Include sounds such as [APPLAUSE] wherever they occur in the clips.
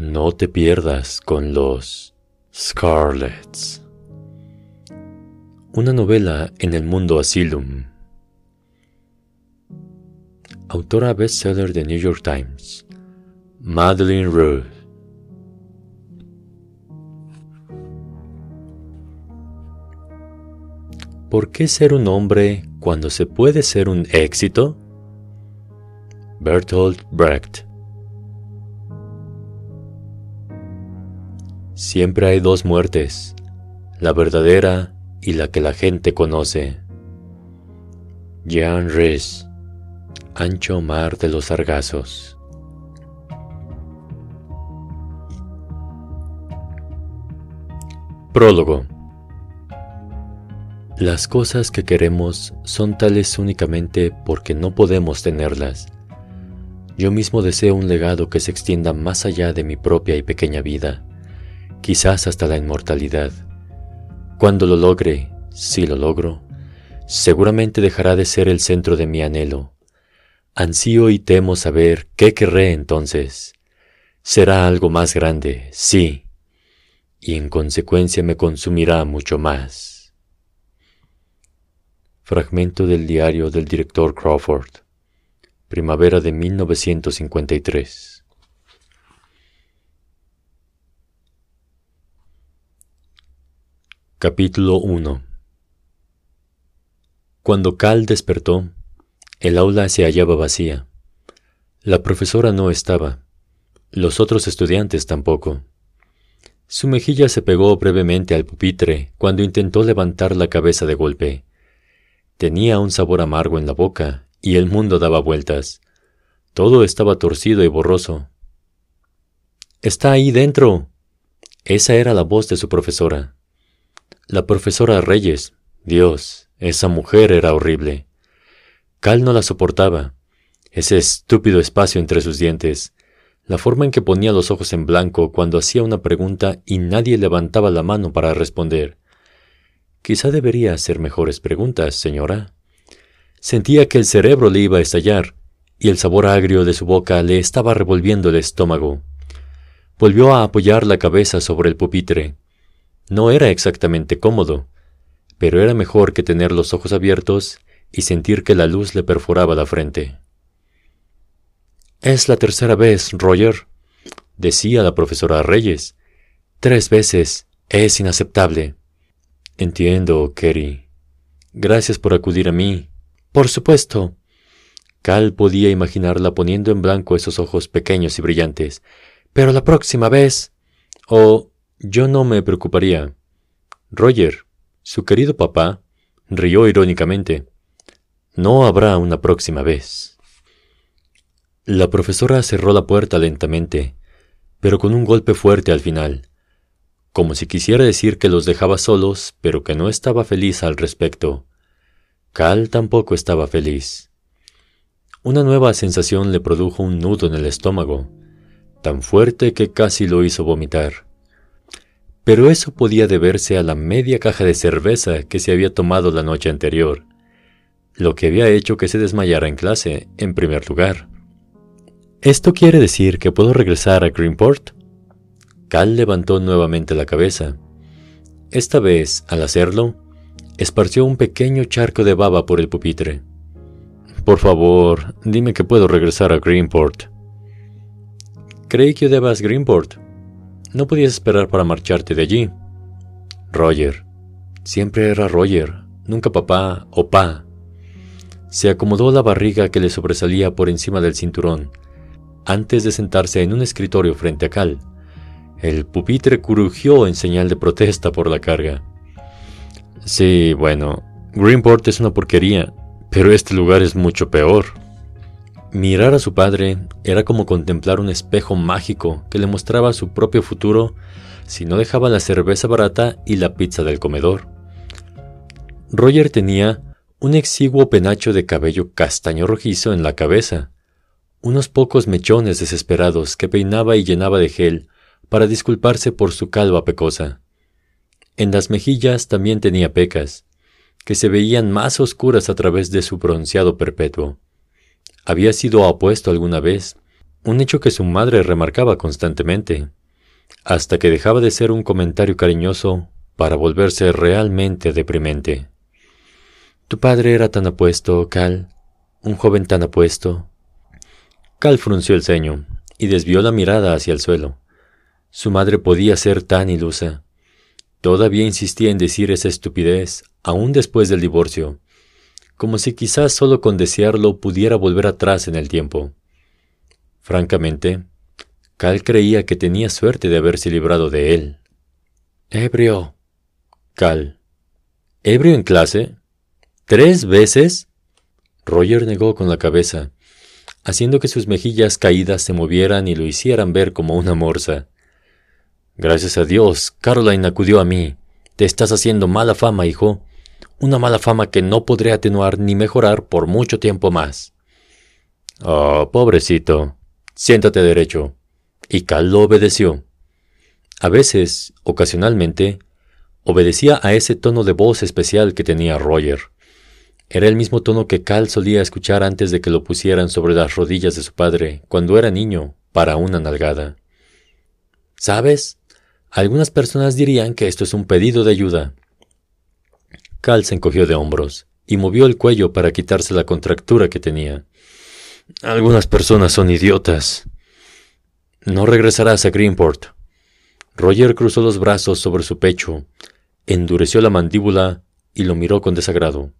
No te pierdas con los Scarlets. Una novela en el mundo Asylum. Autora bestseller de New York Times. Madeline Ruth. ¿Por qué ser un hombre cuando se puede ser un éxito? Bertolt Brecht Siempre hay dos muertes, la verdadera y la que la gente conoce. Jean Rhys, Ancho Mar de los Sargazos. Prólogo. Las cosas que queremos son tales únicamente porque no podemos tenerlas. Yo mismo deseo un legado que se extienda más allá de mi propia y pequeña vida quizás hasta la inmortalidad. Cuando lo logre, si lo logro, seguramente dejará de ser el centro de mi anhelo. Ansío y temo saber qué querré entonces. Será algo más grande, sí, y en consecuencia me consumirá mucho más. Fragmento del diario del director Crawford, primavera de 1953. Capítulo 1 Cuando Cal despertó, el aula se hallaba vacía. La profesora no estaba, los otros estudiantes tampoco. Su mejilla se pegó brevemente al pupitre cuando intentó levantar la cabeza de golpe. Tenía un sabor amargo en la boca y el mundo daba vueltas. Todo estaba torcido y borroso. Está ahí dentro. Esa era la voz de su profesora. La profesora Reyes. Dios, esa mujer era horrible. Cal no la soportaba. Ese estúpido espacio entre sus dientes. La forma en que ponía los ojos en blanco cuando hacía una pregunta y nadie levantaba la mano para responder. Quizá debería hacer mejores preguntas, señora. Sentía que el cerebro le iba a estallar, y el sabor agrio de su boca le estaba revolviendo el estómago. Volvió a apoyar la cabeza sobre el pupitre. No era exactamente cómodo, pero era mejor que tener los ojos abiertos y sentir que la luz le perforaba la frente. Es la tercera vez, Roger, decía la profesora Reyes. Tres veces. Es inaceptable. Entiendo, Kerry. Gracias por acudir a mí. Por supuesto. Cal podía imaginarla poniendo en blanco esos ojos pequeños y brillantes. Pero la próxima vez. Oh, yo no me preocuparía. Roger, su querido papá, rió irónicamente. No habrá una próxima vez. La profesora cerró la puerta lentamente, pero con un golpe fuerte al final, como si quisiera decir que los dejaba solos, pero que no estaba feliz al respecto. Cal tampoco estaba feliz. Una nueva sensación le produjo un nudo en el estómago, tan fuerte que casi lo hizo vomitar pero eso podía deberse a la media caja de cerveza que se había tomado la noche anterior, lo que había hecho que se desmayara en clase, en primer lugar. ¿Esto quiere decir que puedo regresar a Greenport? Cal levantó nuevamente la cabeza. Esta vez, al hacerlo, esparció un pequeño charco de baba por el pupitre. Por favor, dime que puedo regresar a Greenport. Creí que debas Greenport, no podías esperar para marcharte de allí. Roger. Siempre era Roger, nunca papá o pa. Se acomodó la barriga que le sobresalía por encima del cinturón, antes de sentarse en un escritorio frente a Cal. El pupitre crujió en señal de protesta por la carga. Sí, bueno, Greenport es una porquería, pero este lugar es mucho peor. Mirar a su padre era como contemplar un espejo mágico que le mostraba su propio futuro si no dejaba la cerveza barata y la pizza del comedor. Roger tenía un exiguo penacho de cabello castaño rojizo en la cabeza, unos pocos mechones desesperados que peinaba y llenaba de gel para disculparse por su calva pecosa. En las mejillas también tenía pecas, que se veían más oscuras a través de su bronceado perpetuo. Había sido apuesto alguna vez, un hecho que su madre remarcaba constantemente, hasta que dejaba de ser un comentario cariñoso para volverse realmente deprimente. Tu padre era tan apuesto, Cal, un joven tan apuesto. Cal frunció el ceño y desvió la mirada hacia el suelo. Su madre podía ser tan ilusa. Todavía insistía en decir esa estupidez, aún después del divorcio, como si quizás solo con desearlo pudiera volver atrás en el tiempo. Francamente, Cal creía que tenía suerte de haberse librado de él. Ebrio. Cal. ¿Ebrio en clase? ¿Tres veces? Roger negó con la cabeza, haciendo que sus mejillas caídas se movieran y lo hicieran ver como una morsa. Gracias a Dios, Caroline acudió a mí. Te estás haciendo mala fama, hijo. Una mala fama que no podré atenuar ni mejorar por mucho tiempo más. Oh, pobrecito. Siéntate derecho. Y Cal lo obedeció. A veces, ocasionalmente, obedecía a ese tono de voz especial que tenía Roger. Era el mismo tono que Cal solía escuchar antes de que lo pusieran sobre las rodillas de su padre cuando era niño para una nalgada. ¿Sabes? Algunas personas dirían que esto es un pedido de ayuda. Cal se encogió de hombros y movió el cuello para quitarse la contractura que tenía. Algunas personas son idiotas. No regresarás a Greenport. Roger cruzó los brazos sobre su pecho, endureció la mandíbula y lo miró con desagrado.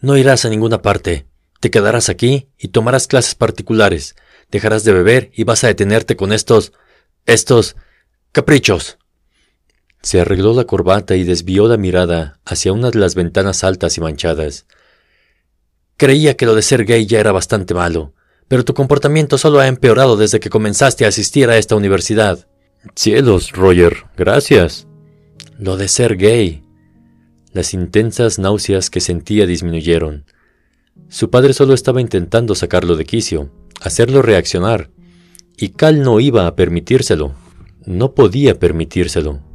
No irás a ninguna parte. Te quedarás aquí y tomarás clases particulares. Dejarás de beber y vas a detenerte con estos... estos... caprichos. Se arregló la corbata y desvió la mirada hacia una de las ventanas altas y manchadas. Creía que lo de ser gay ya era bastante malo, pero tu comportamiento solo ha empeorado desde que comenzaste a asistir a esta universidad. Cielos, Roger, gracias. Lo de ser gay. Las intensas náuseas que sentía disminuyeron. Su padre solo estaba intentando sacarlo de quicio, hacerlo reaccionar, y Cal no iba a permitírselo. No podía permitírselo.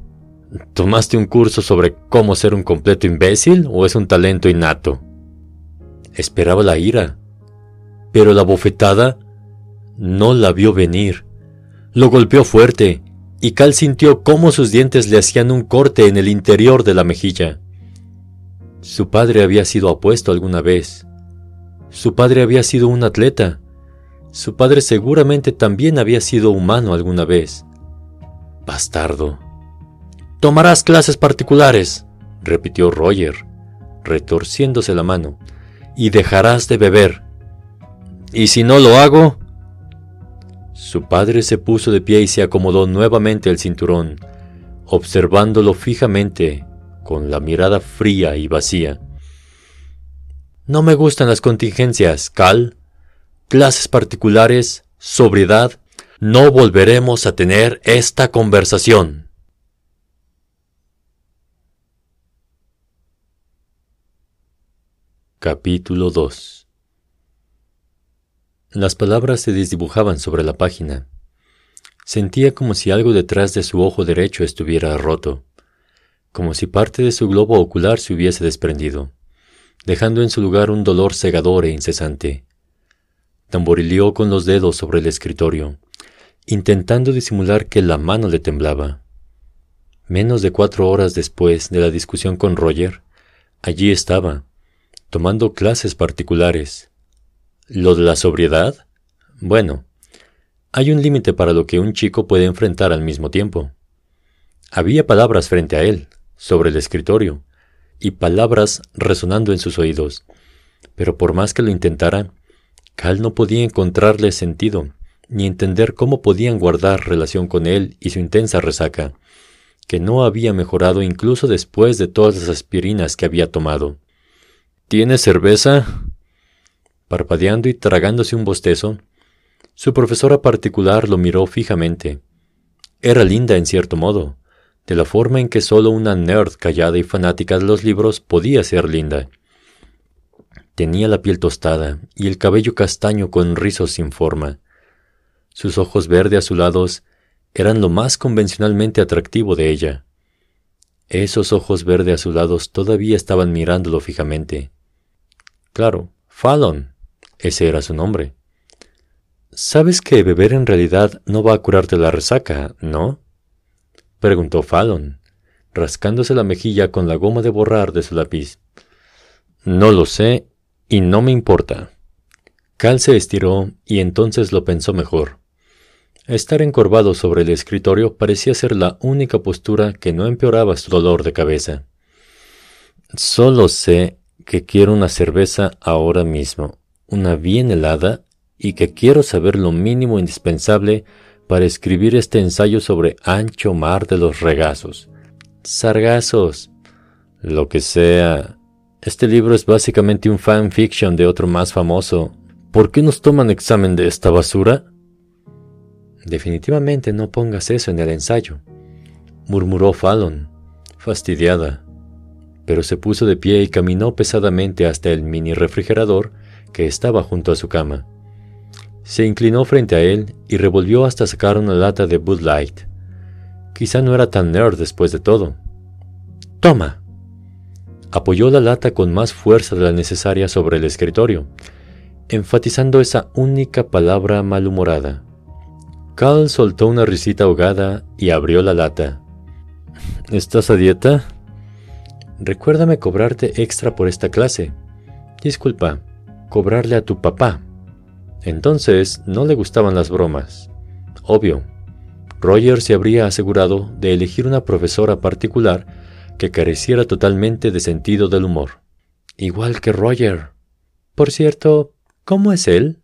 ¿Tomaste un curso sobre cómo ser un completo imbécil o es un talento innato? Esperaba la ira, pero la bofetada no la vio venir. Lo golpeó fuerte, y Cal sintió cómo sus dientes le hacían un corte en el interior de la mejilla. Su padre había sido apuesto alguna vez. Su padre había sido un atleta. Su padre seguramente también había sido humano alguna vez. Bastardo. Tomarás clases particulares, repitió Roger, retorciéndose la mano, y dejarás de beber. ¿Y si no lo hago? Su padre se puso de pie y se acomodó nuevamente el cinturón, observándolo fijamente, con la mirada fría y vacía. No me gustan las contingencias, Cal. Clases particulares, sobriedad. No volveremos a tener esta conversación. Capítulo 2 Las palabras se desdibujaban sobre la página. Sentía como si algo detrás de su ojo derecho estuviera roto, como si parte de su globo ocular se hubiese desprendido, dejando en su lugar un dolor cegador e incesante. Tamborileó con los dedos sobre el escritorio, intentando disimular que la mano le temblaba. Menos de cuatro horas después de la discusión con Roger, allí estaba, tomando clases particulares. ¿Lo de la sobriedad? Bueno, hay un límite para lo que un chico puede enfrentar al mismo tiempo. Había palabras frente a él, sobre el escritorio, y palabras resonando en sus oídos, pero por más que lo intentara, Cal no podía encontrarle sentido, ni entender cómo podían guardar relación con él y su intensa resaca, que no había mejorado incluso después de todas las aspirinas que había tomado. ¿Tiene cerveza? Parpadeando y tragándose un bostezo, su profesora particular lo miró fijamente. Era linda en cierto modo, de la forma en que solo una nerd callada y fanática de los libros podía ser linda. Tenía la piel tostada y el cabello castaño con rizos sin forma. Sus ojos verde azulados eran lo más convencionalmente atractivo de ella. Esos ojos verde azulados todavía estaban mirándolo fijamente. Claro, Fallon. Ese era su nombre. Sabes que beber en realidad no va a curarte la resaca, ¿no? preguntó Fallon, rascándose la mejilla con la goma de borrar de su lápiz. No lo sé y no me importa. Cal se estiró y entonces lo pensó mejor. Estar encorvado sobre el escritorio parecía ser la única postura que no empeoraba su dolor de cabeza. Solo sé que quiero una cerveza ahora mismo, una bien helada y que quiero saber lo mínimo indispensable para escribir este ensayo sobre ancho mar de los regazos. Sargazos. Lo que sea. Este libro es básicamente un fanfiction de otro más famoso. ¿Por qué nos toman examen de esta basura? Definitivamente no pongas eso en el ensayo, murmuró Fallon, fastidiada, pero se puso de pie y caminó pesadamente hasta el mini refrigerador que estaba junto a su cama. Se inclinó frente a él y revolvió hasta sacar una lata de Bud Light. Quizá no era tan nerd después de todo. ¡Toma! Apoyó la lata con más fuerza de la necesaria sobre el escritorio, enfatizando esa única palabra malhumorada. Cal soltó una risita ahogada y abrió la lata. ¿Estás a dieta? Recuérdame cobrarte extra por esta clase. Disculpa, cobrarle a tu papá. Entonces no le gustaban las bromas. Obvio, Roger se habría asegurado de elegir una profesora particular que careciera totalmente de sentido del humor. Igual que Roger. Por cierto, ¿cómo es él?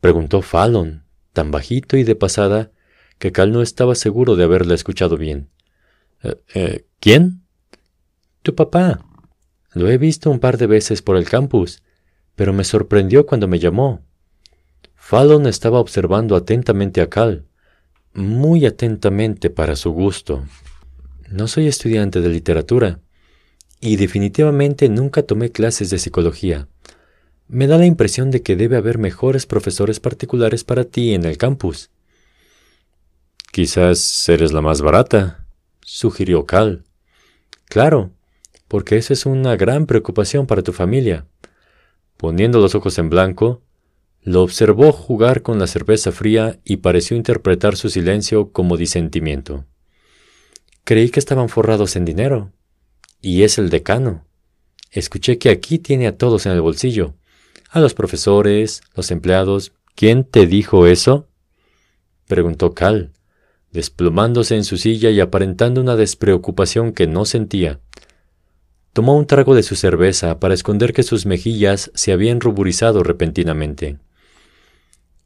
preguntó Fallon, tan bajito y de pasada que Cal no estaba seguro de haberla escuchado bien. Eh, eh, ¿Quién? Tu papá. Lo he visto un par de veces por el campus, pero me sorprendió cuando me llamó. Fallon estaba observando atentamente a Cal, muy atentamente para su gusto. No soy estudiante de literatura, y definitivamente nunca tomé clases de psicología. Me da la impresión de que debe haber mejores profesores particulares para ti en el campus. Quizás eres la más barata, sugirió Cal. Claro, porque esa es una gran preocupación para tu familia. Poniendo los ojos en blanco, lo observó jugar con la cerveza fría y pareció interpretar su silencio como disentimiento. Creí que estaban forrados en dinero. Y es el decano. Escuché que aquí tiene a todos en el bolsillo. A los profesores, los empleados. ¿Quién te dijo eso? preguntó Cal, desplomándose en su silla y aparentando una despreocupación que no sentía. Tomó un trago de su cerveza para esconder que sus mejillas se habían ruborizado repentinamente.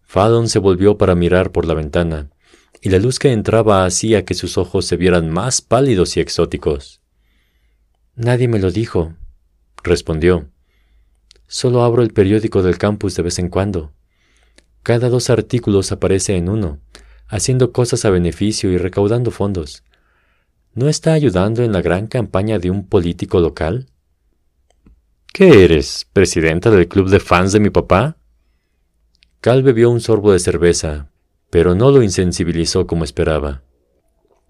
Fallon se volvió para mirar por la ventana, y la luz que entraba hacía que sus ojos se vieran más pálidos y exóticos. Nadie me lo dijo, respondió. Solo abro el periódico del campus de vez en cuando. Cada dos artículos aparece en uno, haciendo cosas a beneficio y recaudando fondos. ¿No está ayudando en la gran campaña de un político local? ¿Qué eres, presidenta del club de fans de mi papá? Cal bebió un sorbo de cerveza, pero no lo insensibilizó como esperaba.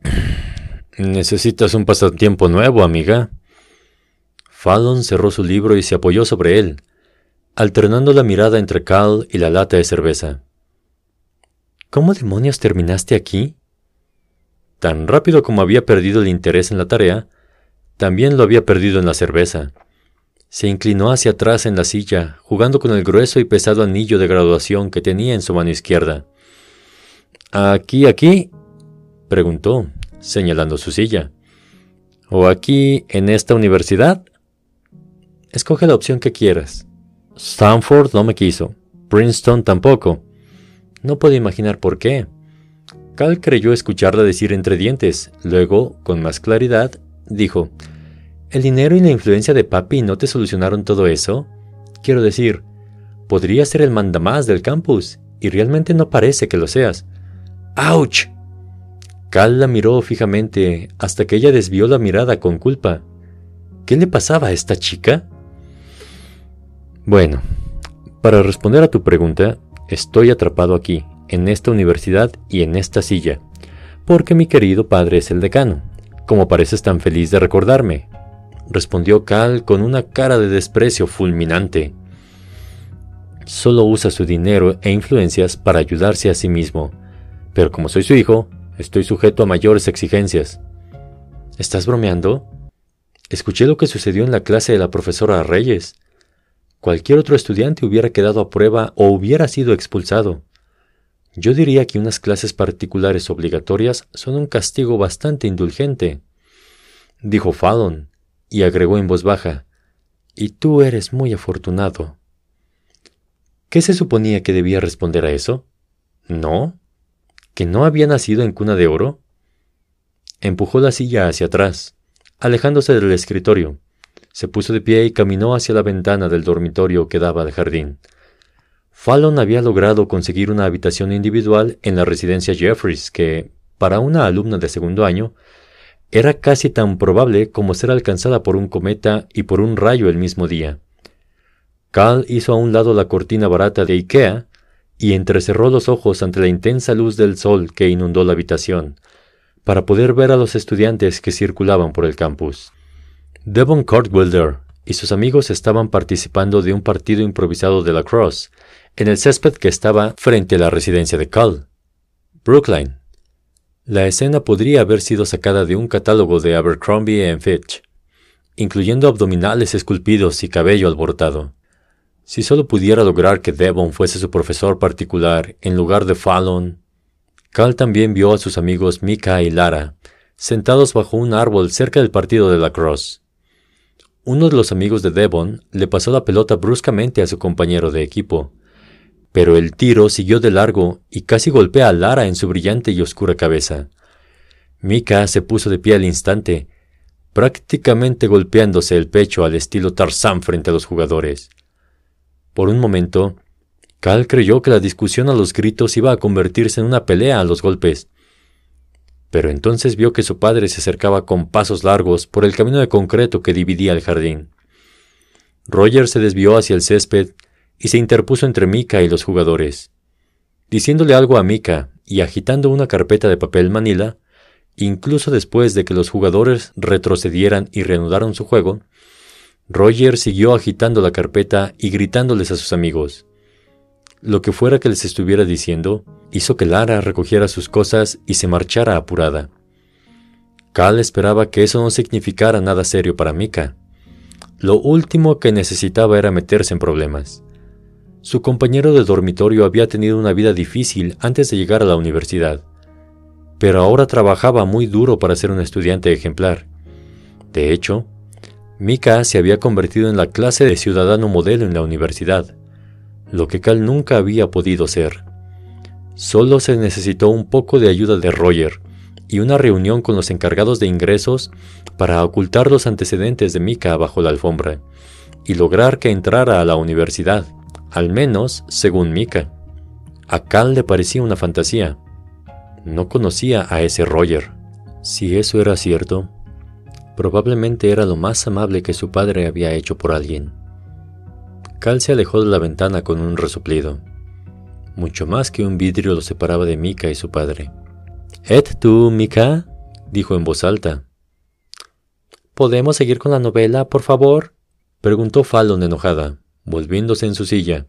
[CLEARS THROAT] Necesitas un pasatiempo nuevo, amiga. Fallon cerró su libro y se apoyó sobre él, alternando la mirada entre Cal y la lata de cerveza. ¿Cómo demonios terminaste aquí? Tan rápido como había perdido el interés en la tarea, también lo había perdido en la cerveza. Se inclinó hacia atrás en la silla, jugando con el grueso y pesado anillo de graduación que tenía en su mano izquierda. ¿Aquí, aquí? preguntó, señalando su silla. ¿O aquí, en esta universidad? Escoge la opción que quieras. Stanford no me quiso. Princeton tampoco. No puedo imaginar por qué. Cal creyó escucharla decir entre dientes. Luego, con más claridad, dijo, ¿El dinero y la influencia de papi no te solucionaron todo eso? Quiero decir, podría ser el mandamás del campus, y realmente no parece que lo seas. ¡Auch! Cal la miró fijamente hasta que ella desvió la mirada con culpa. ¿Qué le pasaba a esta chica? Bueno, para responder a tu pregunta, estoy atrapado aquí, en esta universidad y en esta silla, porque mi querido padre es el decano, como pareces tan feliz de recordarme, respondió Cal con una cara de desprecio fulminante. solo usa su dinero e influencias para ayudarse a sí mismo. Pero como soy su hijo, estoy sujeto a mayores exigencias. ¿Estás bromeando? Escuché lo que sucedió en la clase de la profesora Reyes. Cualquier otro estudiante hubiera quedado a prueba o hubiera sido expulsado. Yo diría que unas clases particulares obligatorias son un castigo bastante indulgente, dijo Fallon, y agregó en voz baja, y tú eres muy afortunado. ¿Qué se suponía que debía responder a eso? ¿No? ¿Que no había nacido en cuna de oro? Empujó la silla hacia atrás, alejándose del escritorio. Se puso de pie y caminó hacia la ventana del dormitorio que daba al jardín. Fallon había logrado conseguir una habitación individual en la residencia Jeffries que, para una alumna de segundo año, era casi tan probable como ser alcanzada por un cometa y por un rayo el mismo día. Cal hizo a un lado la cortina barata de Ikea y entrecerró los ojos ante la intensa luz del sol que inundó la habitación, para poder ver a los estudiantes que circulaban por el campus. Devon Cartwilder y sus amigos estaban participando de un partido improvisado de lacrosse en el césped que estaba frente a la residencia de Cal. Brookline, la escena podría haber sido sacada de un catálogo de Abercrombie Fitch, incluyendo abdominales esculpidos y cabello alborotado. Si solo pudiera lograr que Devon fuese su profesor particular en lugar de Fallon. Cal también vio a sus amigos Mika y Lara, sentados bajo un árbol cerca del partido de la Cross. Uno de los amigos de Devon le pasó la pelota bruscamente a su compañero de equipo, pero el tiro siguió de largo y casi golpea a Lara en su brillante y oscura cabeza. Mika se puso de pie al instante, prácticamente golpeándose el pecho al estilo Tarzán frente a los jugadores. Por un momento, Cal creyó que la discusión a los gritos iba a convertirse en una pelea a los golpes. Pero entonces vio que su padre se acercaba con pasos largos por el camino de concreto que dividía el jardín. Roger se desvió hacia el césped y se interpuso entre Mika y los jugadores. Diciéndole algo a Mika y agitando una carpeta de papel manila, incluso después de que los jugadores retrocedieran y reanudaron su juego, Roger siguió agitando la carpeta y gritándoles a sus amigos. Lo que fuera que les estuviera diciendo, hizo que Lara recogiera sus cosas y se marchara apurada. Cal esperaba que eso no significara nada serio para Mika. Lo último que necesitaba era meterse en problemas. Su compañero de dormitorio había tenido una vida difícil antes de llegar a la universidad, pero ahora trabajaba muy duro para ser un estudiante ejemplar. De hecho, Mika se había convertido en la clase de ciudadano modelo en la universidad, lo que Cal nunca había podido ser. Solo se necesitó un poco de ayuda de Roger y una reunión con los encargados de ingresos para ocultar los antecedentes de Mika bajo la alfombra y lograr que entrara a la universidad al menos según Mika. A Cal le parecía una fantasía. No conocía a ese Roger. Si eso era cierto, probablemente era lo más amable que su padre había hecho por alguien. Cal se alejó de la ventana con un resoplido. Mucho más que un vidrio lo separaba de Mika y su padre. ¿Et tú, Mika? dijo en voz alta. ¿Podemos seguir con la novela, por favor? preguntó Fallon enojada volviéndose en su silla.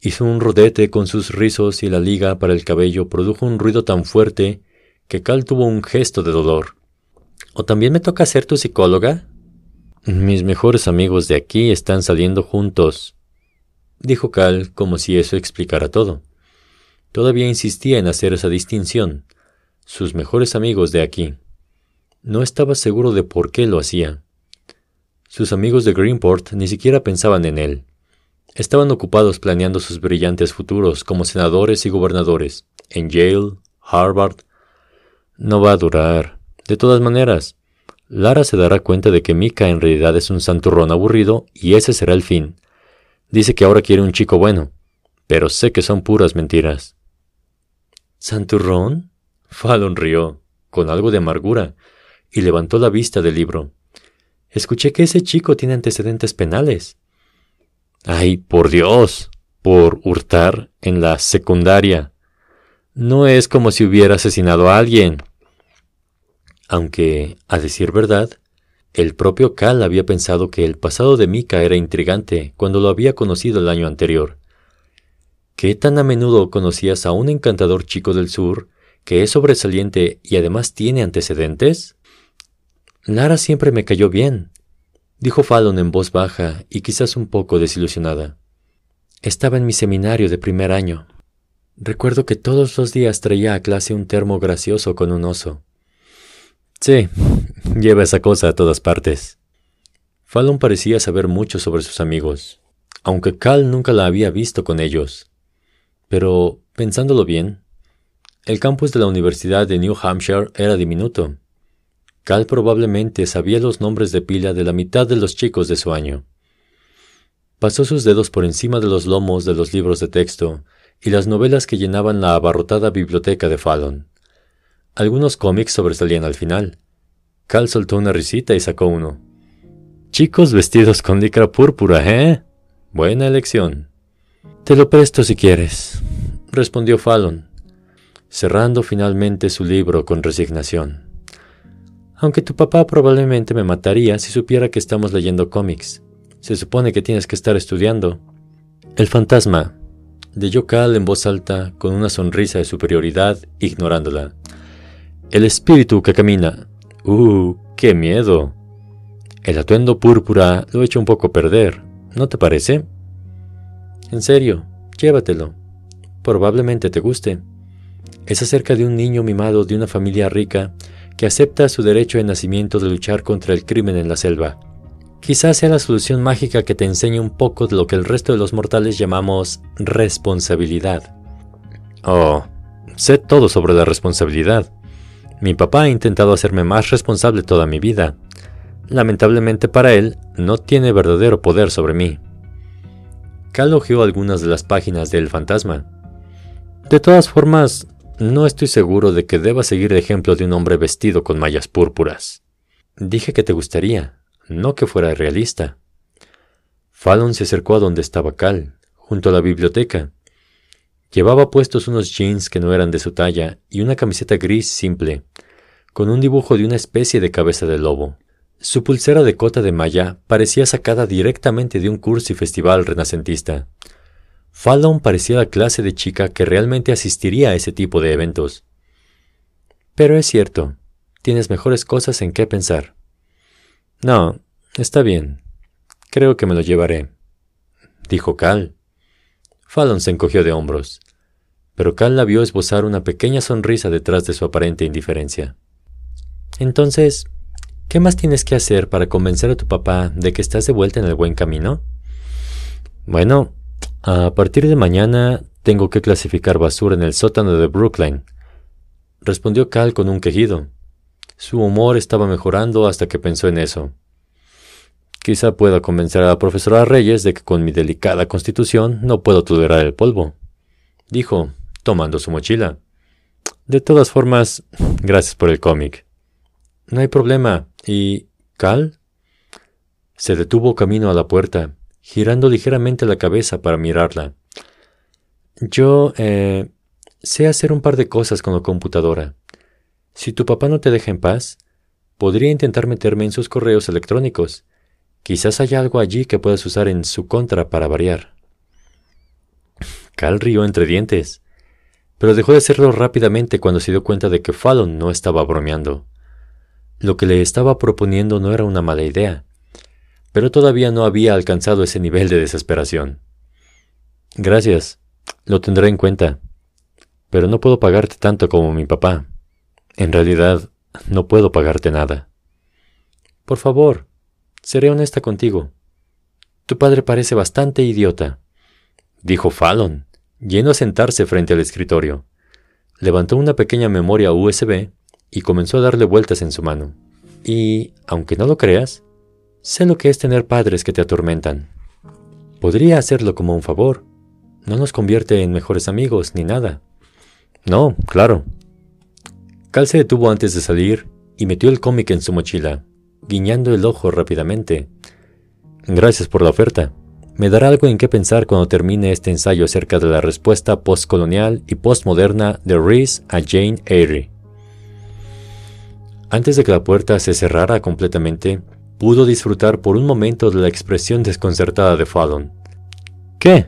Hizo un rodete con sus rizos y la liga para el cabello produjo un ruido tan fuerte que Cal tuvo un gesto de dolor. ¿O también me toca ser tu psicóloga? Mis mejores amigos de aquí están saliendo juntos, dijo Cal como si eso explicara todo. Todavía insistía en hacer esa distinción. Sus mejores amigos de aquí. No estaba seguro de por qué lo hacía. Sus amigos de Greenport ni siquiera pensaban en él. Estaban ocupados planeando sus brillantes futuros como senadores y gobernadores, en Yale, Harvard. No va a durar. De todas maneras, Lara se dará cuenta de que Mika en realidad es un santurrón aburrido y ese será el fin. Dice que ahora quiere un chico bueno, pero sé que son puras mentiras. ¿Santurrón? Fallon rió, con algo de amargura, y levantó la vista del libro. Escuché que ese chico tiene antecedentes penales. Ay, por Dios, por hurtar en la secundaria. No es como si hubiera asesinado a alguien. Aunque, a decir verdad, El propio Cal había pensado que el pasado de Mika era intrigante cuando lo había conocido el año anterior. ¿Qué tan a menudo conocías a un encantador chico del sur que es sobresaliente y además tiene antecedentes? Lara siempre me cayó bien, dijo Fallon en voz baja y quizás un poco desilusionada. Estaba en mi seminario de primer año. Recuerdo que todos los días traía a clase un termo gracioso con un oso. Sí, lleva esa cosa a todas partes. Fallon parecía saber mucho sobre sus amigos, aunque Cal nunca la había visto con ellos. Pero, pensándolo bien, el campus de la Universidad de New Hampshire era diminuto. Cal probablemente sabía los nombres de pila de la mitad de los chicos de su año. Pasó sus dedos por encima de los lomos de los libros de texto y las novelas que llenaban la abarrotada biblioteca de Fallon. Algunos cómics sobresalían al final. Cal soltó una risita y sacó uno. Chicos vestidos con licra púrpura, ¿eh? Buena elección. Te lo presto si quieres, respondió Fallon, cerrando finalmente su libro con resignación. Aunque tu papá probablemente me mataría si supiera que estamos leyendo cómics. Se supone que tienes que estar estudiando. El fantasma, leyó Cal en voz alta, con una sonrisa de superioridad, ignorándola. El espíritu que camina. ¡Uh! ¡Qué miedo! El atuendo púrpura lo he hecho un poco perder, ¿no te parece? En serio, llévatelo. Probablemente te guste. Es acerca de un niño mimado de una familia rica que acepta su derecho de nacimiento de luchar contra el crimen en la selva. Quizás sea la solución mágica que te enseñe un poco de lo que el resto de los mortales llamamos responsabilidad. Oh, sé todo sobre la responsabilidad. Mi papá ha intentado hacerme más responsable toda mi vida. Lamentablemente para él, no tiene verdadero poder sobre mí. Cal algunas de las páginas del fantasma. De todas formas, no estoy seguro de que deba seguir el ejemplo de un hombre vestido con mallas púrpuras. Dije que te gustaría, no que fuera realista. Fallon se acercó a donde estaba Cal, junto a la biblioteca, Llevaba puestos unos jeans que no eran de su talla y una camiseta gris simple, con un dibujo de una especie de cabeza de lobo. Su pulsera de cota de malla parecía sacada directamente de un curso y festival renacentista. Fallon parecía la clase de chica que realmente asistiría a ese tipo de eventos. Pero es cierto, tienes mejores cosas en qué pensar. No, está bien. Creo que me lo llevaré, dijo Cal, Fallon se encogió de hombros, pero Cal la vio esbozar una pequeña sonrisa detrás de su aparente indiferencia. Entonces, ¿qué más tienes que hacer para convencer a tu papá de que estás de vuelta en el buen camino? Bueno, a partir de mañana tengo que clasificar basura en el sótano de Brooklyn, respondió Cal con un quejido. Su humor estaba mejorando hasta que pensó en eso. Quizá pueda convencer a la profesora Reyes de que con mi delicada constitución no puedo tolerar el polvo, dijo, tomando su mochila. De todas formas, gracias por el cómic. No hay problema. ¿Y Cal? Se detuvo camino a la puerta, girando ligeramente la cabeza para mirarla. Yo, eh, sé hacer un par de cosas con la computadora. Si tu papá no te deja en paz, podría intentar meterme en sus correos electrónicos Quizás haya algo allí que puedas usar en su contra para variar. Cal rió entre dientes, pero dejó de hacerlo rápidamente cuando se dio cuenta de que Fallon no estaba bromeando. Lo que le estaba proponiendo no era una mala idea, pero todavía no había alcanzado ese nivel de desesperación. Gracias, lo tendré en cuenta, pero no puedo pagarte tanto como mi papá. En realidad, no puedo pagarte nada. Por favor, Seré honesta contigo. Tu padre parece bastante idiota, dijo Fallon, yendo a sentarse frente al escritorio. Levantó una pequeña memoria USB y comenzó a darle vueltas en su mano. Y, aunque no lo creas, sé lo que es tener padres que te atormentan. Podría hacerlo como un favor. No nos convierte en mejores amigos ni nada. No, claro. Cal se detuvo antes de salir y metió el cómic en su mochila guiñando el ojo rápidamente. Gracias por la oferta. Me dará algo en qué pensar cuando termine este ensayo acerca de la respuesta postcolonial y postmoderna de Reese a Jane Eyre. Antes de que la puerta se cerrara completamente, pudo disfrutar por un momento de la expresión desconcertada de Fallon. ¿Qué?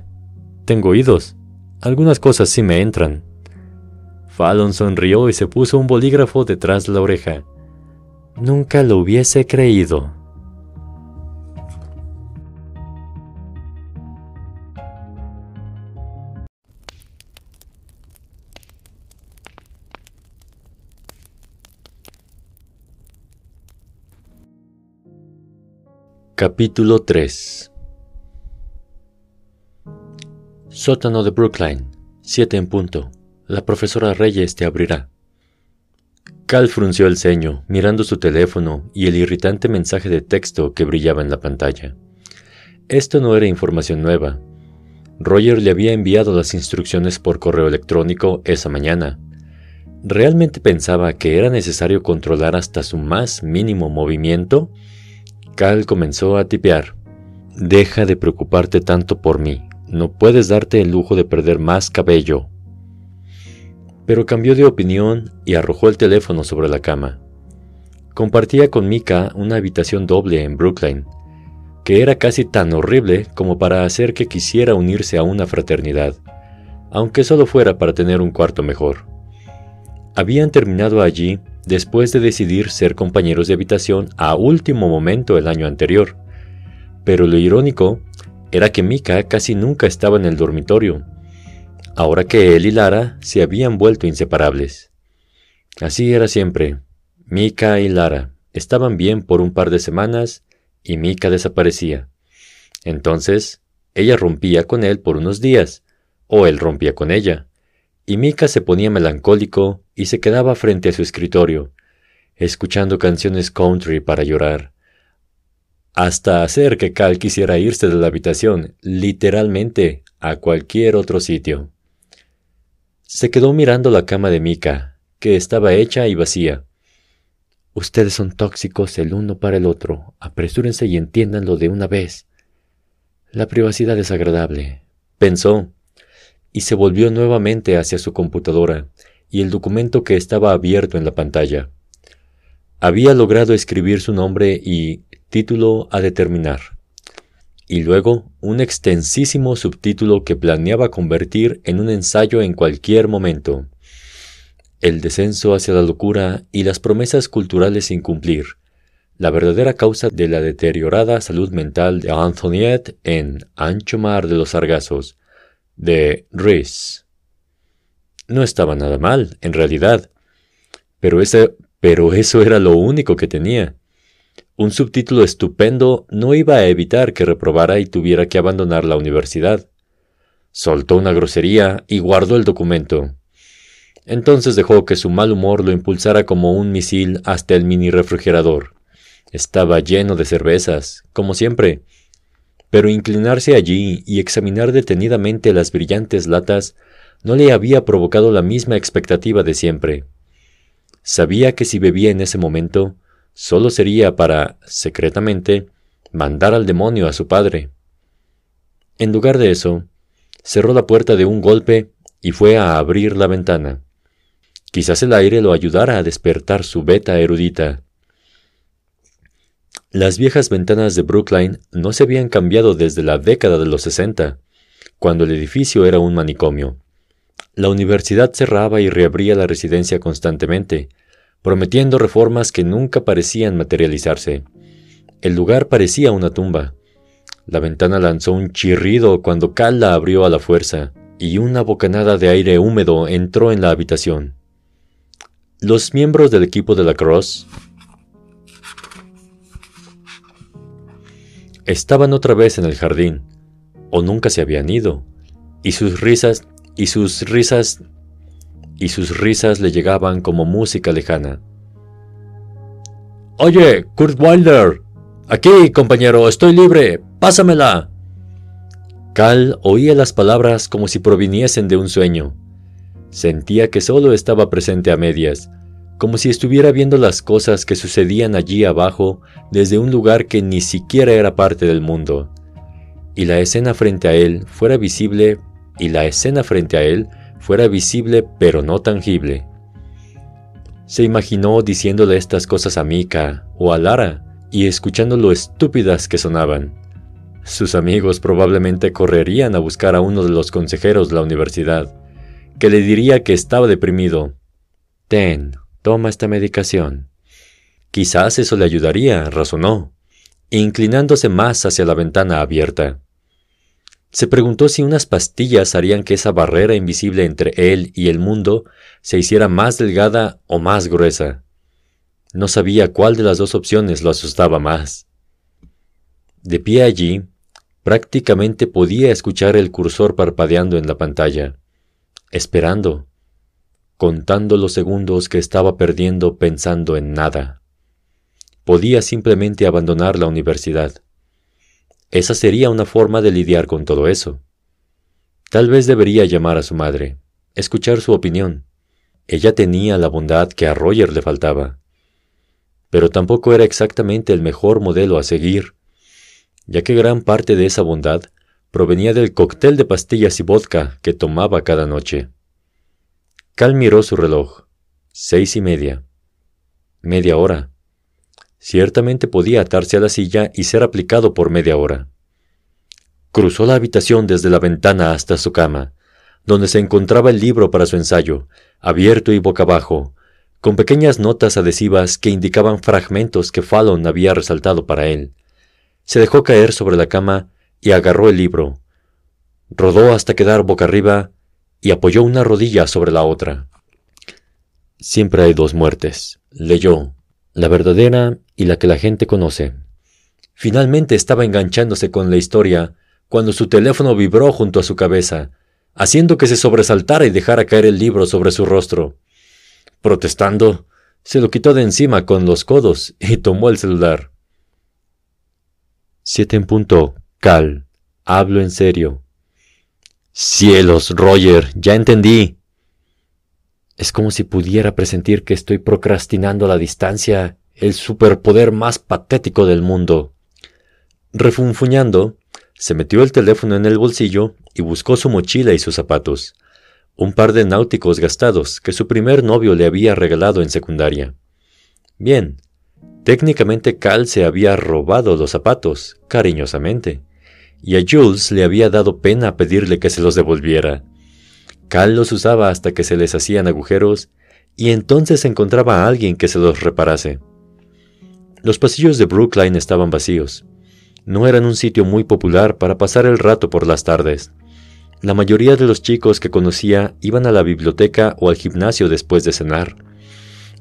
Tengo oídos. Algunas cosas sí me entran. Fallon sonrió y se puso un bolígrafo detrás de la oreja. Nunca lo hubiese creído. Capítulo 3 Sótano de Brookline, 7 en punto. La profesora Reyes te abrirá. Cal frunció el ceño, mirando su teléfono y el irritante mensaje de texto que brillaba en la pantalla. Esto no era información nueva. Roger le había enviado las instrucciones por correo electrónico esa mañana. ¿Realmente pensaba que era necesario controlar hasta su más mínimo movimiento? Cal comenzó a tipear. Deja de preocuparte tanto por mí. No puedes darte el lujo de perder más cabello. Pero cambió de opinión y arrojó el teléfono sobre la cama. Compartía con Mika una habitación doble en Brooklyn, que era casi tan horrible como para hacer que quisiera unirse a una fraternidad, aunque solo fuera para tener un cuarto mejor. Habían terminado allí después de decidir ser compañeros de habitación a último momento el año anterior. Pero lo irónico era que Mika casi nunca estaba en el dormitorio, ahora que él y Lara se habían vuelto inseparables. Así era siempre. Mika y Lara estaban bien por un par de semanas y Mika desaparecía. Entonces, ella rompía con él por unos días, o él rompía con ella y Mika se ponía melancólico y se quedaba frente a su escritorio, escuchando canciones country para llorar, hasta hacer que Cal quisiera irse de la habitación, literalmente, a cualquier otro sitio. Se quedó mirando la cama de Mika, que estaba hecha y vacía. Ustedes son tóxicos el uno para el otro. Apresúrense y entiéndanlo de una vez. La privacidad es agradable, pensó, y se volvió nuevamente hacia su computadora y el documento que estaba abierto en la pantalla. Había logrado escribir su nombre y título a determinar, y luego un extensísimo subtítulo que planeaba convertir en un ensayo en cualquier momento. El descenso hacia la locura y las promesas culturales sin cumplir, la verdadera causa de la deteriorada salud mental de Anthonyette en Ancho Mar de los Sargazos, de Rhys. No estaba nada mal, en realidad, pero, ese, pero eso era lo único que tenía. Un subtítulo estupendo no iba a evitar que reprobara y tuviera que abandonar la universidad. Soltó una grosería y guardó el documento. Entonces dejó que su mal humor lo impulsara como un misil hasta el mini refrigerador. Estaba lleno de cervezas, como siempre, pero inclinarse allí y examinar detenidamente las brillantes latas no le había provocado la misma expectativa de siempre. Sabía que si bebía en ese momento, solo sería para, secretamente, mandar al demonio a su padre. En lugar de eso, cerró la puerta de un golpe y fue a abrir la ventana. Quizás el aire lo ayudara a despertar su beta erudita. Las viejas ventanas de Brookline no se habían cambiado desde la década de los 60, cuando el edificio era un manicomio. La universidad cerraba y reabría la residencia constantemente, prometiendo reformas que nunca parecían materializarse. El lugar parecía una tumba. La ventana lanzó un chirrido cuando Cal la abrió a la fuerza, y una bocanada de aire húmedo entró en la habitación. Los miembros del equipo de la Cross Estaban otra vez en el jardín, o nunca se habían ido, y sus risas, y sus risas, y sus risas le llegaban como música lejana. Oye, Kurt Wilder. Aquí, compañero, estoy libre. Pásamela. Cal oía las palabras como si proviniesen de un sueño. Sentía que solo estaba presente a medias, como si estuviera viendo las cosas que sucedían allí abajo desde un lugar que ni siquiera era parte del mundo. Y la escena frente a él fuera visible, y la escena frente a él fuera visible pero no tangible. Se imaginó diciéndole estas cosas a Mika o a Lara y escuchando lo estúpidas que sonaban. Sus amigos probablemente correrían a buscar a uno de los consejeros de la universidad, que le diría que estaba deprimido. Ten, toma esta medicación. Quizás eso le ayudaría, razonó, inclinándose más hacia la ventana abierta. Se preguntó si unas pastillas harían que esa barrera invisible entre él y el mundo se hiciera más delgada o más gruesa. No sabía cuál de las dos opciones lo asustaba más. De pie allí, prácticamente podía escuchar el cursor parpadeando en la pantalla, esperando, contando los segundos que estaba perdiendo pensando en nada. Podía simplemente abandonar la universidad. Esa sería una forma de lidiar con todo eso. Tal vez debería llamar a su madre, escuchar su opinión. Ella tenía la bondad que a Roger le faltaba. Pero tampoco era exactamente el mejor modelo a seguir, ya que gran parte de esa bondad provenía del cóctel de pastillas y vodka que tomaba cada noche. Cal miró su reloj. Seis y media. Media hora. Ciertamente podía atarse a la silla y ser aplicado por media hora. Cruzó la habitación desde la ventana hasta su cama, donde se encontraba el libro para su ensayo, abierto y boca abajo, con pequeñas notas adhesivas que indicaban fragmentos que Fallon había resaltado para él. Se dejó caer sobre la cama y agarró el libro. Rodó hasta quedar boca arriba y apoyó una rodilla sobre la otra. Siempre hay dos muertes, leyó, la verdadera y la que la gente conoce. Finalmente estaba enganchándose con la historia cuando su teléfono vibró junto a su cabeza, haciendo que se sobresaltara y dejara caer el libro sobre su rostro. Protestando, se lo quitó de encima con los codos y tomó el celular. Siete en punto. Cal. Hablo en serio. Cielos, Roger, ya entendí. Es como si pudiera presentir que estoy procrastinando a la distancia el superpoder más patético del mundo. Refunfuñando, se metió el teléfono en el bolsillo y buscó su mochila y sus zapatos, un par de náuticos gastados que su primer novio le había regalado en secundaria. Bien, técnicamente Cal se había robado los zapatos, cariñosamente, y a Jules le había dado pena pedirle que se los devolviera. Cal los usaba hasta que se les hacían agujeros y entonces encontraba a alguien que se los reparase. Los pasillos de Brookline estaban vacíos. No eran un sitio muy popular para pasar el rato por las tardes. La mayoría de los chicos que conocía iban a la biblioteca o al gimnasio después de cenar,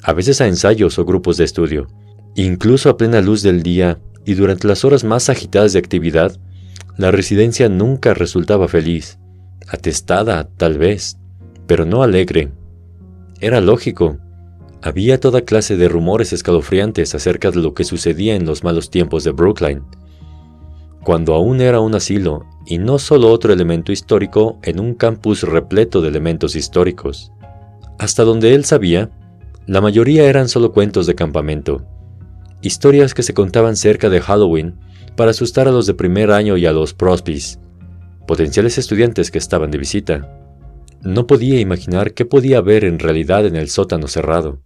a veces a ensayos o grupos de estudio. Incluso a plena luz del día y durante las horas más agitadas de actividad, la residencia nunca resultaba feliz atestada, tal vez, pero no alegre. Era lógico. Había toda clase de rumores escalofriantes acerca de lo que sucedía en los malos tiempos de Brookline, cuando aún era un asilo y no solo otro elemento histórico en un campus repleto de elementos históricos. Hasta donde él sabía, la mayoría eran solo cuentos de campamento, historias que se contaban cerca de Halloween para asustar a los de primer año y a los prospis, potenciales estudiantes que estaban de visita. No podía imaginar qué podía haber en realidad en el sótano cerrado.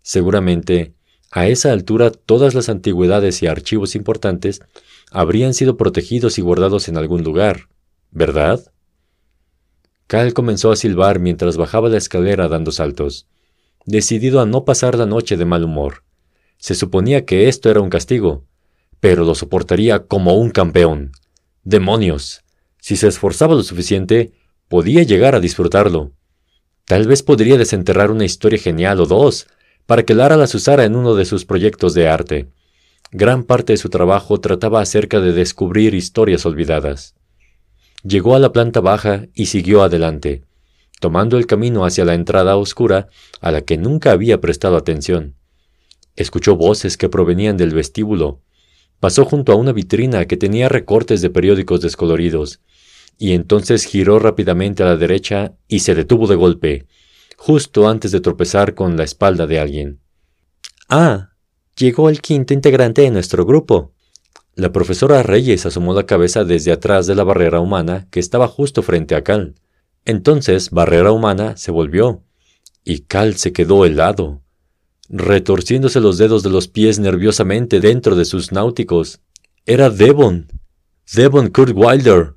Seguramente, a esa altura todas las antigüedades y archivos importantes habrían sido protegidos y guardados en algún lugar, ¿verdad? Cal comenzó a silbar mientras bajaba la escalera dando saltos, decidido a no pasar la noche de mal humor. Se suponía que esto era un castigo, pero lo soportaría como un campeón. ¡Demonios! Si se esforzaba lo suficiente, podía llegar a disfrutarlo. Tal vez podría desenterrar una historia genial o dos, para que Lara las usara en uno de sus proyectos de arte. Gran parte de su trabajo trataba acerca de descubrir historias olvidadas. Llegó a la planta baja y siguió adelante, tomando el camino hacia la entrada oscura a la que nunca había prestado atención. Escuchó voces que provenían del vestíbulo. Pasó junto a una vitrina que tenía recortes de periódicos descoloridos y entonces giró rápidamente a la derecha y se detuvo de golpe, justo antes de tropezar con la espalda de alguien. Ah, llegó el quinto integrante de nuestro grupo. La profesora Reyes asomó la cabeza desde atrás de la barrera humana que estaba justo frente a Cal. Entonces Barrera Humana se volvió, y Cal se quedó helado. Retorciéndose los dedos de los pies nerviosamente dentro de sus náuticos. Era Devon. Devon Kurt Wilder,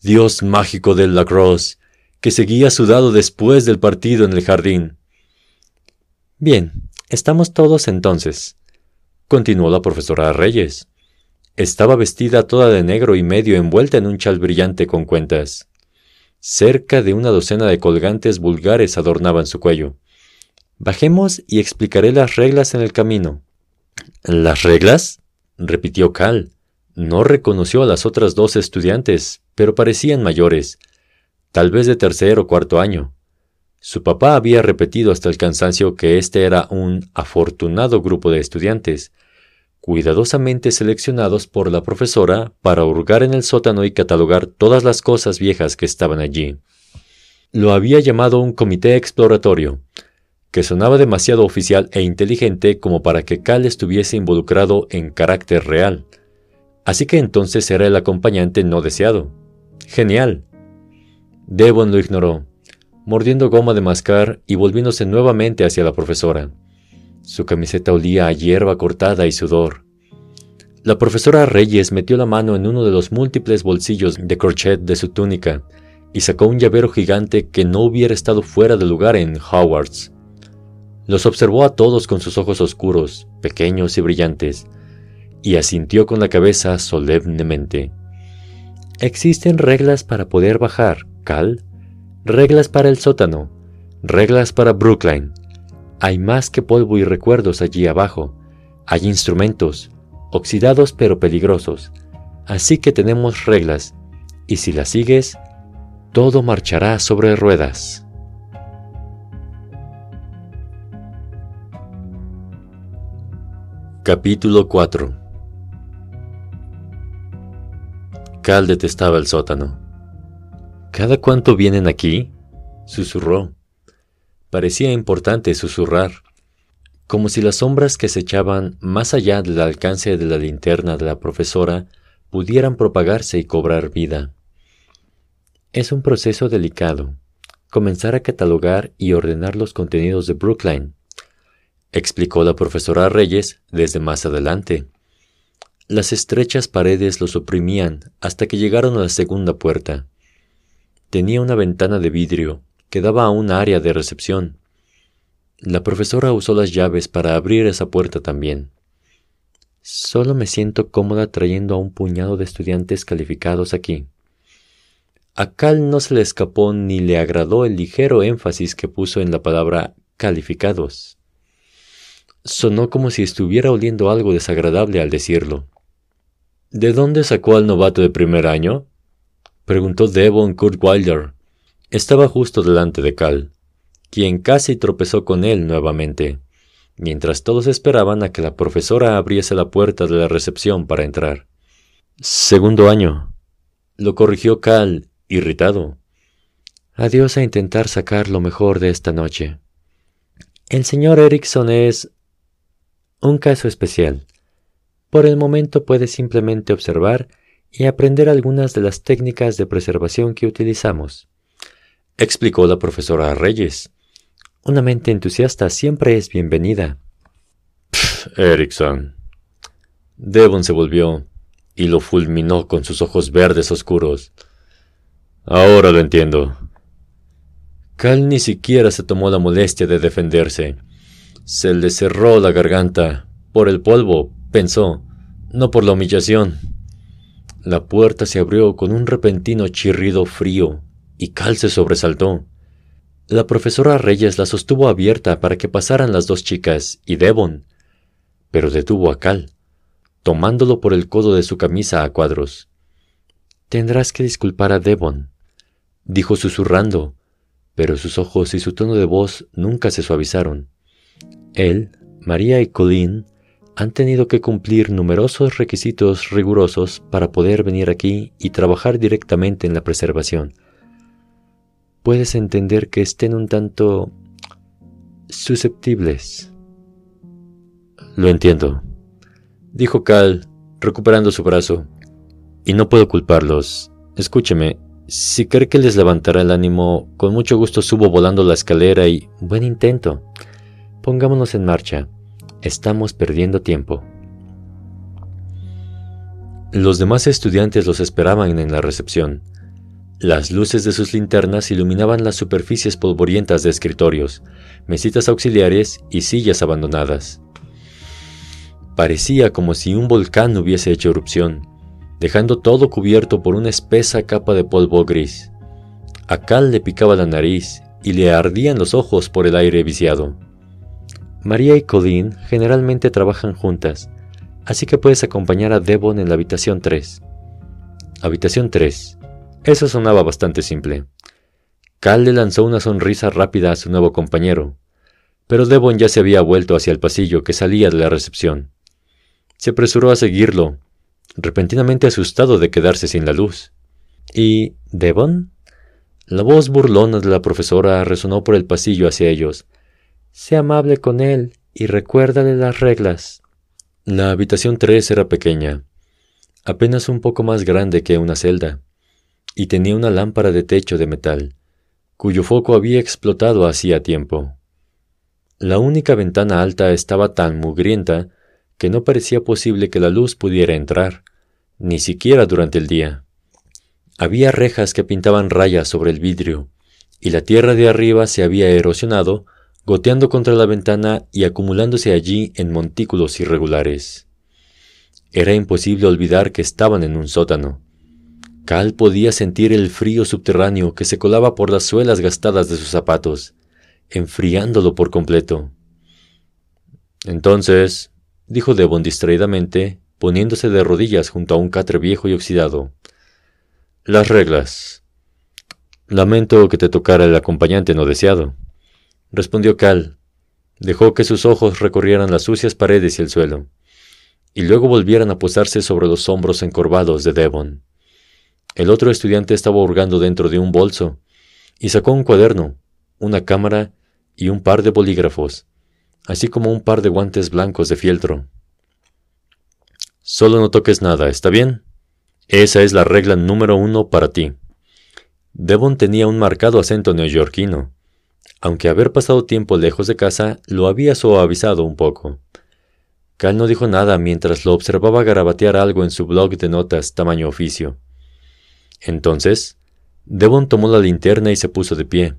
dios mágico del lacrosse, que seguía sudado después del partido en el jardín. Bien, estamos todos entonces, continuó la profesora Reyes. Estaba vestida toda de negro y medio envuelta en un chal brillante con cuentas. Cerca de una docena de colgantes vulgares adornaban su cuello. Bajemos y explicaré las reglas en el camino. ¿Las reglas? repitió Cal. No reconoció a las otras dos estudiantes, pero parecían mayores, tal vez de tercer o cuarto año. Su papá había repetido hasta el cansancio que este era un afortunado grupo de estudiantes, cuidadosamente seleccionados por la profesora para hurgar en el sótano y catalogar todas las cosas viejas que estaban allí. Lo había llamado un comité exploratorio, que sonaba demasiado oficial e inteligente como para que Cal estuviese involucrado en carácter real. Así que entonces era el acompañante no deseado. Genial. Devon lo ignoró, mordiendo goma de mascar y volviéndose nuevamente hacia la profesora. Su camiseta olía a hierba cortada y sudor. La profesora Reyes metió la mano en uno de los múltiples bolsillos de crochet de su túnica y sacó un llavero gigante que no hubiera estado fuera de lugar en Howard's. Los observó a todos con sus ojos oscuros, pequeños y brillantes, y asintió con la cabeza solemnemente. Existen reglas para poder bajar, Cal. Reglas para el sótano. Reglas para Brookline. Hay más que polvo y recuerdos allí abajo. Hay instrumentos, oxidados pero peligrosos. Así que tenemos reglas, y si las sigues, todo marchará sobre ruedas. Capítulo 4 Cal detestaba el sótano. ¿Cada cuánto vienen aquí? susurró. Parecía importante susurrar, como si las sombras que se echaban más allá del alcance de la linterna de la profesora pudieran propagarse y cobrar vida. Es un proceso delicado, comenzar a catalogar y ordenar los contenidos de Brookline, explicó la profesora Reyes desde más adelante. Las estrechas paredes los oprimían hasta que llegaron a la segunda puerta. Tenía una ventana de vidrio que daba a un área de recepción. La profesora usó las llaves para abrir esa puerta también. Solo me siento cómoda trayendo a un puñado de estudiantes calificados aquí. A Cal no se le escapó ni le agradó el ligero énfasis que puso en la palabra calificados. Sonó como si estuviera oliendo algo desagradable al decirlo. ¿De dónde sacó al novato de primer año? preguntó Devon Kurt Wilder. Estaba justo delante de Cal, quien casi tropezó con él nuevamente, mientras todos esperaban a que la profesora abriese la puerta de la recepción para entrar. Segundo año. Lo corrigió Cal, irritado. Adiós a intentar sacar lo mejor de esta noche. El señor Erickson es un caso especial. Por el momento puede simplemente observar y aprender algunas de las técnicas de preservación que utilizamos, explicó la profesora Reyes. Una mente entusiasta siempre es bienvenida. Erickson. Devon se volvió y lo fulminó con sus ojos verdes oscuros. Ahora lo entiendo. Cal ni siquiera se tomó la molestia de defenderse. Se le cerró la garganta. Por el polvo, pensó, no por la humillación. La puerta se abrió con un repentino chirrido frío, y Cal se sobresaltó. La profesora Reyes la sostuvo abierta para que pasaran las dos chicas y Devon, pero detuvo a Cal, tomándolo por el codo de su camisa a cuadros. Tendrás que disculpar a Devon, dijo susurrando, pero sus ojos y su tono de voz nunca se suavizaron. Él, María y Colleen han tenido que cumplir numerosos requisitos rigurosos para poder venir aquí y trabajar directamente en la preservación. Puedes entender que estén un tanto susceptibles. Lo entiendo, dijo Cal, recuperando su brazo. Y no puedo culparlos. Escúcheme, si cree que les levantará el ánimo, con mucho gusto subo volando la escalera y... Buen intento Pongámonos en marcha. Estamos perdiendo tiempo. Los demás estudiantes los esperaban en la recepción. Las luces de sus linternas iluminaban las superficies polvorientas de escritorios, mesitas auxiliares y sillas abandonadas. Parecía como si un volcán hubiese hecho erupción, dejando todo cubierto por una espesa capa de polvo gris. A Cal le picaba la nariz y le ardían los ojos por el aire viciado. María y Colleen generalmente trabajan juntas, así que puedes acompañar a Devon en la habitación 3. Habitación 3. Eso sonaba bastante simple. Cal le lanzó una sonrisa rápida a su nuevo compañero, pero Devon ya se había vuelto hacia el pasillo que salía de la recepción. Se apresuró a seguirlo, repentinamente asustado de quedarse sin la luz. ¿Y Devon? La voz burlona de la profesora resonó por el pasillo hacia ellos, Sé amable con él y recuérdale las reglas. La habitación 3 era pequeña, apenas un poco más grande que una celda, y tenía una lámpara de techo de metal, cuyo foco había explotado hacía tiempo. La única ventana alta estaba tan mugrienta que no parecía posible que la luz pudiera entrar, ni siquiera durante el día. Había rejas que pintaban rayas sobre el vidrio, y la tierra de arriba se había erosionado goteando contra la ventana y acumulándose allí en montículos irregulares. Era imposible olvidar que estaban en un sótano. Cal podía sentir el frío subterráneo que se colaba por las suelas gastadas de sus zapatos, enfriándolo por completo. Entonces, dijo Devon distraídamente, poniéndose de rodillas junto a un catre viejo y oxidado. Las reglas. Lamento que te tocara el acompañante no deseado respondió Cal. Dejó que sus ojos recorrieran las sucias paredes y el suelo, y luego volvieran a posarse sobre los hombros encorvados de Devon. El otro estudiante estaba hurgando dentro de un bolso, y sacó un cuaderno, una cámara y un par de bolígrafos, así como un par de guantes blancos de fieltro. Solo no toques nada, ¿está bien? Esa es la regla número uno para ti. Devon tenía un marcado acento neoyorquino, aunque haber pasado tiempo lejos de casa lo había suavizado un poco. Cal no dijo nada mientras lo observaba garabatear algo en su blog de notas tamaño oficio. Entonces, Devon tomó la linterna y se puso de pie,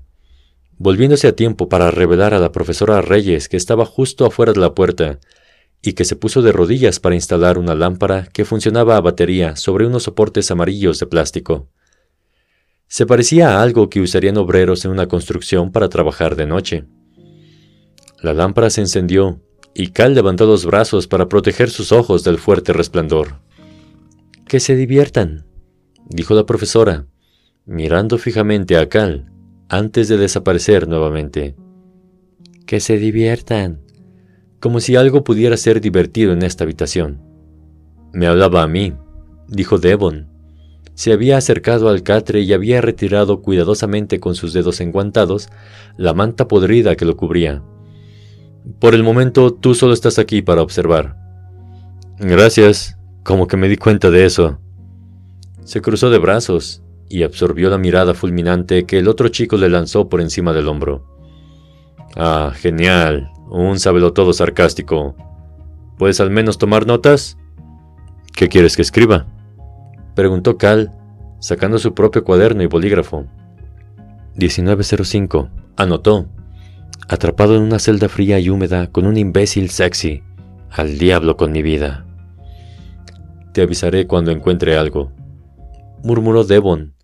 volviéndose a tiempo para revelar a la profesora Reyes que estaba justo afuera de la puerta y que se puso de rodillas para instalar una lámpara que funcionaba a batería sobre unos soportes amarillos de plástico. Se parecía a algo que usarían obreros en una construcción para trabajar de noche. La lámpara se encendió y Cal levantó los brazos para proteger sus ojos del fuerte resplandor. Que se diviertan, dijo la profesora, mirando fijamente a Cal antes de desaparecer nuevamente. Que se diviertan, como si algo pudiera ser divertido en esta habitación. Me hablaba a mí, dijo Devon, se había acercado al catre y había retirado cuidadosamente con sus dedos enguantados la manta podrida que lo cubría. Por el momento tú solo estás aquí para observar. Gracias, como que me di cuenta de eso. Se cruzó de brazos y absorbió la mirada fulminante que el otro chico le lanzó por encima del hombro. Ah, genial, un todo sarcástico. ¿Puedes al menos tomar notas? ¿Qué quieres que escriba? Preguntó Cal, sacando su propio cuaderno y bolígrafo. 1905. Anotó. Atrapado en una celda fría y húmeda con un imbécil sexy. Al diablo con mi vida. Te avisaré cuando encuentre algo. Murmuró Devon,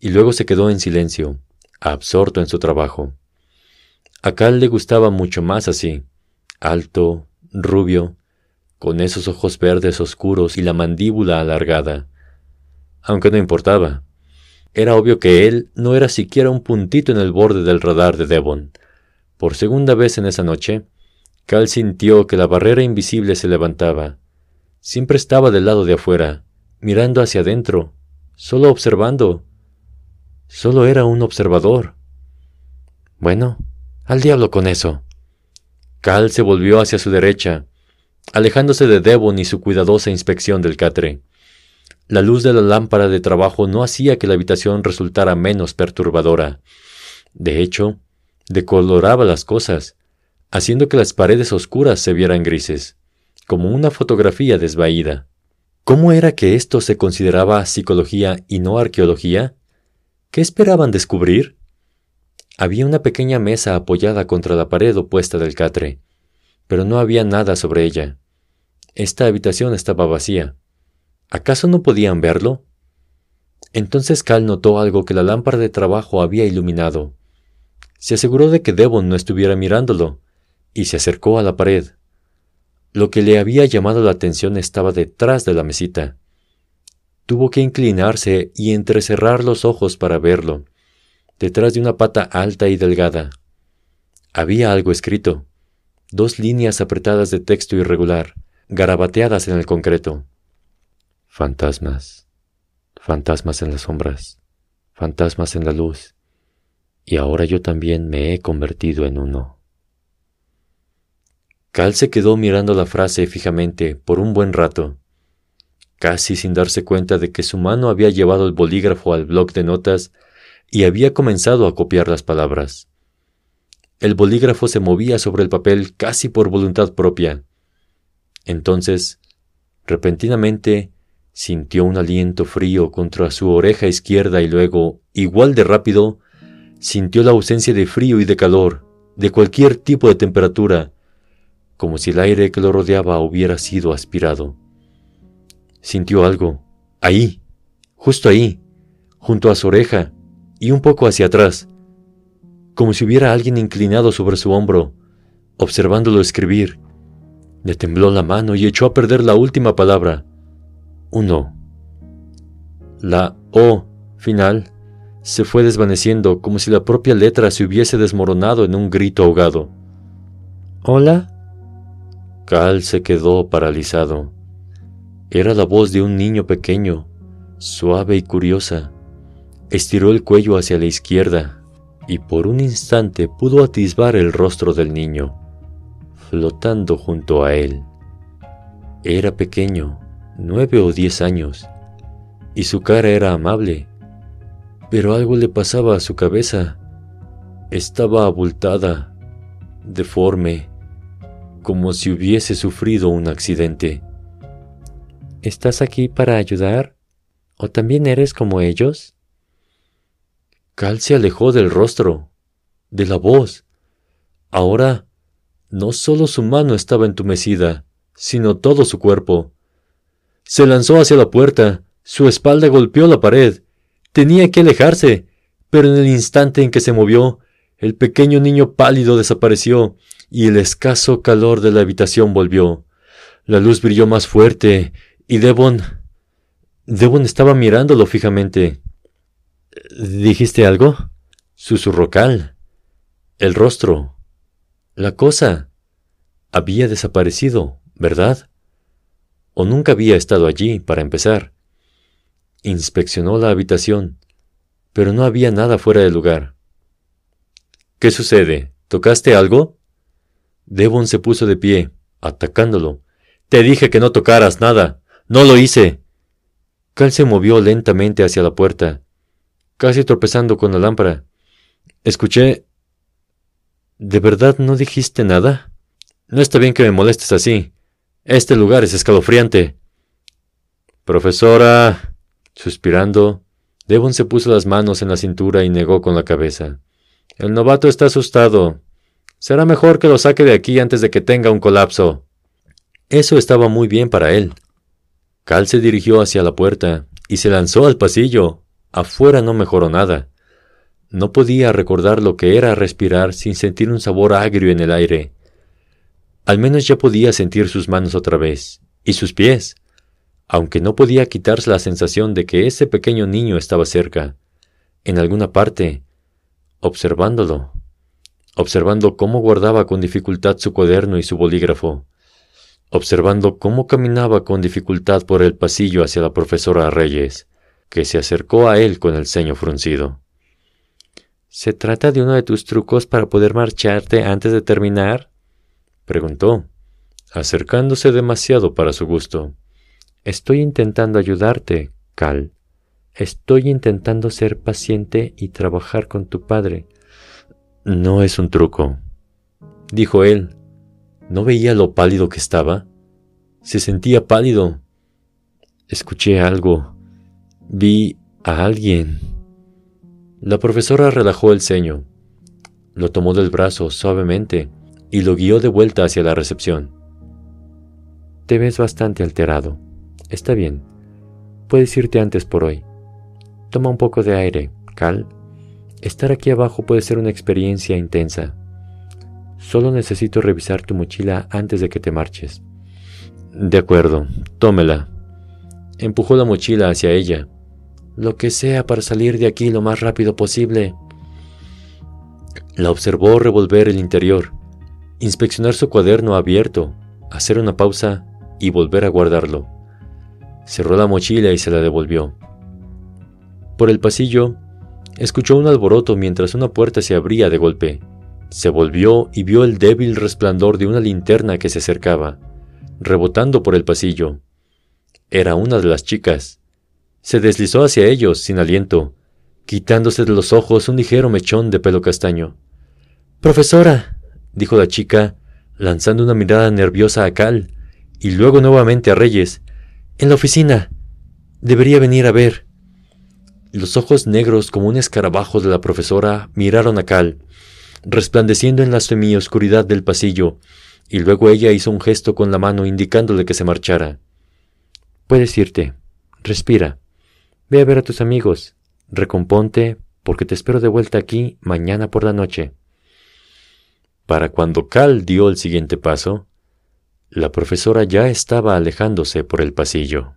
y luego se quedó en silencio, absorto en su trabajo. A Cal le gustaba mucho más así, alto, rubio, con esos ojos verdes oscuros y la mandíbula alargada, aunque no importaba. Era obvio que él no era siquiera un puntito en el borde del radar de Devon. Por segunda vez en esa noche, Cal sintió que la barrera invisible se levantaba. Siempre estaba del lado de afuera, mirando hacia adentro, solo observando. Solo era un observador. Bueno, al diablo con eso. Cal se volvió hacia su derecha, alejándose de Devon y su cuidadosa inspección del catre. La luz de la lámpara de trabajo no hacía que la habitación resultara menos perturbadora. De hecho, decoloraba las cosas, haciendo que las paredes oscuras se vieran grises, como una fotografía desvaída. ¿Cómo era que esto se consideraba psicología y no arqueología? ¿Qué esperaban descubrir? Había una pequeña mesa apoyada contra la pared opuesta del catre, pero no había nada sobre ella. Esta habitación estaba vacía. ¿Acaso no podían verlo? Entonces Cal notó algo que la lámpara de trabajo había iluminado. Se aseguró de que Devon no estuviera mirándolo, y se acercó a la pared. Lo que le había llamado la atención estaba detrás de la mesita. Tuvo que inclinarse y entrecerrar los ojos para verlo, detrás de una pata alta y delgada. Había algo escrito, dos líneas apretadas de texto irregular, garabateadas en el concreto. Fantasmas, fantasmas en las sombras, fantasmas en la luz, y ahora yo también me he convertido en uno. Cal se quedó mirando la frase fijamente por un buen rato, casi sin darse cuenta de que su mano había llevado el bolígrafo al bloc de notas y había comenzado a copiar las palabras. El bolígrafo se movía sobre el papel casi por voluntad propia. Entonces, repentinamente, sintió un aliento frío contra su oreja izquierda y luego, igual de rápido, sintió la ausencia de frío y de calor, de cualquier tipo de temperatura, como si el aire que lo rodeaba hubiera sido aspirado. Sintió algo, ahí, justo ahí, junto a su oreja y un poco hacia atrás, como si hubiera alguien inclinado sobre su hombro, observándolo escribir. Le tembló la mano y echó a perder la última palabra. Uno. La O final se fue desvaneciendo como si la propia letra se hubiese desmoronado en un grito ahogado. ¿Hola? Cal se quedó paralizado. Era la voz de un niño pequeño, suave y curiosa. Estiró el cuello hacia la izquierda y por un instante pudo atisbar el rostro del niño, flotando junto a él. Era pequeño, nueve o diez años, y su cara era amable, pero algo le pasaba a su cabeza. Estaba abultada, deforme, como si hubiese sufrido un accidente. ¿Estás aquí para ayudar? ¿O también eres como ellos? Cal se alejó del rostro, de la voz. Ahora, no solo su mano estaba entumecida, sino todo su cuerpo. Se lanzó hacia la puerta, su espalda golpeó la pared. Tenía que alejarse, pero en el instante en que se movió, el pequeño niño pálido desapareció y el escaso calor de la habitación volvió. La luz brilló más fuerte y Devon... Devon estaba mirándolo fijamente. ¿Dijiste algo? Susurró Cal. El rostro. La cosa. Había desaparecido, ¿verdad? O nunca había estado allí, para empezar. Inspeccionó la habitación, pero no había nada fuera de lugar. ¿Qué sucede? ¿Tocaste algo? Devon se puso de pie, atacándolo. Te dije que no tocaras nada. No lo hice. Cal se movió lentamente hacia la puerta, casi tropezando con la lámpara. Escuché... ¿De verdad no dijiste nada? No está bien que me molestes así. Este lugar es escalofriante. Profesora. Suspirando, Devon se puso las manos en la cintura y negó con la cabeza. El novato está asustado. Será mejor que lo saque de aquí antes de que tenga un colapso. Eso estaba muy bien para él. Cal se dirigió hacia la puerta y se lanzó al pasillo. Afuera no mejoró nada. No podía recordar lo que era respirar sin sentir un sabor agrio en el aire. Al menos ya podía sentir sus manos otra vez, y sus pies, aunque no podía quitarse la sensación de que ese pequeño niño estaba cerca, en alguna parte, observándolo observando cómo guardaba con dificultad su cuaderno y su bolígrafo, observando cómo caminaba con dificultad por el pasillo hacia la profesora Reyes, que se acercó a él con el ceño fruncido. ¿Se trata de uno de tus trucos para poder marcharte antes de terminar? Preguntó, acercándose demasiado para su gusto. Estoy intentando ayudarte, Cal. Estoy intentando ser paciente y trabajar con tu padre. No es un truco. dijo él. ¿No veía lo pálido que estaba? Se sentía pálido. Escuché algo. Vi a alguien. La profesora relajó el ceño. Lo tomó del brazo suavemente y lo guió de vuelta hacia la recepción. Te ves bastante alterado. Está bien. Puedes irte antes por hoy. Toma un poco de aire, Cal. Estar aquí abajo puede ser una experiencia intensa. Solo necesito revisar tu mochila antes de que te marches. De acuerdo, tómela. Empujó la mochila hacia ella. Lo que sea para salir de aquí lo más rápido posible. La observó revolver el interior, inspeccionar su cuaderno abierto, hacer una pausa y volver a guardarlo. Cerró la mochila y se la devolvió. Por el pasillo, escuchó un alboroto mientras una puerta se abría de golpe. Se volvió y vio el débil resplandor de una linterna que se acercaba, rebotando por el pasillo. Era una de las chicas. Se deslizó hacia ellos sin aliento, quitándose de los ojos un ligero mechón de pelo castaño. Profesora, dijo la chica, lanzando una mirada nerviosa a Cal, y luego nuevamente a Reyes. En la oficina. Debería venir a ver. Los ojos negros como un escarabajo de la profesora miraron a Cal, resplandeciendo en la semioscuridad del pasillo, y luego ella hizo un gesto con la mano indicándole que se marchara. Puedes irte. Respira. Ve a ver a tus amigos. Recomponte, porque te espero de vuelta aquí mañana por la noche. Para cuando Cal dio el siguiente paso, la profesora ya estaba alejándose por el pasillo.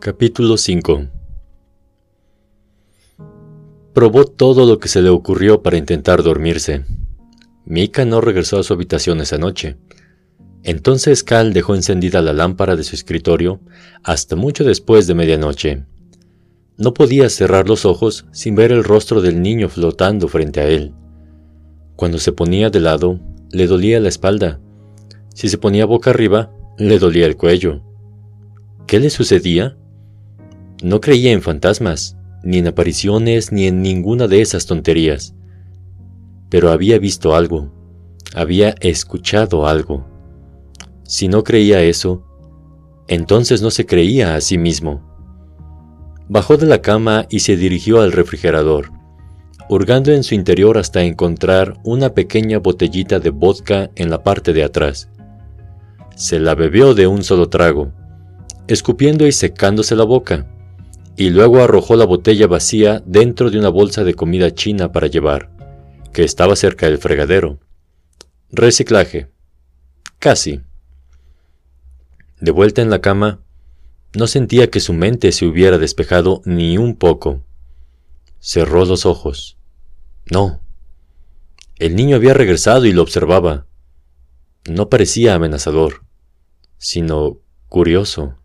Capítulo 5 Probó todo lo que se le ocurrió para intentar dormirse. Mika no regresó a su habitación esa noche. Entonces Cal dejó encendida la lámpara de su escritorio hasta mucho después de medianoche. No podía cerrar los ojos sin ver el rostro del niño flotando frente a él. Cuando se ponía de lado, le dolía la espalda. Si se ponía boca arriba, le dolía el cuello. ¿Qué le sucedía? No creía en fantasmas, ni en apariciones, ni en ninguna de esas tonterías pero había visto algo, había escuchado algo. Si no creía eso, entonces no se creía a sí mismo. Bajó de la cama y se dirigió al refrigerador, hurgando en su interior hasta encontrar una pequeña botellita de vodka en la parte de atrás. Se la bebió de un solo trago, escupiendo y secándose la boca, y luego arrojó la botella vacía dentro de una bolsa de comida china para llevar que estaba cerca del fregadero. Reciclaje. Casi. De vuelta en la cama, no sentía que su mente se hubiera despejado ni un poco. Cerró los ojos. No. El niño había regresado y lo observaba. No parecía amenazador, sino curioso.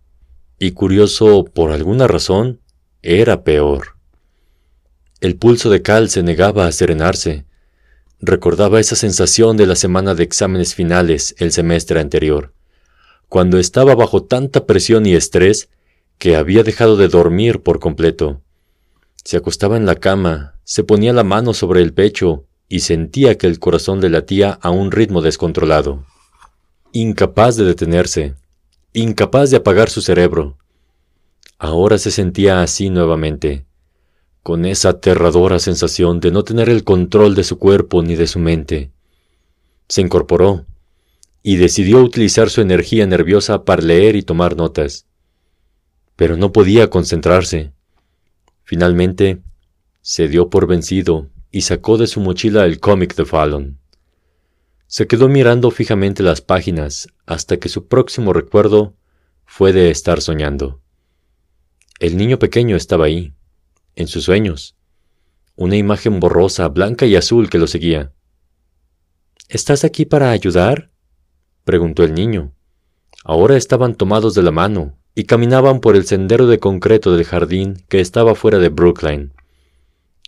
Y curioso, por alguna razón, era peor. El pulso de Cal se negaba a serenarse, Recordaba esa sensación de la semana de exámenes finales el semestre anterior, cuando estaba bajo tanta presión y estrés que había dejado de dormir por completo. Se acostaba en la cama, se ponía la mano sobre el pecho y sentía que el corazón le latía a un ritmo descontrolado. Incapaz de detenerse, incapaz de apagar su cerebro. Ahora se sentía así nuevamente, con esa aterradora sensación de no tener el control de su cuerpo ni de su mente. Se incorporó y decidió utilizar su energía nerviosa para leer y tomar notas. Pero no podía concentrarse. Finalmente, se dio por vencido y sacó de su mochila el cómic de Fallon. Se quedó mirando fijamente las páginas hasta que su próximo recuerdo fue de estar soñando. El niño pequeño estaba ahí, en sus sueños, una imagen borrosa, blanca y azul que lo seguía. ¿Estás aquí para ayudar? preguntó el niño. Ahora estaban tomados de la mano y caminaban por el sendero de concreto del jardín que estaba fuera de Brookline.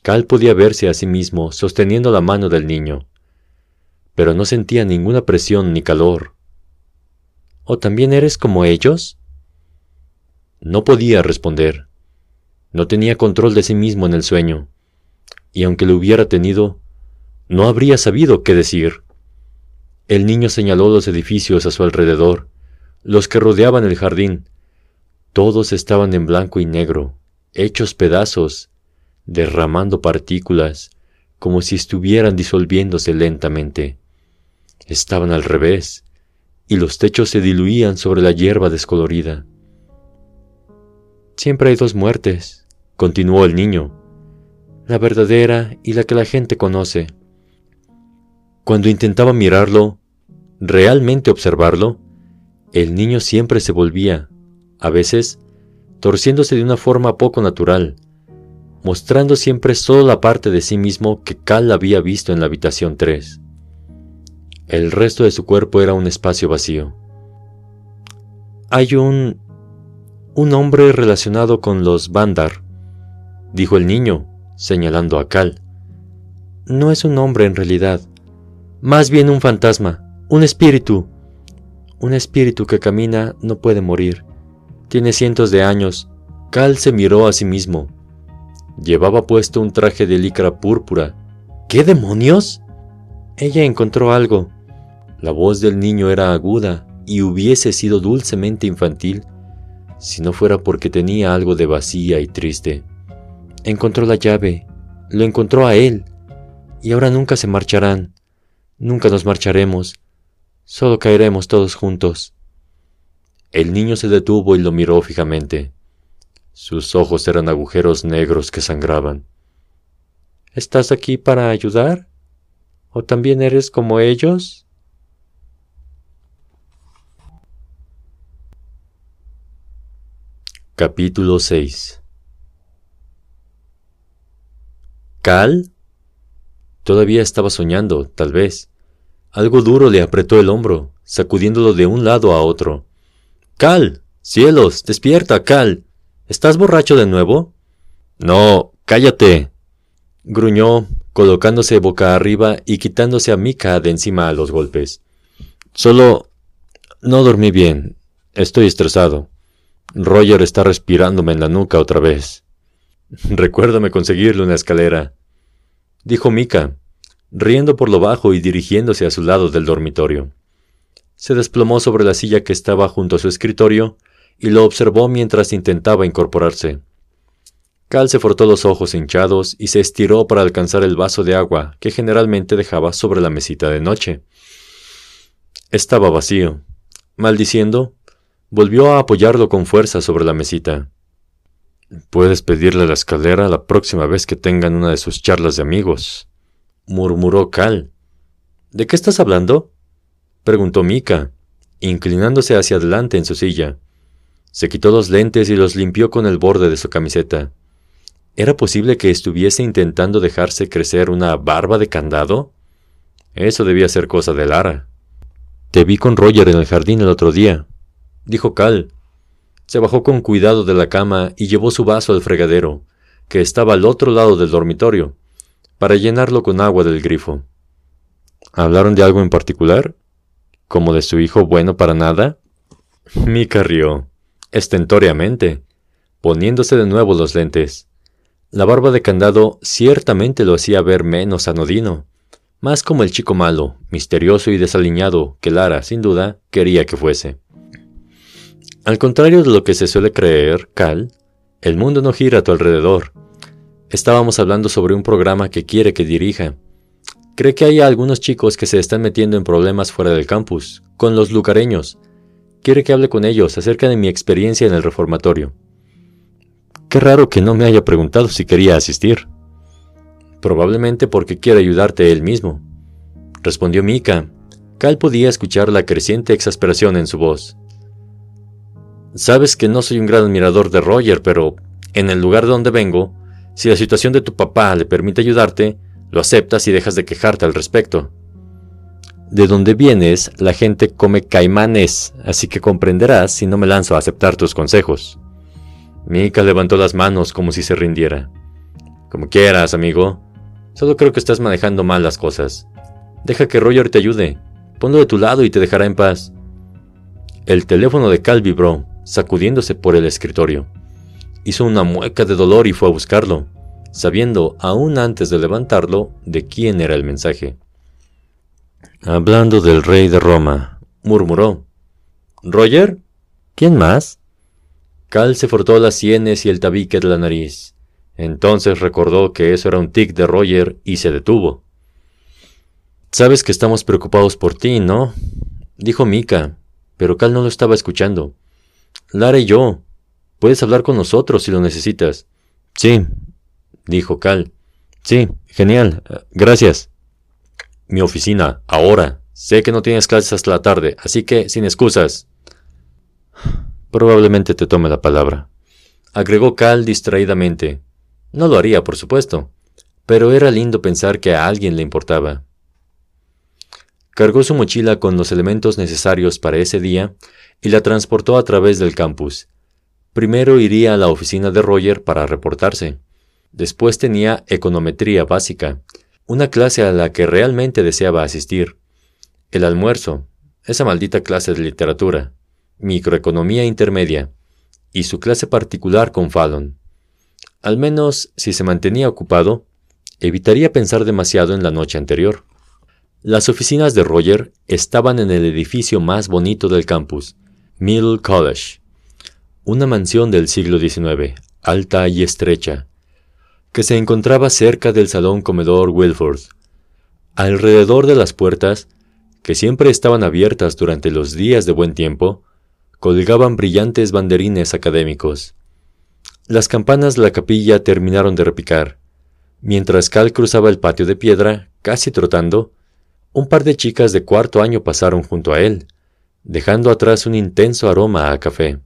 Cal podía verse a sí mismo sosteniendo la mano del niño, pero no sentía ninguna presión ni calor. ¿O también eres como ellos? No podía responder. No tenía control de sí mismo en el sueño, y aunque lo hubiera tenido, no habría sabido qué decir. El niño señaló los edificios a su alrededor, los que rodeaban el jardín. Todos estaban en blanco y negro, hechos pedazos, derramando partículas, como si estuvieran disolviéndose lentamente. Estaban al revés, y los techos se diluían sobre la hierba descolorida. Siempre hay dos muertes, continuó el niño, la verdadera y la que la gente conoce. Cuando intentaba mirarlo, realmente observarlo, el niño siempre se volvía, a veces, torciéndose de una forma poco natural, mostrando siempre solo la parte de sí mismo que Cal había visto en la habitación 3. El resto de su cuerpo era un espacio vacío. Hay un... un hombre relacionado con los Bandar, dijo el niño, señalando a Cal. No es un hombre en realidad, más bien un fantasma, un espíritu. Un espíritu que camina no puede morir. Tiene cientos de años. Cal se miró a sí mismo. Llevaba puesto un traje de licra púrpura. ¿Qué demonios? Ella encontró algo. La voz del niño era aguda y hubiese sido dulcemente infantil si no fuera porque tenía algo de vacía y triste. Encontró la llave, lo encontró a él, y ahora nunca se marcharán, nunca nos marcharemos, solo caeremos todos juntos. El niño se detuvo y lo miró fijamente. Sus ojos eran agujeros negros que sangraban. ¿Estás aquí para ayudar? ¿O también eres como ellos? Capítulo 6 ¿Cal? Todavía estaba soñando, tal vez. Algo duro le apretó el hombro, sacudiéndolo de un lado a otro. Cal. Cielos. Despierta, Cal. ¿Estás borracho de nuevo? No, cállate. gruñó, colocándose boca arriba y quitándose a Mika de encima a los golpes. Solo... no dormí bien. Estoy estresado. Roger está respirándome en la nuca otra vez. Recuérdame conseguirle una escalera, dijo Mika, riendo por lo bajo y dirigiéndose a su lado del dormitorio. Se desplomó sobre la silla que estaba junto a su escritorio y lo observó mientras intentaba incorporarse. Cal se frotó los ojos hinchados y se estiró para alcanzar el vaso de agua que generalmente dejaba sobre la mesita de noche. Estaba vacío. Maldiciendo, volvió a apoyarlo con fuerza sobre la mesita. Puedes pedirle la escalera la próxima vez que tengan una de sus charlas de amigos, murmuró Cal. ¿De qué estás hablando? preguntó Mika, inclinándose hacia adelante en su silla. Se quitó los lentes y los limpió con el borde de su camiseta. ¿Era posible que estuviese intentando dejarse crecer una barba de candado? Eso debía ser cosa de Lara. Te vi con Roger en el jardín el otro día, dijo Cal. Se bajó con cuidado de la cama y llevó su vaso al fregadero, que estaba al otro lado del dormitorio, para llenarlo con agua del grifo. ¿Hablaron de algo en particular? ¿Como de su hijo bueno para nada? [LAUGHS] Mika rió estentóreamente, poniéndose de nuevo los lentes. La barba de candado ciertamente lo hacía ver menos anodino, más como el chico malo, misterioso y desaliñado que Lara, sin duda, quería que fuese. Al contrario de lo que se suele creer, Cal, el mundo no gira a tu alrededor. Estábamos hablando sobre un programa que quiere que dirija. Cree que hay algunos chicos que se están metiendo en problemas fuera del campus, con los lucareños, Quiere que hable con ellos acerca de mi experiencia en el reformatorio. Qué raro que no me haya preguntado si quería asistir. Probablemente porque quiere ayudarte él mismo, respondió Mika. Cal podía escuchar la creciente exasperación en su voz. Sabes que no soy un gran admirador de Roger, pero en el lugar de donde vengo, si la situación de tu papá le permite ayudarte, lo aceptas y dejas de quejarte al respecto. De donde vienes, la gente come caimanes, así que comprenderás si no me lanzo a aceptar tus consejos. Mika levantó las manos como si se rindiera. Como quieras, amigo. Solo creo que estás manejando mal las cosas. Deja que Roger te ayude. Ponlo de tu lado y te dejará en paz. El teléfono de Cal vibró, sacudiéndose por el escritorio. Hizo una mueca de dolor y fue a buscarlo, sabiendo, aún antes de levantarlo, de quién era el mensaje. Hablando del rey de Roma, murmuró. ¿Roger? ¿Quién más? Cal se frotó las sienes y el tabique de la nariz. Entonces recordó que eso era un tic de Roger y se detuvo. Sabes que estamos preocupados por ti, ¿no? dijo Mika, pero Cal no lo estaba escuchando. Lara y yo. Puedes hablar con nosotros si lo necesitas. Sí, dijo Cal. Sí, genial. Gracias. Mi oficina, ahora. Sé que no tienes clases hasta la tarde, así que sin excusas. Probablemente te tome la palabra. Agregó Cal distraídamente. No lo haría, por supuesto, pero era lindo pensar que a alguien le importaba. Cargó su mochila con los elementos necesarios para ese día y la transportó a través del campus. Primero iría a la oficina de Roger para reportarse. Después tenía econometría básica, una clase a la que realmente deseaba asistir. El almuerzo, esa maldita clase de literatura, microeconomía intermedia, y su clase particular con Fallon. Al menos, si se mantenía ocupado, evitaría pensar demasiado en la noche anterior. Las oficinas de Roger estaban en el edificio más bonito del campus, Middle College, una mansión del siglo XIX, alta y estrecha, que se encontraba cerca del salón comedor Wilford. Alrededor de las puertas, que siempre estaban abiertas durante los días de buen tiempo, colgaban brillantes banderines académicos. Las campanas de la capilla terminaron de repicar. Mientras Cal cruzaba el patio de piedra, casi trotando, un par de chicas de cuarto año pasaron junto a él, dejando atrás un intenso aroma a café.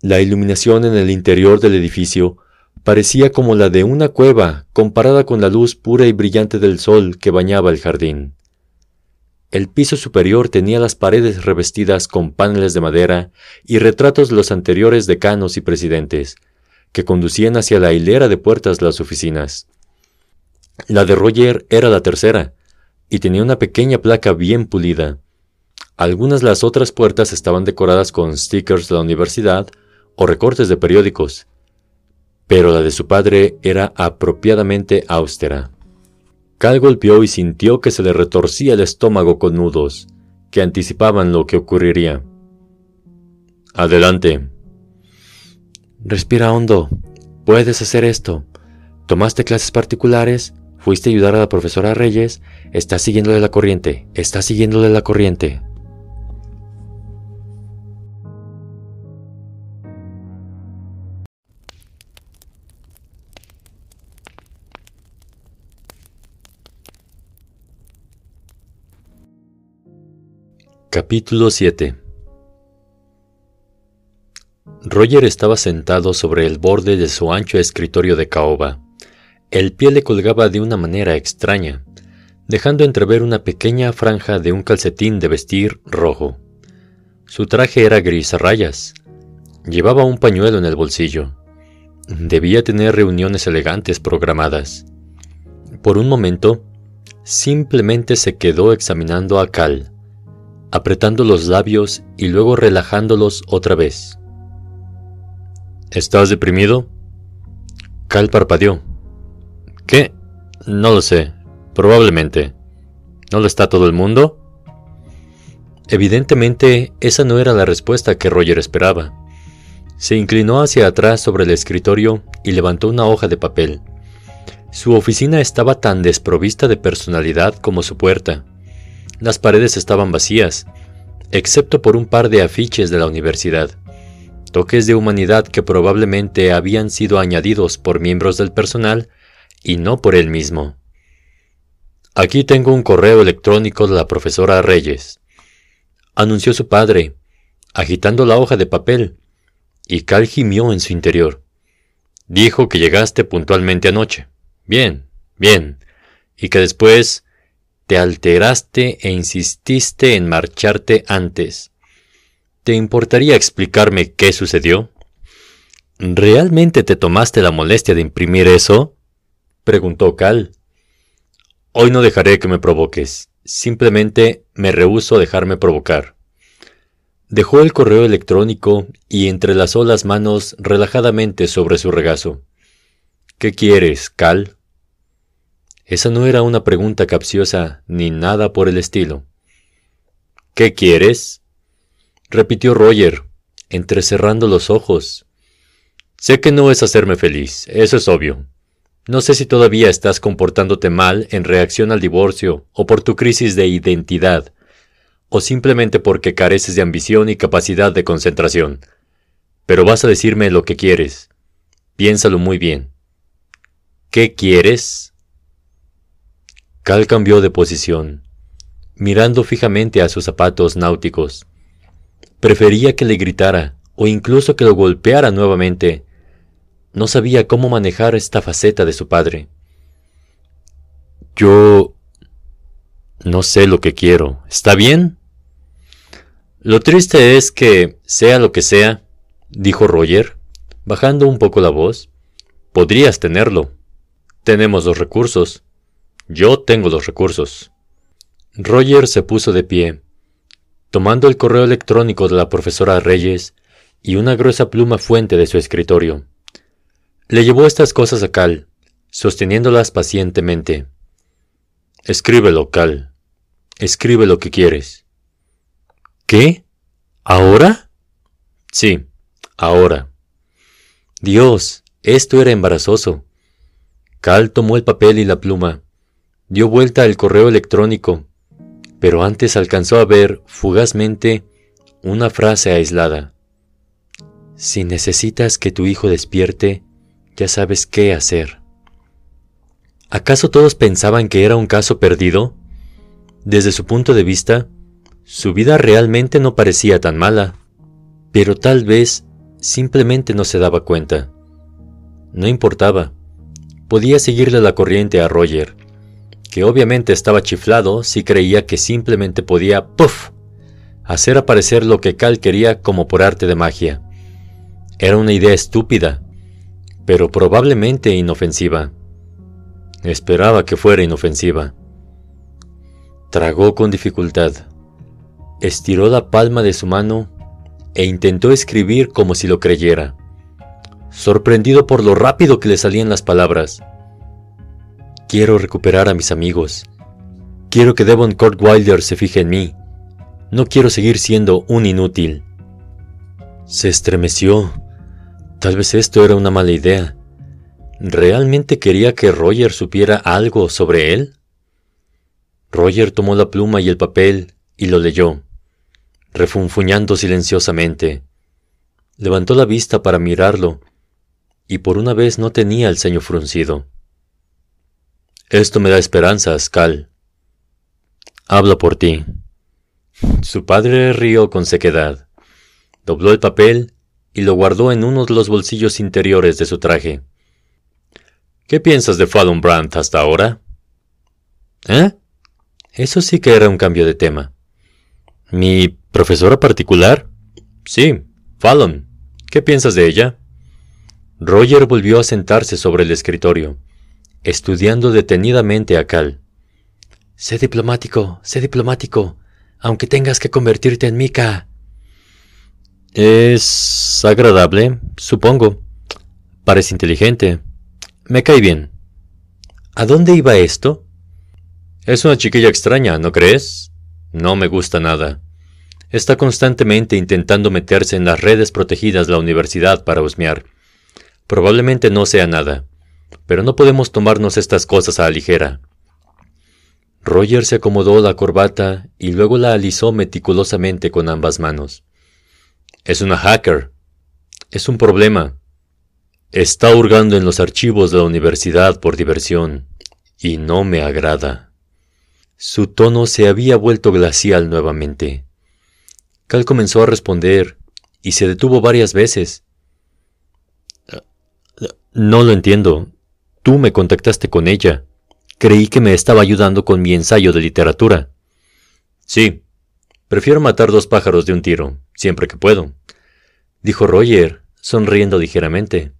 La iluminación en el interior del edificio parecía como la de una cueva comparada con la luz pura y brillante del sol que bañaba el jardín. El piso superior tenía las paredes revestidas con paneles de madera y retratos de los anteriores decanos y presidentes, que conducían hacia la hilera de puertas las oficinas. La de Roger era la tercera, y tenía una pequeña placa bien pulida. Algunas las otras puertas estaban decoradas con stickers de la universidad o recortes de periódicos, pero la de su padre era apropiadamente austera. Cal golpeó y sintió que se le retorcía el estómago con nudos, que anticipaban lo que ocurriría. Adelante. Respira hondo. Puedes hacer esto. ¿Tomaste clases particulares? Fuiste a ayudar a la profesora Reyes, estás siguiéndole la corriente, estás siguiéndole la corriente. Capítulo 7 Roger estaba sentado sobre el borde de su ancho escritorio de caoba. El pie le colgaba de una manera extraña, dejando entrever una pequeña franja de un calcetín de vestir rojo. Su traje era gris a rayas. Llevaba un pañuelo en el bolsillo. Debía tener reuniones elegantes programadas. Por un momento, simplemente se quedó examinando a Cal, apretando los labios y luego relajándolos otra vez. ¿Estás deprimido? Cal parpadeó. ¿Qué? No lo sé. Probablemente. ¿No lo está todo el mundo? Evidentemente, esa no era la respuesta que Roger esperaba. Se inclinó hacia atrás sobre el escritorio y levantó una hoja de papel. Su oficina estaba tan desprovista de personalidad como su puerta. Las paredes estaban vacías, excepto por un par de afiches de la universidad, toques de humanidad que probablemente habían sido añadidos por miembros del personal y no por él mismo. Aquí tengo un correo electrónico de la profesora Reyes, anunció su padre, agitando la hoja de papel, y Cal gimió en su interior. Dijo que llegaste puntualmente anoche. Bien, bien, y que después te alteraste e insististe en marcharte antes. ¿Te importaría explicarme qué sucedió? ¿Realmente te tomaste la molestia de imprimir eso? Preguntó Cal. Hoy no dejaré que me provoques. Simplemente me rehúso a dejarme provocar. Dejó el correo electrónico y entrelazó las manos relajadamente sobre su regazo. ¿Qué quieres, Cal? Esa no era una pregunta capciosa ni nada por el estilo. ¿Qué quieres? repitió Roger, entrecerrando los ojos. Sé que no es hacerme feliz, eso es obvio. No sé si todavía estás comportándote mal en reacción al divorcio o por tu crisis de identidad, o simplemente porque careces de ambición y capacidad de concentración. Pero vas a decirme lo que quieres. Piénsalo muy bien. ¿Qué quieres? Cal cambió de posición, mirando fijamente a sus zapatos náuticos. Prefería que le gritara o incluso que lo golpeara nuevamente, no sabía cómo manejar esta faceta de su padre. Yo... no sé lo que quiero. ¿Está bien? Lo triste es que, sea lo que sea, dijo Roger, bajando un poco la voz, podrías tenerlo. Tenemos los recursos. Yo tengo los recursos. Roger se puso de pie, tomando el correo electrónico de la profesora Reyes y una gruesa pluma fuente de su escritorio. Le llevó estas cosas a Cal, sosteniéndolas pacientemente. Escríbelo, Cal. Escribe lo que quieres. ¿Qué? ¿Ahora? Sí, ahora. Dios, esto era embarazoso. Cal tomó el papel y la pluma, dio vuelta al correo electrónico, pero antes alcanzó a ver, fugazmente, una frase aislada. Si necesitas que tu hijo despierte, ya sabes qué hacer. ¿Acaso todos pensaban que era un caso perdido? Desde su punto de vista, su vida realmente no parecía tan mala, pero tal vez simplemente no se daba cuenta. No importaba. Podía seguirle la corriente a Roger, que obviamente estaba chiflado si creía que simplemente podía, ¡puff!, hacer aparecer lo que Cal quería como por arte de magia. Era una idea estúpida, pero probablemente inofensiva. Esperaba que fuera inofensiva. Tragó con dificultad. Estiró la palma de su mano e intentó escribir como si lo creyera, sorprendido por lo rápido que le salían las palabras. Quiero recuperar a mis amigos. Quiero que Devon Wilder se fije en mí. No quiero seguir siendo un inútil. Se estremeció Tal vez esto era una mala idea. ¿Realmente quería que Roger supiera algo sobre él? Roger tomó la pluma y el papel y lo leyó, refunfuñando silenciosamente. Levantó la vista para mirarlo, y por una vez no tenía el ceño fruncido. Esto me da esperanzas, Cal. Habla por ti. Su padre rió con sequedad, dobló el papel y lo guardó en uno de los bolsillos interiores de su traje. ¿Qué piensas de Fallon Brandt hasta ahora? ¿Eh? Eso sí que era un cambio de tema. ¿Mi profesora particular? Sí, Fallon. ¿Qué piensas de ella? Roger volvió a sentarse sobre el escritorio, estudiando detenidamente a Cal. Sé diplomático, sé diplomático, aunque tengas que convertirte en Mika. Es agradable, supongo. Parece inteligente. Me cae bien. ¿A dónde iba esto? Es una chiquilla extraña, ¿no crees? No me gusta nada. Está constantemente intentando meterse en las redes protegidas de la universidad para husmear. Probablemente no sea nada, pero no podemos tomarnos estas cosas a la ligera. Roger se acomodó la corbata y luego la alisó meticulosamente con ambas manos. Es una hacker. Es un problema. Está hurgando en los archivos de la universidad por diversión, y no me agrada. Su tono se había vuelto glacial nuevamente. Cal comenzó a responder, y se detuvo varias veces. No lo entiendo. Tú me contactaste con ella. Creí que me estaba ayudando con mi ensayo de literatura. Sí, prefiero matar dos pájaros de un tiro siempre que puedo, dijo Roger, sonriendo ligeramente.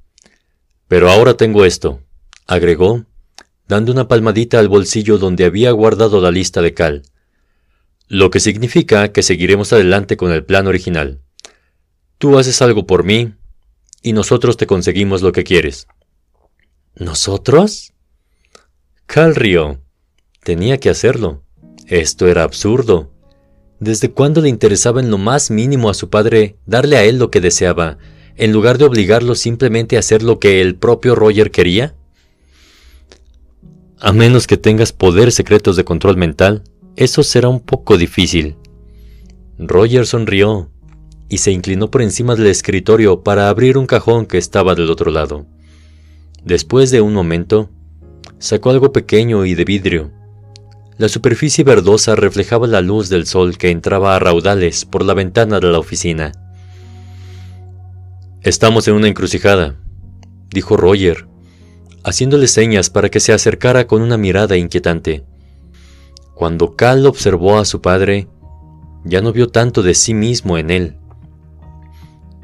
Pero ahora tengo esto, agregó, dando una palmadita al bolsillo donde había guardado la lista de Cal. Lo que significa que seguiremos adelante con el plan original. Tú haces algo por mí y nosotros te conseguimos lo que quieres. ¿Nosotros? Cal rió. Tenía que hacerlo. Esto era absurdo. ¿Desde cuándo le interesaba en lo más mínimo a su padre darle a él lo que deseaba, en lugar de obligarlo simplemente a hacer lo que el propio Roger quería? A menos que tengas poderes secretos de control mental, eso será un poco difícil. Roger sonrió y se inclinó por encima del escritorio para abrir un cajón que estaba del otro lado. Después de un momento, sacó algo pequeño y de vidrio. La superficie verdosa reflejaba la luz del sol que entraba a raudales por la ventana de la oficina. Estamos en una encrucijada, dijo Roger, haciéndole señas para que se acercara con una mirada inquietante. Cuando Cal observó a su padre, ya no vio tanto de sí mismo en él.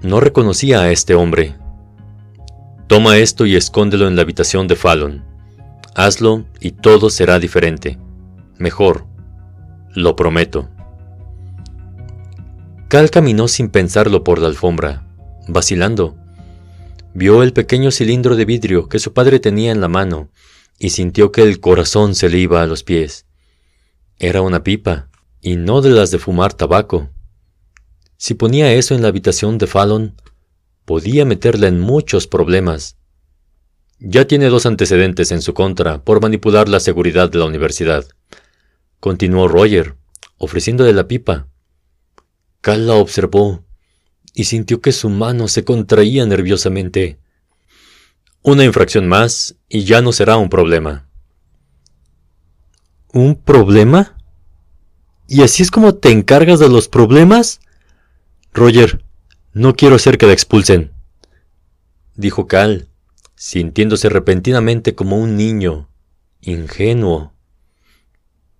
No reconocía a este hombre. Toma esto y escóndelo en la habitación de Fallon. Hazlo y todo será diferente. Mejor. Lo prometo. Cal caminó sin pensarlo por la alfombra, vacilando. Vio el pequeño cilindro de vidrio que su padre tenía en la mano y sintió que el corazón se le iba a los pies. Era una pipa, y no de las de fumar tabaco. Si ponía eso en la habitación de Fallon, podía meterla en muchos problemas. Ya tiene dos antecedentes en su contra por manipular la seguridad de la universidad. Continuó Roger, ofreciéndole la pipa. Cal la observó y sintió que su mano se contraía nerviosamente. Una infracción más y ya no será un problema. ¿Un problema? ¿Y así es como te encargas de los problemas? Roger, no quiero hacer que la expulsen, dijo Cal, sintiéndose repentinamente como un niño, ingenuo.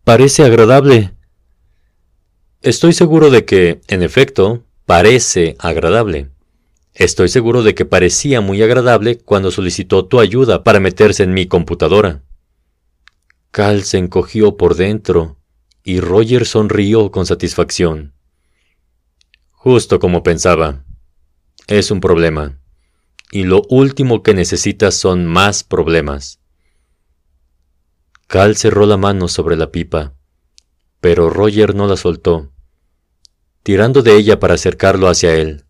Parece agradable. Estoy seguro de que, en efecto, parece agradable. Estoy seguro de que parecía muy agradable cuando solicitó tu ayuda para meterse en mi computadora. Cal se encogió por dentro y Roger sonrió con satisfacción. Justo como pensaba. Es un problema. Y lo último que necesitas son más problemas. Cal cerró la mano sobre la pipa, pero Roger no la soltó, tirando de ella para acercarlo hacia él.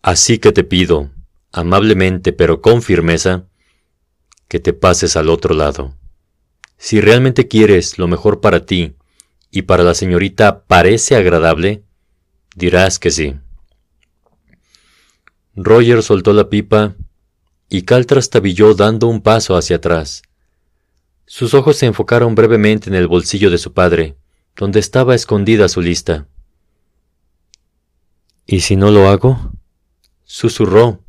Así que te pido, amablemente pero con firmeza, que te pases al otro lado. Si realmente quieres lo mejor para ti y para la señorita parece agradable, dirás que sí. Roger soltó la pipa y Cal trastabilló dando un paso hacia atrás. Sus ojos se enfocaron brevemente en el bolsillo de su padre, donde estaba escondida su lista. ¿Y si no lo hago? susurró.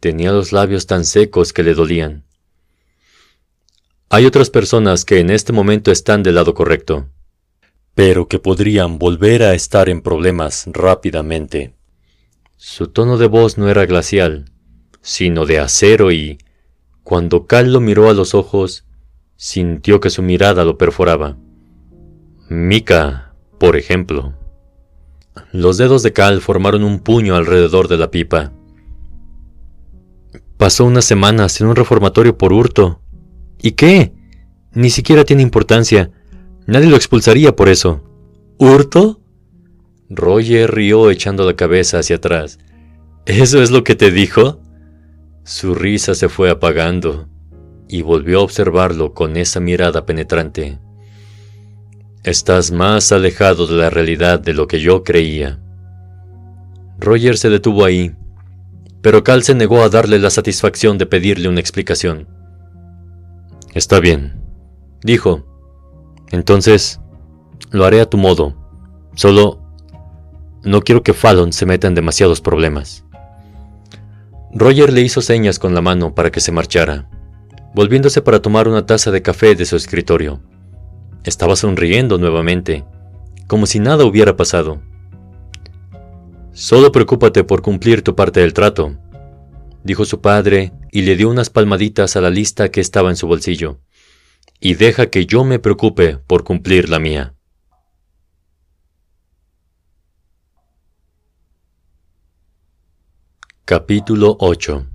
Tenía los labios tan secos que le dolían. Hay otras personas que en este momento están del lado correcto, pero que podrían volver a estar en problemas rápidamente. Su tono de voz no era glacial, sino de acero y, cuando Cal lo miró a los ojos, sintió que su mirada lo perforaba. Mika, por ejemplo. Los dedos de Cal formaron un puño alrededor de la pipa. Pasó unas semanas en un reformatorio por hurto, ¿Y qué? Ni siquiera tiene importancia. Nadie lo expulsaría por eso. ¿Hurto? Roger rió echando la cabeza hacia atrás. ¿Eso es lo que te dijo? Su risa se fue apagando y volvió a observarlo con esa mirada penetrante. Estás más alejado de la realidad de lo que yo creía. Roger se detuvo ahí, pero Cal se negó a darle la satisfacción de pedirle una explicación. Está bien, dijo. Entonces, lo haré a tu modo. Solo no quiero que Fallon se meta en demasiados problemas. Roger le hizo señas con la mano para que se marchara, volviéndose para tomar una taza de café de su escritorio. Estaba sonriendo nuevamente, como si nada hubiera pasado. Solo preocúpate por cumplir tu parte del trato, dijo su padre y le dio unas palmaditas a la lista que estaba en su bolsillo. Y deja que yo me preocupe por cumplir la mía. Capítulo 8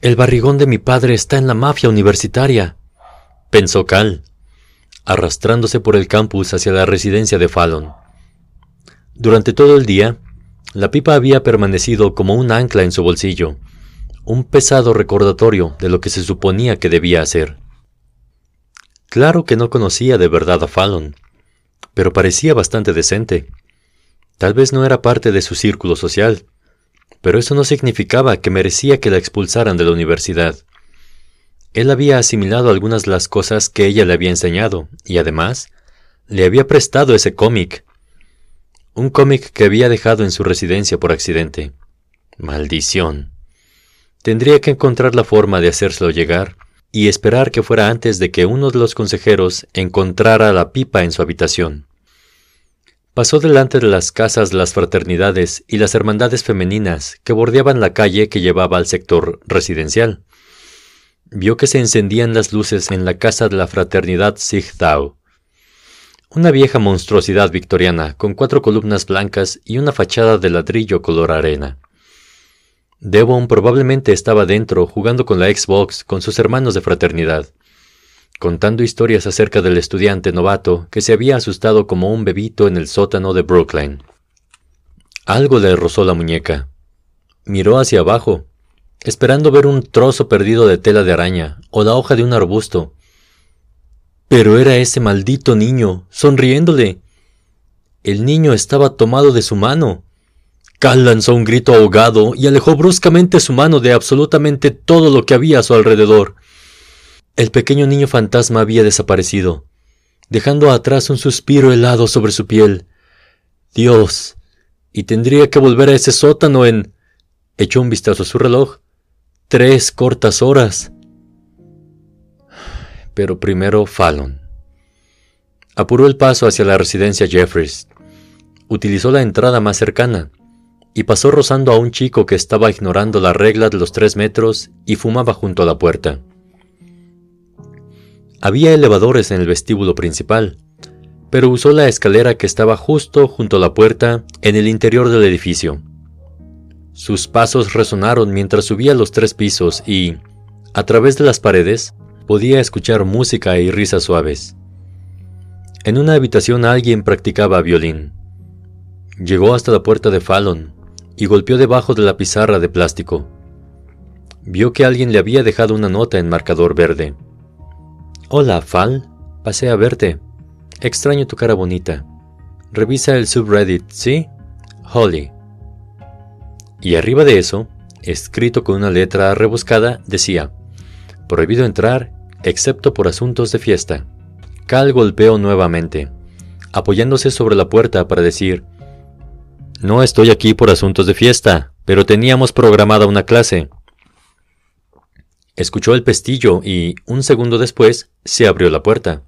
El barrigón de mi padre está en la mafia universitaria, pensó Cal, arrastrándose por el campus hacia la residencia de Fallon. Durante todo el día, la pipa había permanecido como un ancla en su bolsillo, un pesado recordatorio de lo que se suponía que debía hacer. Claro que no conocía de verdad a Fallon, pero parecía bastante decente. Tal vez no era parte de su círculo social, pero eso no significaba que merecía que la expulsaran de la universidad. Él había asimilado algunas de las cosas que ella le había enseñado, y además, le había prestado ese cómic. Un cómic que había dejado en su residencia por accidente. Maldición. Tendría que encontrar la forma de hacérselo llegar, y esperar que fuera antes de que uno de los consejeros encontrara la pipa en su habitación. Pasó delante de las casas las fraternidades y las hermandades femeninas que bordeaban la calle que llevaba al sector residencial. Vio que se encendían las luces en la casa de la fraternidad Sigdau, una vieja monstruosidad victoriana con cuatro columnas blancas y una fachada de ladrillo color arena. Devon probablemente estaba dentro jugando con la Xbox con sus hermanos de fraternidad contando historias acerca del estudiante novato que se había asustado como un bebito en el sótano de Brooklyn. Algo le rozó la muñeca. Miró hacia abajo, esperando ver un trozo perdido de tela de araña o la hoja de un arbusto. Pero era ese maldito niño, sonriéndole. El niño estaba tomado de su mano. Cal lanzó un grito ahogado y alejó bruscamente su mano de absolutamente todo lo que había a su alrededor. El pequeño niño fantasma había desaparecido, dejando atrás un suspiro helado sobre su piel. Dios. Y tendría que volver a ese sótano en... Echó un vistazo a su reloj. Tres cortas horas. Pero primero Fallon. Apuró el paso hacia la residencia Jeffries. Utilizó la entrada más cercana y pasó rozando a un chico que estaba ignorando la regla de los tres metros y fumaba junto a la puerta. Había elevadores en el vestíbulo principal, pero usó la escalera que estaba justo junto a la puerta en el interior del edificio. Sus pasos resonaron mientras subía los tres pisos y, a través de las paredes, podía escuchar música y risas suaves. En una habitación alguien practicaba violín. Llegó hasta la puerta de Fallon y golpeó debajo de la pizarra de plástico. Vio que alguien le había dejado una nota en marcador verde. Hola, Fal. Pasé a verte. Extraño tu cara bonita. Revisa el subreddit, ¿sí? Holly. Y arriba de eso, escrito con una letra rebuscada, decía, Prohibido entrar, excepto por asuntos de fiesta. Cal golpeó nuevamente, apoyándose sobre la puerta para decir, No estoy aquí por asuntos de fiesta, pero teníamos programada una clase. Escuchó el pestillo y, un segundo después, se abrió la puerta.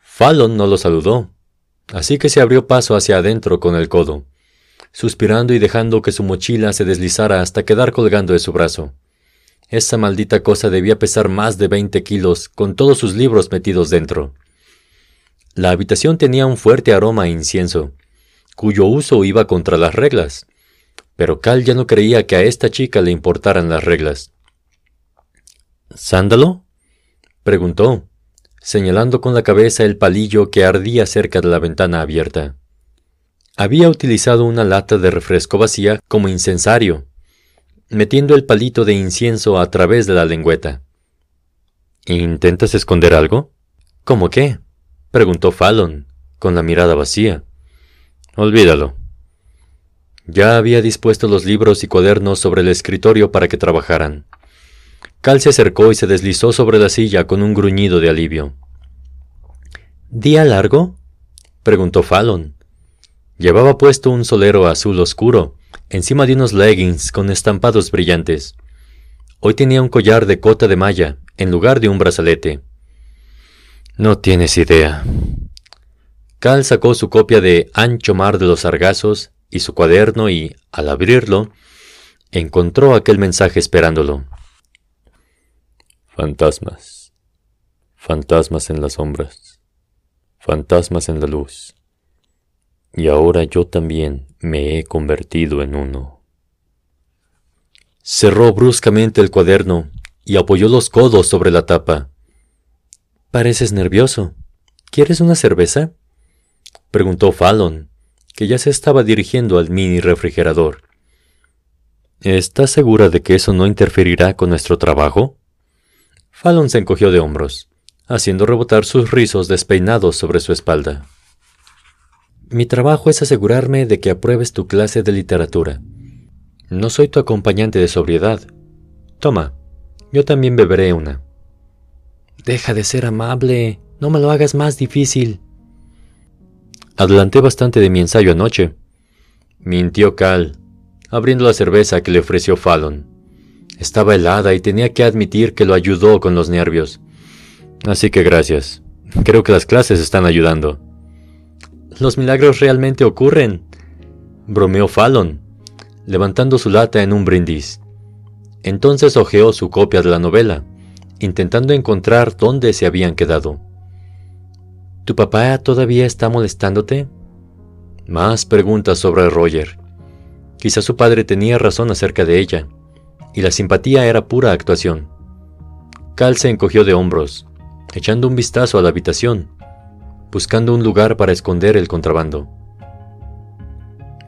Fallon no lo saludó, así que se abrió paso hacia adentro con el codo, suspirando y dejando que su mochila se deslizara hasta quedar colgando de su brazo. Esa maldita cosa debía pesar más de veinte kilos con todos sus libros metidos dentro. La habitación tenía un fuerte aroma a incienso, cuyo uso iba contra las reglas, pero Cal ya no creía que a esta chica le importaran las reglas. ¿Sándalo? preguntó, señalando con la cabeza el palillo que ardía cerca de la ventana abierta. Había utilizado una lata de refresco vacía como incensario, metiendo el palito de incienso a través de la lengüeta. ¿Intentas esconder algo? ¿Cómo qué? preguntó Fallon, con la mirada vacía. Olvídalo. Ya había dispuesto los libros y cuadernos sobre el escritorio para que trabajaran. Cal se acercó y se deslizó sobre la silla con un gruñido de alivio. ¿Día largo? preguntó Fallon. Llevaba puesto un solero azul oscuro, encima de unos leggings con estampados brillantes. Hoy tenía un collar de cota de malla, en lugar de un brazalete. No tienes idea. Cal sacó su copia de Ancho Mar de los Sargazos y su cuaderno y, al abrirlo, encontró aquel mensaje esperándolo. Fantasmas. Fantasmas en las sombras. Fantasmas en la luz. Y ahora yo también me he convertido en uno. Cerró bruscamente el cuaderno y apoyó los codos sobre la tapa. Pareces nervioso. ¿Quieres una cerveza? preguntó Fallon, que ya se estaba dirigiendo al mini refrigerador. ¿Estás segura de que eso no interferirá con nuestro trabajo? Fallon se encogió de hombros, haciendo rebotar sus rizos despeinados sobre su espalda. Mi trabajo es asegurarme de que apruebes tu clase de literatura. No soy tu acompañante de sobriedad. Toma, yo también beberé una. Deja de ser amable, no me lo hagas más difícil. Adelanté bastante de mi ensayo anoche. Mintió Cal, abriendo la cerveza que le ofreció Fallon. Estaba helada y tenía que admitir que lo ayudó con los nervios. Así que gracias. Creo que las clases están ayudando. Los milagros realmente ocurren, bromeó Fallon, levantando su lata en un brindis. Entonces hojeó su copia de la novela, intentando encontrar dónde se habían quedado. ¿Tu papá todavía está molestándote? Más preguntas sobre Roger. Quizá su padre tenía razón acerca de ella, y la simpatía era pura actuación. Cal se encogió de hombros, echando un vistazo a la habitación, buscando un lugar para esconder el contrabando.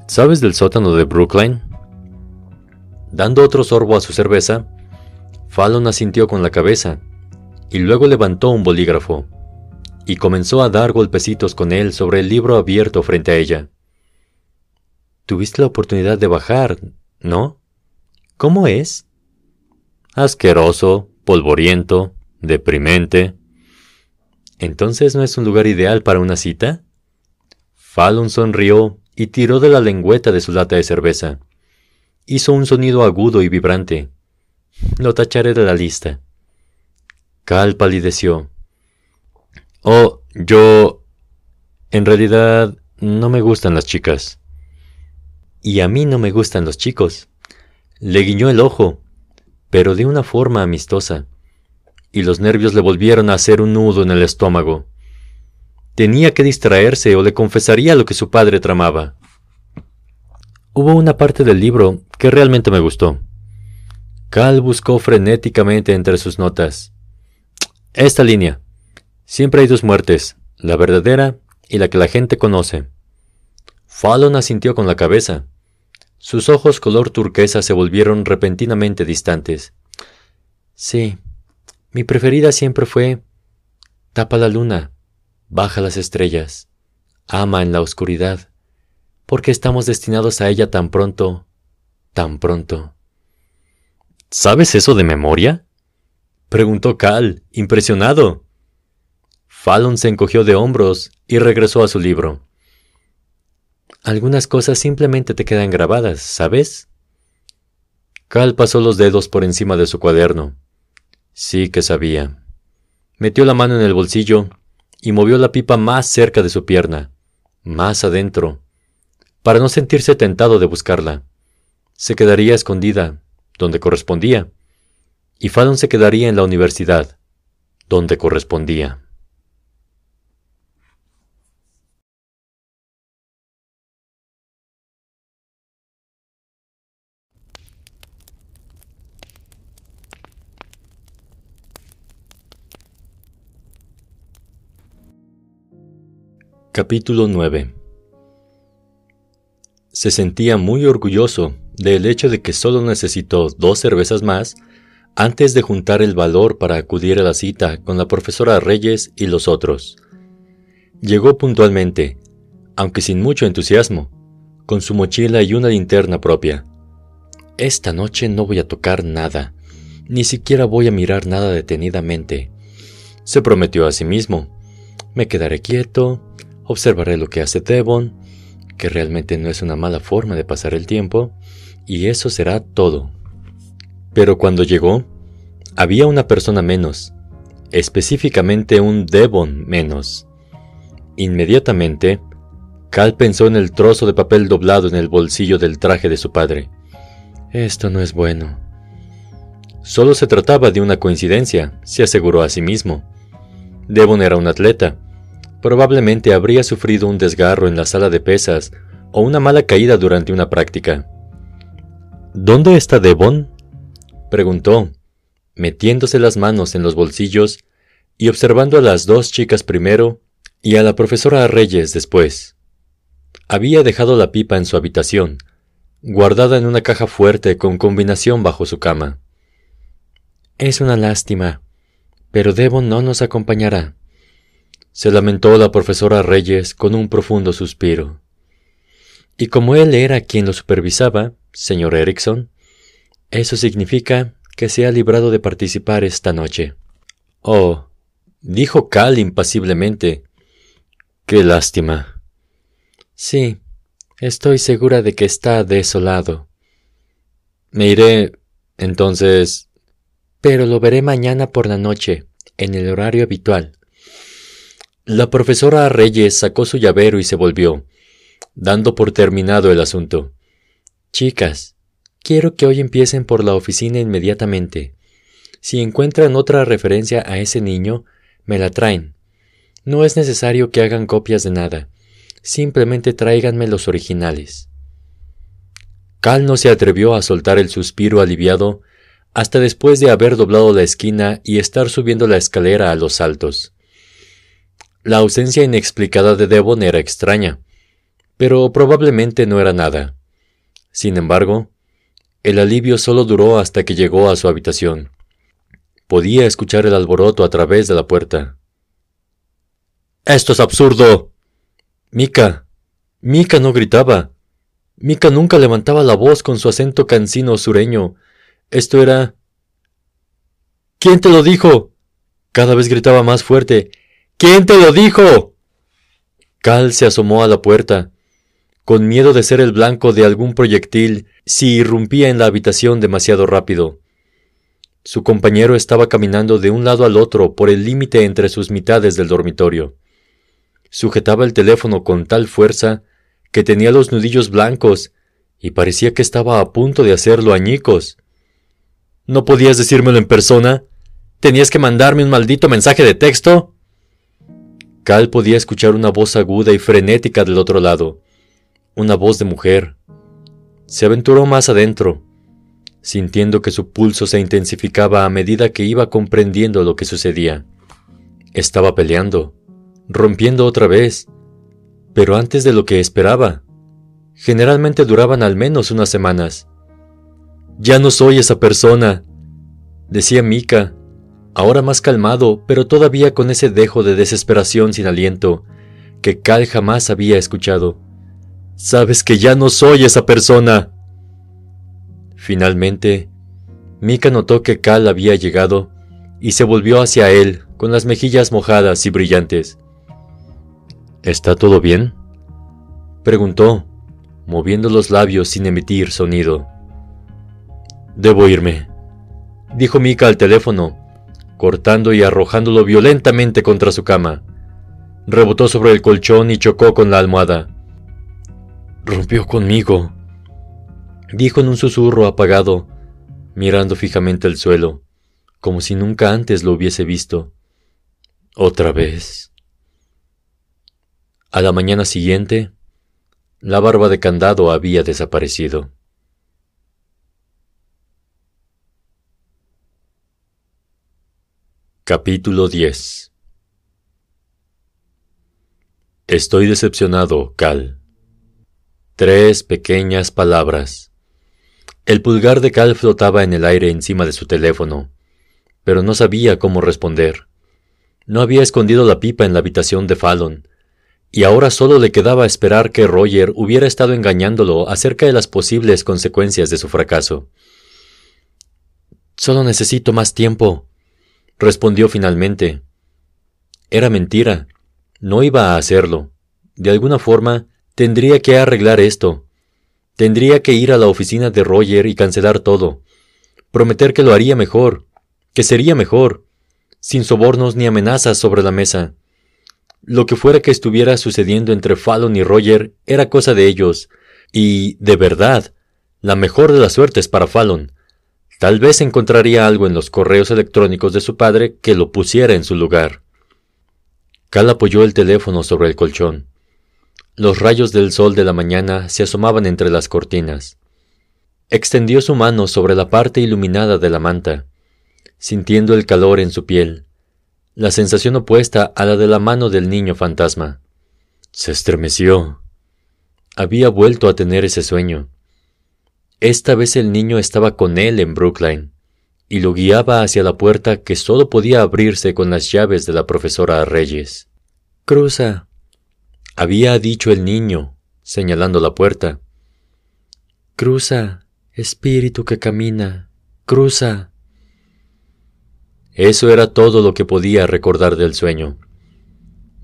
¿Sabes del sótano de Brookline? Dando otro sorbo a su cerveza, Fallon asintió con la cabeza y luego levantó un bolígrafo y comenzó a dar golpecitos con él sobre el libro abierto frente a ella. Tuviste la oportunidad de bajar, ¿no? ¿Cómo es? Asqueroso, polvoriento, deprimente. ¿Entonces no es un lugar ideal para una cita? Fallon sonrió y tiró de la lengüeta de su lata de cerveza. Hizo un sonido agudo y vibrante. Lo tacharé de la lista. Cal palideció. Oh, yo... En realidad, no me gustan las chicas. Y a mí no me gustan los chicos. Le guiñó el ojo, pero de una forma amistosa, y los nervios le volvieron a hacer un nudo en el estómago. Tenía que distraerse o le confesaría lo que su padre tramaba. Hubo una parte del libro que realmente me gustó. Cal buscó frenéticamente entre sus notas. Esta línea. Siempre hay dos muertes, la verdadera y la que la gente conoce. Fallon asintió con la cabeza. Sus ojos color turquesa se volvieron repentinamente distantes. Sí, mi preferida siempre fue Tapa la luna, baja las estrellas, ama en la oscuridad, porque estamos destinados a ella tan pronto, tan pronto. ¿Sabes eso de memoria? preguntó Cal, impresionado. Fallon se encogió de hombros y regresó a su libro. Algunas cosas simplemente te quedan grabadas, ¿sabes? Cal pasó los dedos por encima de su cuaderno. Sí que sabía. Metió la mano en el bolsillo y movió la pipa más cerca de su pierna, más adentro, para no sentirse tentado de buscarla. Se quedaría escondida, donde correspondía, y Fallon se quedaría en la universidad, donde correspondía. Capítulo 9 Se sentía muy orgulloso del hecho de que solo necesitó dos cervezas más antes de juntar el valor para acudir a la cita con la profesora Reyes y los otros. Llegó puntualmente, aunque sin mucho entusiasmo, con su mochila y una linterna propia. Esta noche no voy a tocar nada, ni siquiera voy a mirar nada detenidamente. Se prometió a sí mismo. Me quedaré quieto, observaré lo que hace Devon, que realmente no es una mala forma de pasar el tiempo, y eso será todo. Pero cuando llegó, había una persona menos, específicamente un Devon menos. Inmediatamente, Cal pensó en el trozo de papel doblado en el bolsillo del traje de su padre, Esto no es bueno. Solo se trataba de una coincidencia, se aseguró a sí mismo. Devon era un atleta. Probablemente habría sufrido un desgarro en la sala de pesas o una mala caída durante una práctica. ¿Dónde está Devon? preguntó, metiéndose las manos en los bolsillos y observando a las dos chicas primero y a la profesora Reyes después. Había dejado la pipa en su habitación, guardada en una caja fuerte con combinación bajo su cama. Es una lástima, pero Devon no nos acompañará, se lamentó la profesora Reyes con un profundo suspiro. Y como él era quien lo supervisaba, señor Erickson, eso significa que se ha librado de participar esta noche. Oh, dijo Cal impasiblemente. Qué lástima. Sí, estoy segura de que está desolado. Me iré, entonces, pero lo veré mañana por la noche, en el horario habitual. La profesora Reyes sacó su llavero y se volvió, dando por terminado el asunto. Chicas, quiero que hoy empiecen por la oficina inmediatamente. Si encuentran otra referencia a ese niño, me la traen. No es necesario que hagan copias de nada. Simplemente tráiganme los originales. Cal no se atrevió a soltar el suspiro aliviado hasta después de haber doblado la esquina y estar subiendo la escalera a los saltos. La ausencia inexplicada de Devon era extraña, pero probablemente no era nada. Sin embargo, el alivio solo duró hasta que llegó a su habitación. Podía escuchar el alboroto a través de la puerta. Esto es absurdo. Mika. Mika no gritaba. Mika nunca levantaba la voz con su acento cansino sureño, esto era... ¿Quién te lo dijo? Cada vez gritaba más fuerte. ¿Quién te lo dijo? Cal se asomó a la puerta, con miedo de ser el blanco de algún proyectil si irrumpía en la habitación demasiado rápido. Su compañero estaba caminando de un lado al otro por el límite entre sus mitades del dormitorio. Sujetaba el teléfono con tal fuerza que tenía los nudillos blancos y parecía que estaba a punto de hacerlo añicos. ¿No podías decírmelo en persona? ¿Tenías que mandarme un maldito mensaje de texto? Cal podía escuchar una voz aguda y frenética del otro lado, una voz de mujer. Se aventuró más adentro, sintiendo que su pulso se intensificaba a medida que iba comprendiendo lo que sucedía. Estaba peleando, rompiendo otra vez, pero antes de lo que esperaba. Generalmente duraban al menos unas semanas. Ya no soy esa persona, decía Mika, ahora más calmado, pero todavía con ese dejo de desesperación sin aliento que Cal jamás había escuchado. Sabes que ya no soy esa persona. Finalmente, Mika notó que Cal había llegado y se volvió hacia él con las mejillas mojadas y brillantes. ¿Está todo bien? preguntó, moviendo los labios sin emitir sonido. Debo irme, dijo Mika al teléfono, cortando y arrojándolo violentamente contra su cama. Rebotó sobre el colchón y chocó con la almohada. Rompió conmigo, dijo en un susurro apagado, mirando fijamente el suelo, como si nunca antes lo hubiese visto. Otra vez. A la mañana siguiente, la barba de candado había desaparecido. Capítulo 10 Estoy decepcionado, Cal. Tres pequeñas palabras. El pulgar de Cal flotaba en el aire encima de su teléfono, pero no sabía cómo responder. No había escondido la pipa en la habitación de Fallon, y ahora solo le quedaba esperar que Roger hubiera estado engañándolo acerca de las posibles consecuencias de su fracaso. Solo necesito más tiempo, respondió finalmente. Era mentira. No iba a hacerlo. De alguna forma, tendría que arreglar esto. Tendría que ir a la oficina de Roger y cancelar todo. Prometer que lo haría mejor, que sería mejor, sin sobornos ni amenazas sobre la mesa. Lo que fuera que estuviera sucediendo entre Fallon y Roger era cosa de ellos, y, de verdad, La mejor de las suertes para Fallon. Tal vez encontraría algo en los correos electrónicos de su padre que lo pusiera en su lugar. Cal apoyó el teléfono sobre el colchón. Los rayos del sol de la mañana se asomaban entre las cortinas. Extendió su mano sobre la parte iluminada de la manta, sintiendo el calor en su piel, la sensación opuesta a la de la mano del niño fantasma. Se estremeció. Había vuelto a tener ese sueño. Esta vez el niño estaba con él en Brookline y lo guiaba hacia la puerta que solo podía abrirse con las llaves de la profesora Reyes. Cruza, había dicho el niño, señalando la puerta. Cruza, espíritu que camina, cruza. Eso era todo lo que podía recordar del sueño.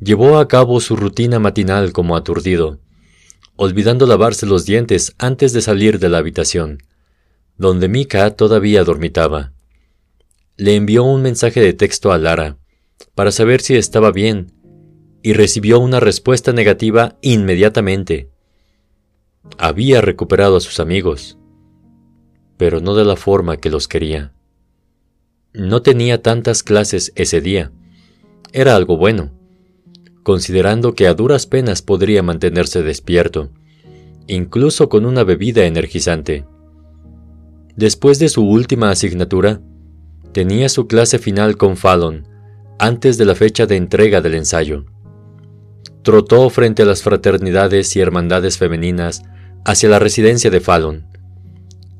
Llevó a cabo su rutina matinal como aturdido, olvidando lavarse los dientes antes de salir de la habitación, donde Mika todavía dormitaba. Le envió un mensaje de texto a Lara, para saber si estaba bien, y recibió una respuesta negativa inmediatamente. Había recuperado a sus amigos pero no de la forma que los quería. No tenía tantas clases ese día. Era algo bueno, considerando que a duras penas podría mantenerse despierto, incluso con una bebida energizante. Después de su última asignatura, tenía su clase final con Fallon, antes de la fecha de entrega del ensayo. Trotó frente a las fraternidades y hermandades femeninas hacia la residencia de Fallon,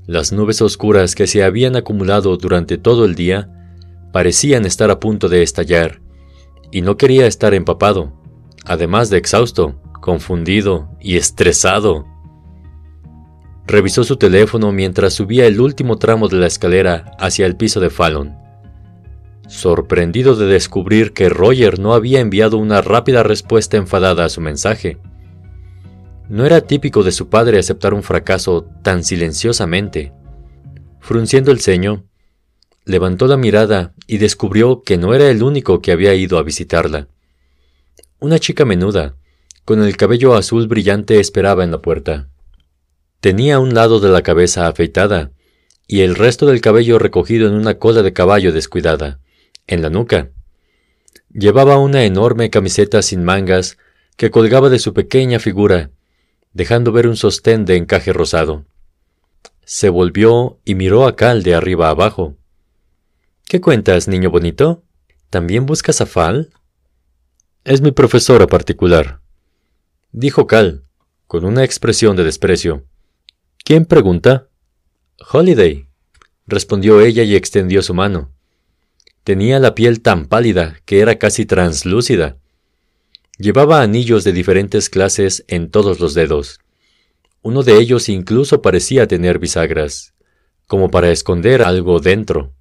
las nubes oscuras que se habían acumulado durante todo el día parecían estar a punto de estallar, y no quería estar empapado, además de exhausto, confundido y estresado. Revisó su teléfono mientras subía el último tramo de la escalera hacia el piso de Fallon. Sorprendido de descubrir que Roger no había enviado una rápida respuesta enfadada a su mensaje, no era típico de su padre aceptar un fracaso tan silenciosamente. Frunciendo el ceño, levantó la mirada y descubrió que no era el único que había ido a visitarla. Una chica menuda, con el cabello azul brillante, esperaba en la puerta. Tenía un lado de la cabeza afeitada y el resto del cabello recogido en una cola de caballo descuidada, en la nuca. Llevaba una enorme camiseta sin mangas que colgaba de su pequeña figura dejando ver un sostén de encaje rosado. Se volvió y miró a Cal de arriba abajo. ¿Qué cuentas, niño bonito? ¿También buscas a Fal? Es mi profesora particular, dijo Cal, con una expresión de desprecio. ¿Quién pregunta? Holiday, respondió ella y extendió su mano. Tenía la piel tan pálida que era casi translúcida, Llevaba anillos de diferentes clases en todos los dedos. Uno de ellos incluso parecía tener bisagras, como para esconder algo dentro.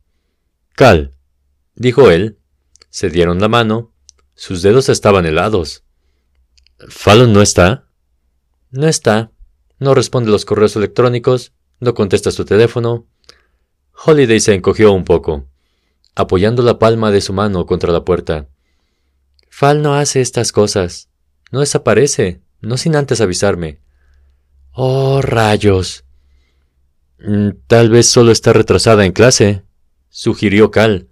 Cal, dijo él. Se dieron la mano. Sus dedos estaban helados. ¿Fallon no está? No está. No responde los correos electrónicos. No contesta su teléfono. Holiday se encogió un poco, apoyando la palma de su mano contra la puerta. Fal no hace estas cosas. No desaparece, no sin antes avisarme. Oh, rayos. Mm, tal vez solo está retrasada en clase, sugirió Cal.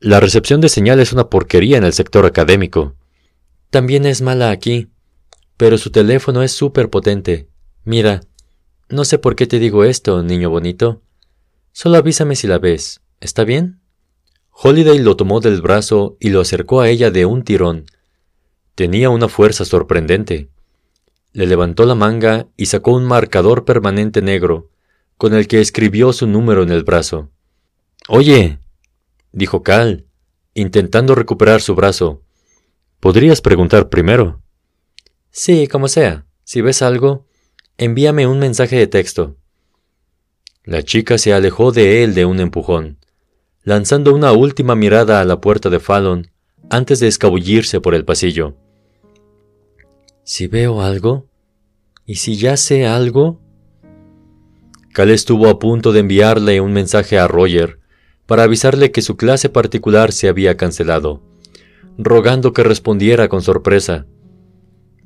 La recepción de señal es una porquería en el sector académico. También es mala aquí, pero su teléfono es súper potente. Mira, no sé por qué te digo esto, niño bonito. Solo avísame si la ves. ¿Está bien? Holiday lo tomó del brazo y lo acercó a ella de un tirón. Tenía una fuerza sorprendente. Le levantó la manga y sacó un marcador permanente negro, con el que escribió su número en el brazo. Oye, dijo Cal, intentando recuperar su brazo. ¿Podrías preguntar primero? Sí, como sea. Si ves algo, envíame un mensaje de texto. La chica se alejó de él de un empujón lanzando una última mirada a la puerta de Fallon antes de escabullirse por el pasillo. Si veo algo, y si ya sé algo... Cal estuvo a punto de enviarle un mensaje a Roger para avisarle que su clase particular se había cancelado, rogando que respondiera con sorpresa,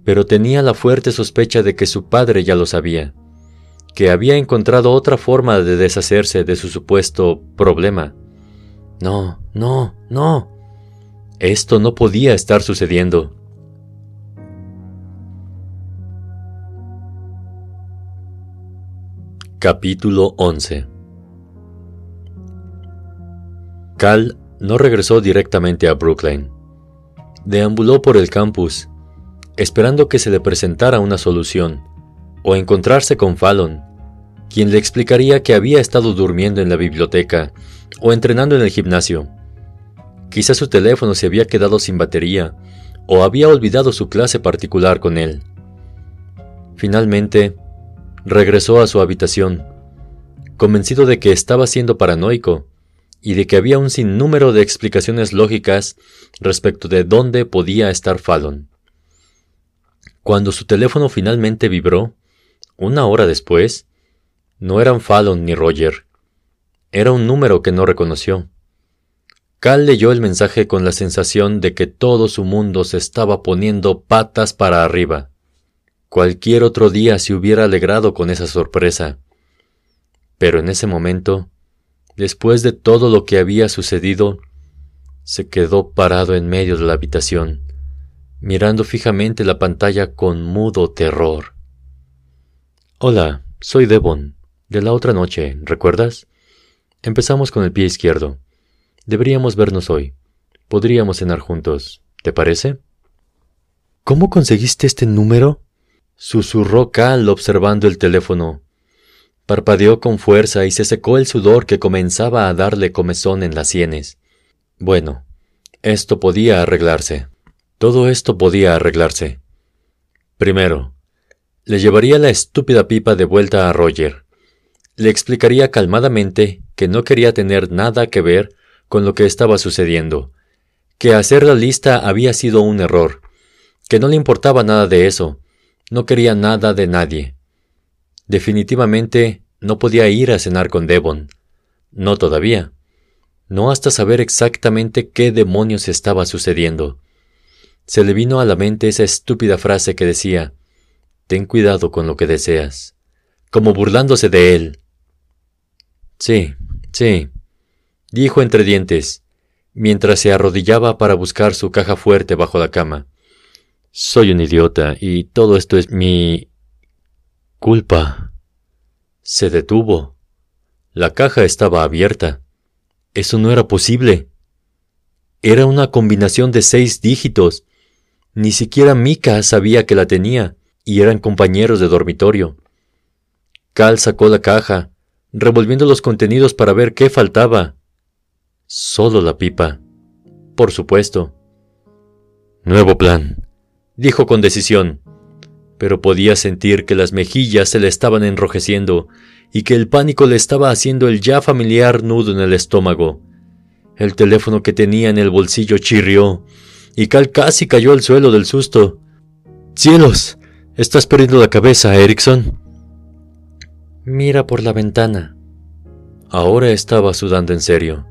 pero tenía la fuerte sospecha de que su padre ya lo sabía, que había encontrado otra forma de deshacerse de su supuesto problema. No, no, no. Esto no podía estar sucediendo. Capítulo 11 Cal no regresó directamente a Brooklyn. Deambuló por el campus, esperando que se le presentara una solución, o encontrarse con Fallon, quien le explicaría que había estado durmiendo en la biblioteca o entrenando en el gimnasio. Quizá su teléfono se había quedado sin batería, o había olvidado su clase particular con él. Finalmente, regresó a su habitación, convencido de que estaba siendo paranoico y de que había un sinnúmero de explicaciones lógicas respecto de dónde podía estar Fallon. Cuando su teléfono finalmente vibró, una hora después, no eran Fallon ni Roger. Era un número que no reconoció. Cal leyó el mensaje con la sensación de que todo su mundo se estaba poniendo patas para arriba. Cualquier otro día se hubiera alegrado con esa sorpresa. Pero en ese momento, después de todo lo que había sucedido, se quedó parado en medio de la habitación, mirando fijamente la pantalla con mudo terror. Hola, soy Devon, de la otra noche, ¿recuerdas? Empezamos con el pie izquierdo. Deberíamos vernos hoy. Podríamos cenar juntos. ¿Te parece? ¿Cómo conseguiste este número? susurró Cal observando el teléfono. Parpadeó con fuerza y se secó el sudor que comenzaba a darle comezón en las sienes. Bueno, esto podía arreglarse. Todo esto podía arreglarse. Primero, le llevaría la estúpida pipa de vuelta a Roger. Le explicaría calmadamente que no quería tener nada que ver con lo que estaba sucediendo, que hacer la lista había sido un error, que no le importaba nada de eso, no quería nada de nadie. Definitivamente no podía ir a cenar con Devon. No todavía. No hasta saber exactamente qué demonios estaba sucediendo. Se le vino a la mente esa estúpida frase que decía, Ten cuidado con lo que deseas, como burlándose de él. Sí, sí, dijo entre dientes, mientras se arrodillaba para buscar su caja fuerte bajo la cama. Soy un idiota y todo esto es mi culpa. Se detuvo. La caja estaba abierta. Eso no era posible. Era una combinación de seis dígitos. Ni siquiera Mika sabía que la tenía, y eran compañeros de dormitorio. Cal sacó la caja, revolviendo los contenidos para ver qué faltaba. Solo la pipa. Por supuesto. Nuevo plan, dijo con decisión pero podía sentir que las mejillas se le estaban enrojeciendo y que el pánico le estaba haciendo el ya familiar nudo en el estómago. El teléfono que tenía en el bolsillo chirrió, y Cal casi cayó al suelo del susto. ¡Cielos! Estás perdiendo la cabeza, Erickson. Mira por la ventana. Ahora estaba sudando en serio,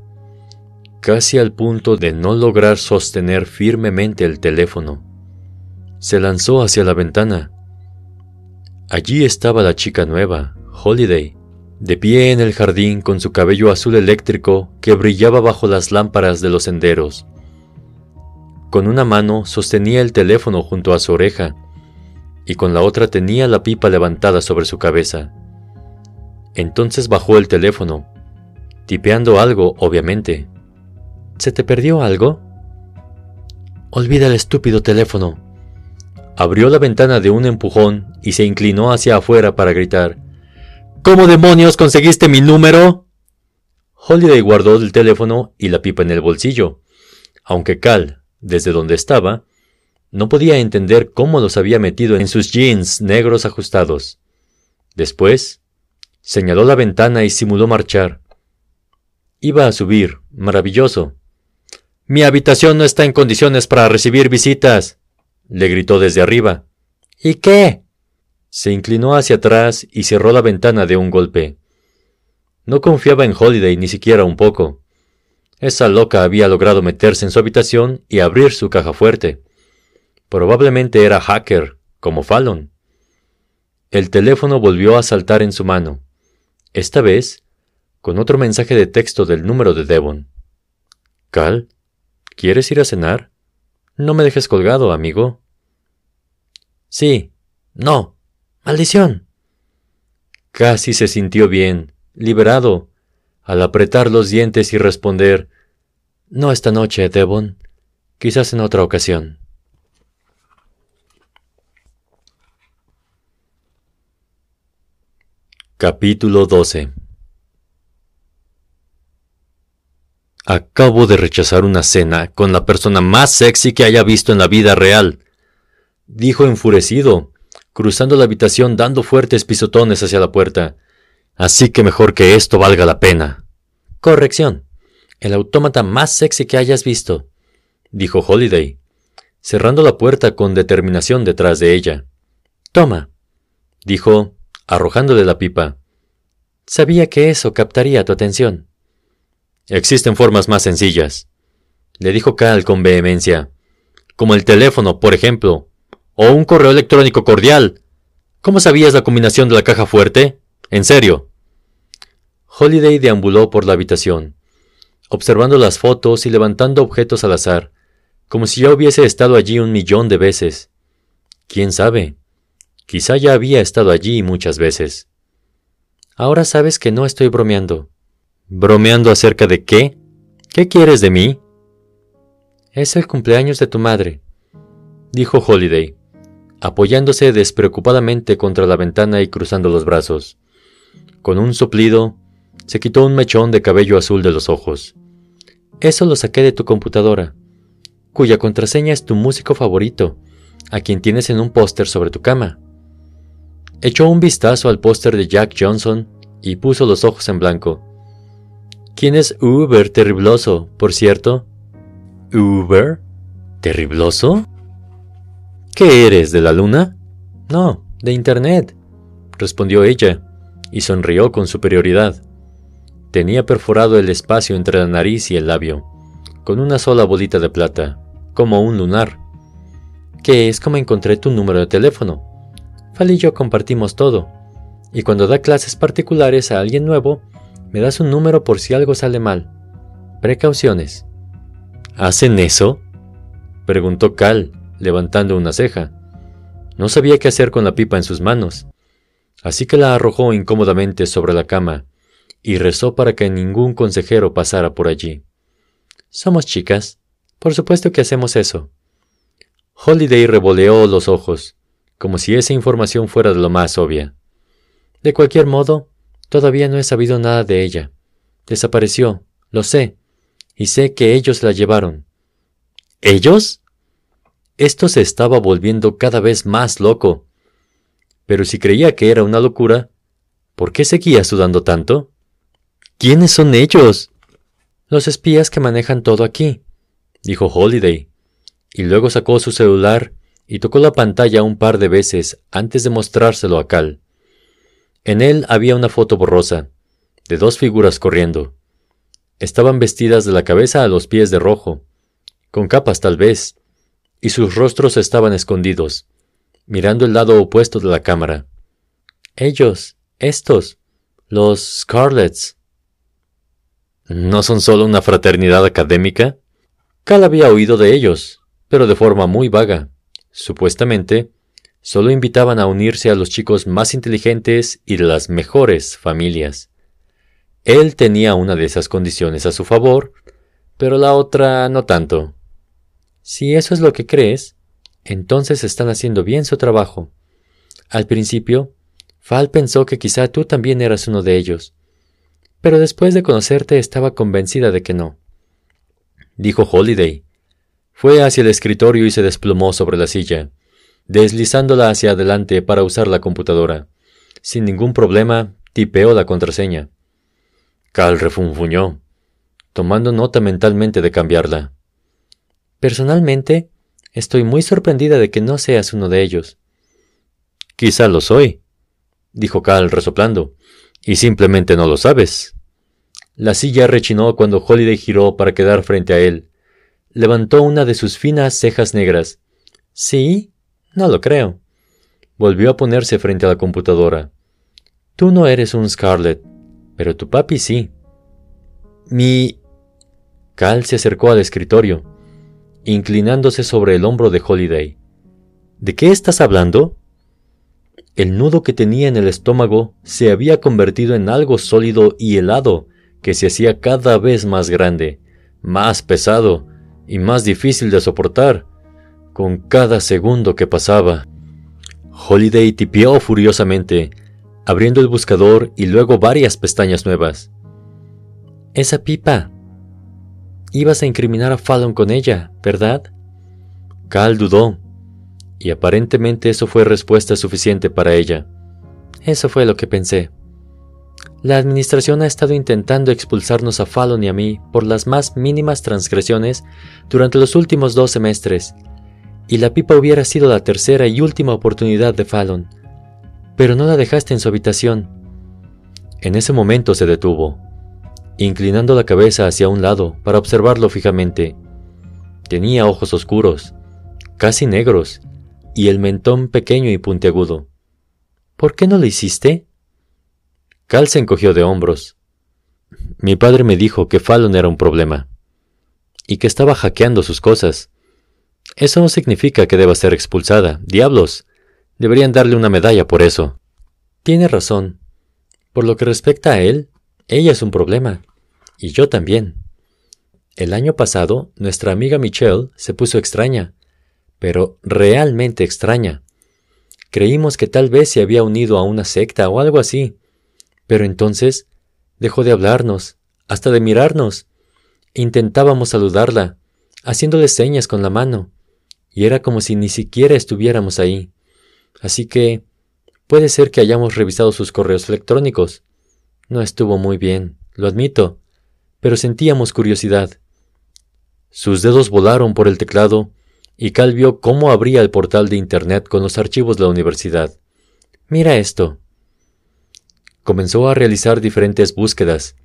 casi al punto de no lograr sostener firmemente el teléfono. Se lanzó hacia la ventana Allí estaba la chica nueva, Holiday, de pie en el jardín con su cabello azul eléctrico que brillaba bajo las lámparas de los senderos. Con una mano sostenía el teléfono junto a su oreja y con la otra tenía la pipa levantada sobre su cabeza. Entonces bajó el teléfono, tipeando algo, obviamente. ¿Se te perdió algo? Olvida el estúpido teléfono, abrió la ventana de un empujón y se inclinó hacia afuera para gritar ¿Cómo demonios conseguiste mi número? Holiday guardó el teléfono y la pipa en el bolsillo, aunque Cal, desde donde estaba, no podía entender cómo los había metido en sus jeans negros ajustados. Después, señaló la ventana y simuló marchar. Iba a subir, maravilloso. Mi habitación no está en condiciones para recibir visitas le gritó desde arriba. ¿Y qué? Se inclinó hacia atrás y cerró la ventana de un golpe. No confiaba en Holiday ni siquiera un poco. Esa loca había logrado meterse en su habitación y abrir su caja fuerte. Probablemente era hacker, como Fallon. El teléfono volvió a saltar en su mano, esta vez con otro mensaje de texto del número de Devon. Cal, ¿quieres ir a cenar? No me dejes colgado, amigo. Sí. No. Maldición. Casi se sintió bien, liberado, al apretar los dientes y responder No esta noche, Devon. Quizás en otra ocasión. Capítulo 12 Acabo de rechazar una cena con la persona más sexy que haya visto en la vida real, dijo enfurecido, cruzando la habitación dando fuertes pisotones hacia la puerta. Así que mejor que esto valga la pena. Corrección. El autómata más sexy que hayas visto, dijo Holiday, cerrando la puerta con determinación detrás de ella. Toma, dijo, arrojándole la pipa. Sabía que eso captaría tu atención. Existen formas más sencillas, le dijo Cal con vehemencia, como el teléfono, por ejemplo, o un correo electrónico cordial. ¿Cómo sabías la combinación de la caja fuerte? En serio. Holiday deambuló por la habitación, observando las fotos y levantando objetos al azar, como si ya hubiese estado allí un millón de veces. ¿Quién sabe? Quizá ya había estado allí muchas veces. Ahora sabes que no estoy bromeando. ¿Bromeando acerca de qué? ¿Qué quieres de mí? Es el cumpleaños de tu madre, dijo Holiday, apoyándose despreocupadamente contra la ventana y cruzando los brazos. Con un soplido, se quitó un mechón de cabello azul de los ojos. Eso lo saqué de tu computadora, cuya contraseña es tu músico favorito, a quien tienes en un póster sobre tu cama. Echó un vistazo al póster de Jack Johnson y puso los ojos en blanco. ¿Quién es Uber Terribloso, por cierto? ¿Uber? ¿Terribloso? ¿Qué eres, de la luna? No, de Internet, respondió ella, y sonrió con superioridad. Tenía perforado el espacio entre la nariz y el labio, con una sola bolita de plata, como un lunar. Que es como encontré tu número de teléfono. Fal y yo compartimos todo, y cuando da clases particulares a alguien nuevo, me das un número por si algo sale mal. Precauciones. ¿Hacen eso? preguntó Cal, levantando una ceja. No sabía qué hacer con la pipa en sus manos, así que la arrojó incómodamente sobre la cama y rezó para que ningún consejero pasara por allí. Somos chicas. Por supuesto que hacemos eso. Holiday revoleó los ojos, como si esa información fuera de lo más obvia. De cualquier modo, todavía no he sabido nada de ella. Desapareció, lo sé, y sé que ellos la llevaron. ¿Ellos? Esto se estaba volviendo cada vez más loco. Pero si creía que era una locura, ¿por qué seguía sudando tanto? ¿Quiénes son ellos? Los espías que manejan todo aquí, dijo Holiday, y luego sacó su celular y tocó la pantalla un par de veces antes de mostrárselo a Cal. En él había una foto borrosa, de dos figuras corriendo. Estaban vestidas de la cabeza a los pies de rojo, con capas tal vez, y sus rostros estaban escondidos, mirando el lado opuesto de la cámara. Ellos, estos, los Scarlets. ¿No son solo una fraternidad académica? Cal había oído de ellos, pero de forma muy vaga. Supuestamente, solo invitaban a unirse a los chicos más inteligentes y de las mejores familias. Él tenía una de esas condiciones a su favor, pero la otra no tanto. Si eso es lo que crees, entonces están haciendo bien su trabajo. Al principio, Fal pensó que quizá tú también eras uno de ellos, pero después de conocerte estaba convencida de que no. Dijo Holiday. Fue hacia el escritorio y se desplomó sobre la silla deslizándola hacia adelante para usar la computadora. Sin ningún problema, tipeó la contraseña. Cal refunfuñó, tomando nota mentalmente de cambiarla. Personalmente, estoy muy sorprendida de que no seas uno de ellos. Quizá lo soy, dijo Cal resoplando, y simplemente no lo sabes. La silla rechinó cuando Holiday giró para quedar frente a él. Levantó una de sus finas cejas negras. Sí, no lo creo. volvió a ponerse frente a la computadora. Tú no eres un Scarlet, pero tu papi sí. Mi... Cal se acercó al escritorio, inclinándose sobre el hombro de Holiday. ¿De qué estás hablando? El nudo que tenía en el estómago se había convertido en algo sólido y helado que se hacía cada vez más grande, más pesado y más difícil de soportar con cada segundo que pasaba. Holiday tipió furiosamente, abriendo el buscador y luego varias pestañas nuevas. Esa pipa. Ibas a incriminar a Fallon con ella, ¿verdad? Cal dudó, y aparentemente eso fue respuesta suficiente para ella. Eso fue lo que pensé. La administración ha estado intentando expulsarnos a Fallon y a mí por las más mínimas transgresiones durante los últimos dos semestres, y la pipa hubiera sido la tercera y última oportunidad de Fallon, pero no la dejaste en su habitación. En ese momento se detuvo, inclinando la cabeza hacia un lado para observarlo fijamente. Tenía ojos oscuros, casi negros, y el mentón pequeño y puntiagudo. ¿Por qué no lo hiciste? Cal se encogió de hombros. Mi padre me dijo que Fallon era un problema, y que estaba hackeando sus cosas. Eso no significa que deba ser expulsada. Diablos. Deberían darle una medalla por eso. Tiene razón. Por lo que respecta a él, ella es un problema. Y yo también. El año pasado, nuestra amiga Michelle se puso extraña, pero realmente extraña. Creímos que tal vez se había unido a una secta o algo así, pero entonces dejó de hablarnos, hasta de mirarnos. Intentábamos saludarla, haciéndole señas con la mano, y era como si ni siquiera estuviéramos ahí. Así que puede ser que hayamos revisado sus correos electrónicos. No estuvo muy bien, lo admito, pero sentíamos curiosidad. Sus dedos volaron por el teclado y Cal vio cómo abría el portal de Internet con los archivos de la universidad. Mira esto. Comenzó a realizar diferentes búsquedas.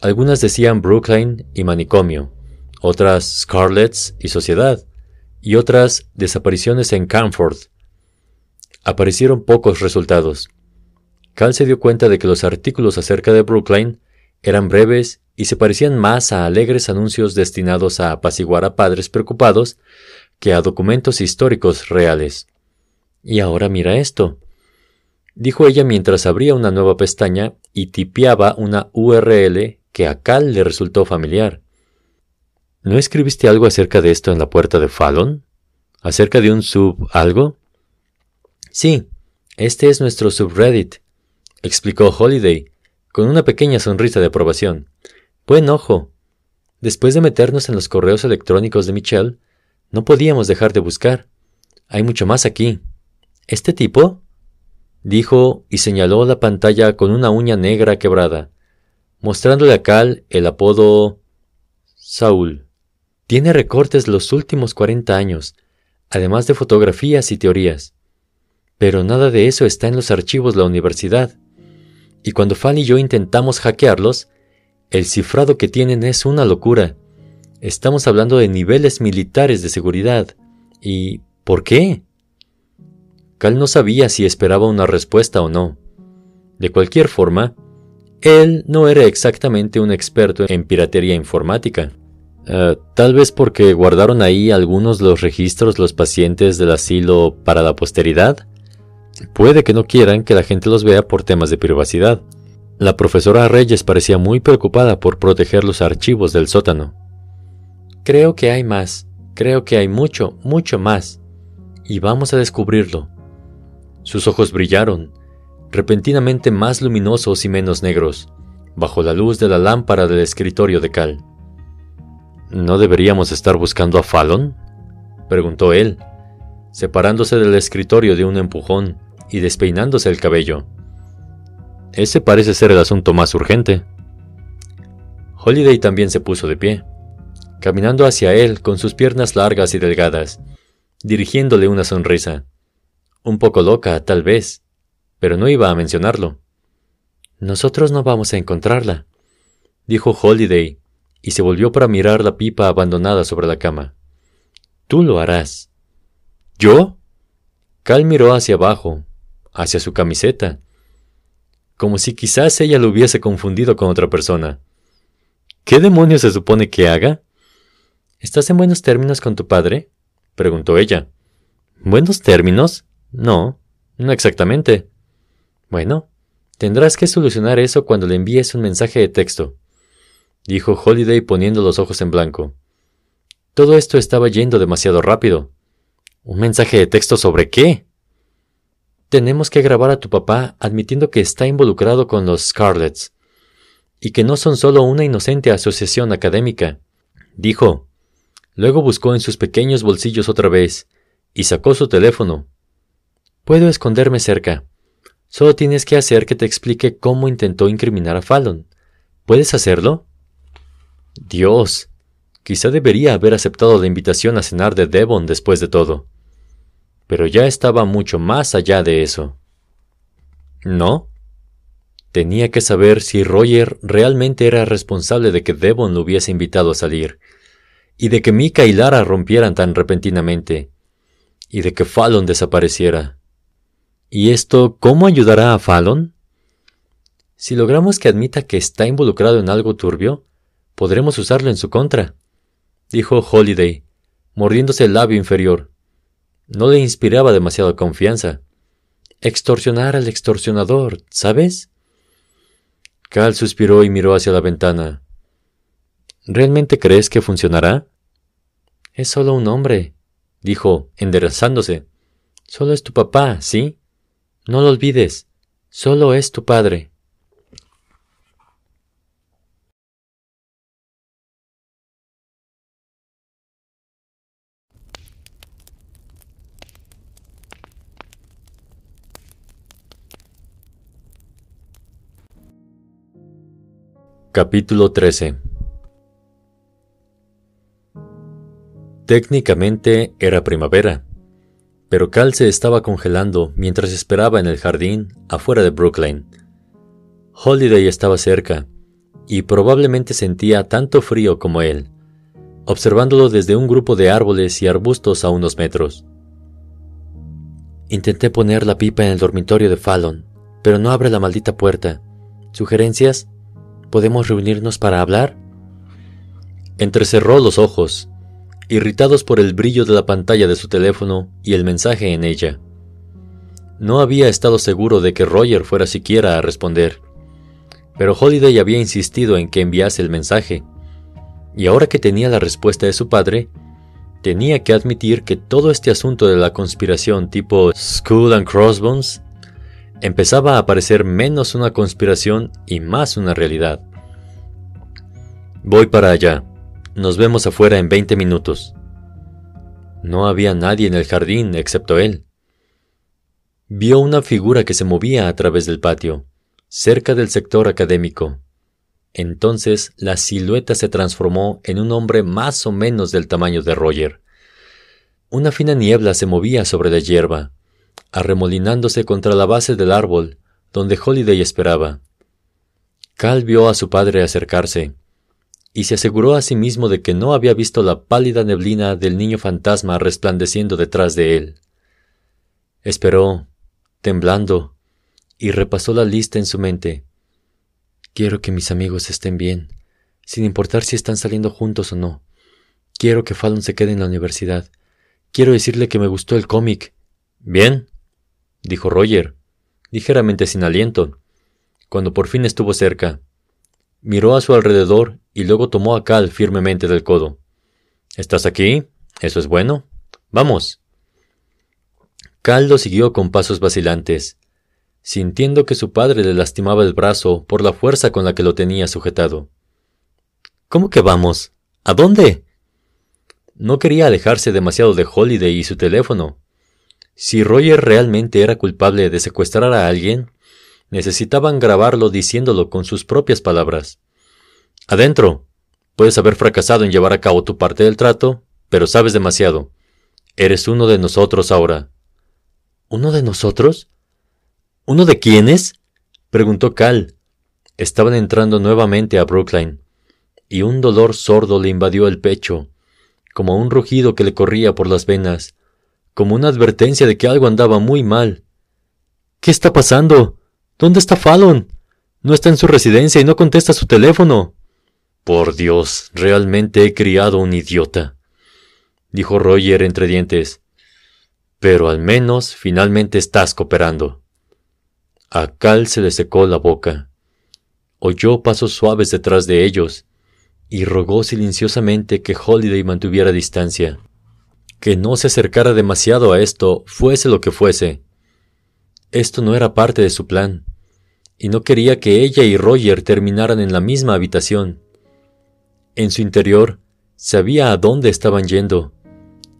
Algunas decían Brookline y manicomio, otras Scarlets y sociedad, y otras desapariciones en Camford. Aparecieron pocos resultados. Cal se dio cuenta de que los artículos acerca de Brookline eran breves y se parecían más a alegres anuncios destinados a apaciguar a padres preocupados que a documentos históricos reales. Y ahora mira esto, dijo ella mientras abría una nueva pestaña y tipeaba una URL que a Cal le resultó familiar. ¿No escribiste algo acerca de esto en la puerta de Fallon? ¿Acerca de un sub algo? Sí, este es nuestro subreddit, explicó Holiday, con una pequeña sonrisa de aprobación. Buen ojo. Después de meternos en los correos electrónicos de Michelle, no podíamos dejar de buscar. Hay mucho más aquí. ¿Este tipo? dijo y señaló la pantalla con una uña negra quebrada, mostrándole a Cal el apodo Saúl. Tiene recortes los últimos 40 años, además de fotografías y teorías. Pero nada de eso está en los archivos de la universidad. Y cuando Fan y yo intentamos hackearlos, el cifrado que tienen es una locura. Estamos hablando de niveles militares de seguridad. ¿Y por qué? Cal no sabía si esperaba una respuesta o no. De cualquier forma, él no era exactamente un experto en piratería informática. Eh, tal vez porque guardaron ahí algunos los registros los pacientes del asilo para la posteridad. Puede que no quieran que la gente los vea por temas de privacidad. La profesora Reyes parecía muy preocupada por proteger los archivos del sótano. Creo que hay más, creo que hay mucho, mucho más, y vamos a descubrirlo. Sus ojos brillaron, repentinamente más luminosos y menos negros, bajo la luz de la lámpara del escritorio de Cal. ¿No deberíamos estar buscando a Fallon? preguntó él, separándose del escritorio de un empujón y despeinándose el cabello. Ese parece ser el asunto más urgente. Holiday también se puso de pie, caminando hacia él con sus piernas largas y delgadas, dirigiéndole una sonrisa. Un poco loca, tal vez, pero no iba a mencionarlo. Nosotros no vamos a encontrarla, dijo Holiday, y se volvió para mirar la pipa abandonada sobre la cama. Tú lo harás. ¿Yo? Cal miró hacia abajo, hacia su camiseta, como si quizás ella lo hubiese confundido con otra persona. ¿Qué demonios se supone que haga? ¿Estás en buenos términos con tu padre? preguntó ella. ¿Buenos términos? No, no exactamente. Bueno, tendrás que solucionar eso cuando le envíes un mensaje de texto, dijo Holiday poniendo los ojos en blanco. Todo esto estaba yendo demasiado rápido. ¿Un mensaje de texto sobre qué? Tenemos que grabar a tu papá admitiendo que está involucrado con los Scarlets y que no son solo una inocente asociación académica, dijo. Luego buscó en sus pequeños bolsillos otra vez y sacó su teléfono. Puedo esconderme cerca. Solo tienes que hacer que te explique cómo intentó incriminar a Fallon. ¿Puedes hacerlo? Dios. Quizá debería haber aceptado la invitación a cenar de Devon después de todo. Pero ya estaba mucho más allá de eso. ¿No? Tenía que saber si Roger realmente era responsable de que Devon lo hubiese invitado a salir, y de que Mika y Lara rompieran tan repentinamente, y de que Fallon desapareciera. ¿Y esto cómo ayudará a Fallon? Si logramos que admita que está involucrado en algo turbio, podremos usarlo en su contra, dijo Holiday, mordiéndose el labio inferior. No le inspiraba demasiada confianza. Extorsionar al extorsionador, ¿sabes? Cal suspiró y miró hacia la ventana. ¿Realmente crees que funcionará? Es solo un hombre, dijo, enderezándose. Solo es tu papá, ¿sí? No lo olvides. Solo es tu padre. Capítulo 13 Técnicamente era primavera, pero Cal se estaba congelando mientras esperaba en el jardín afuera de Brooklyn. Holiday estaba cerca, y probablemente sentía tanto frío como él, observándolo desde un grupo de árboles y arbustos a unos metros. Intenté poner la pipa en el dormitorio de Fallon, pero no abre la maldita puerta. ¿Sugerencias? ¿Podemos reunirnos para hablar? Entrecerró los ojos, irritados por el brillo de la pantalla de su teléfono y el mensaje en ella. No había estado seguro de que Roger fuera siquiera a responder, pero Holiday había insistido en que enviase el mensaje, y ahora que tenía la respuesta de su padre, tenía que admitir que todo este asunto de la conspiración tipo School and Crossbones empezaba a parecer menos una conspiración y más una realidad. Voy para allá. Nos vemos afuera en 20 minutos. No había nadie en el jardín excepto él. Vio una figura que se movía a través del patio, cerca del sector académico. Entonces la silueta se transformó en un hombre más o menos del tamaño de Roger. Una fina niebla se movía sobre la hierba, arremolinándose contra la base del árbol donde Holiday esperaba. Cal vio a su padre acercarse, y se aseguró a sí mismo de que no había visto la pálida neblina del niño fantasma resplandeciendo detrás de él. Esperó, temblando, y repasó la lista en su mente. Quiero que mis amigos estén bien, sin importar si están saliendo juntos o no. Quiero que Fallon se quede en la universidad. Quiero decirle que me gustó el cómic. Bien, dijo Roger, ligeramente sin aliento, cuando por fin estuvo cerca. Miró a su alrededor y luego tomó a Cal firmemente del codo. ¿Estás aquí? Eso es bueno. Vamos. Cal lo siguió con pasos vacilantes, sintiendo que su padre le lastimaba el brazo por la fuerza con la que lo tenía sujetado. ¿Cómo que vamos? ¿A dónde? No quería alejarse demasiado de Holiday y su teléfono, si Roger realmente era culpable de secuestrar a alguien, necesitaban grabarlo diciéndolo con sus propias palabras. Adentro. Puedes haber fracasado en llevar a cabo tu parte del trato, pero sabes demasiado. Eres uno de nosotros ahora. ¿Uno de nosotros? ¿Uno de quiénes? preguntó Cal. Estaban entrando nuevamente a Brookline, y un dolor sordo le invadió el pecho, como un rugido que le corría por las venas, como una advertencia de que algo andaba muy mal. ¿Qué está pasando? ¿Dónde está Fallon? No está en su residencia y no contesta su teléfono. Por Dios, realmente he criado un idiota, dijo Roger entre dientes. Pero al menos finalmente estás cooperando. A Cal se le secó la boca. Oyó pasos suaves detrás de ellos y rogó silenciosamente que Holiday mantuviera distancia, que no se acercara demasiado a esto, fuese lo que fuese. Esto no era parte de su plan, y no quería que ella y Roger terminaran en la misma habitación. En su interior, sabía a dónde estaban yendo,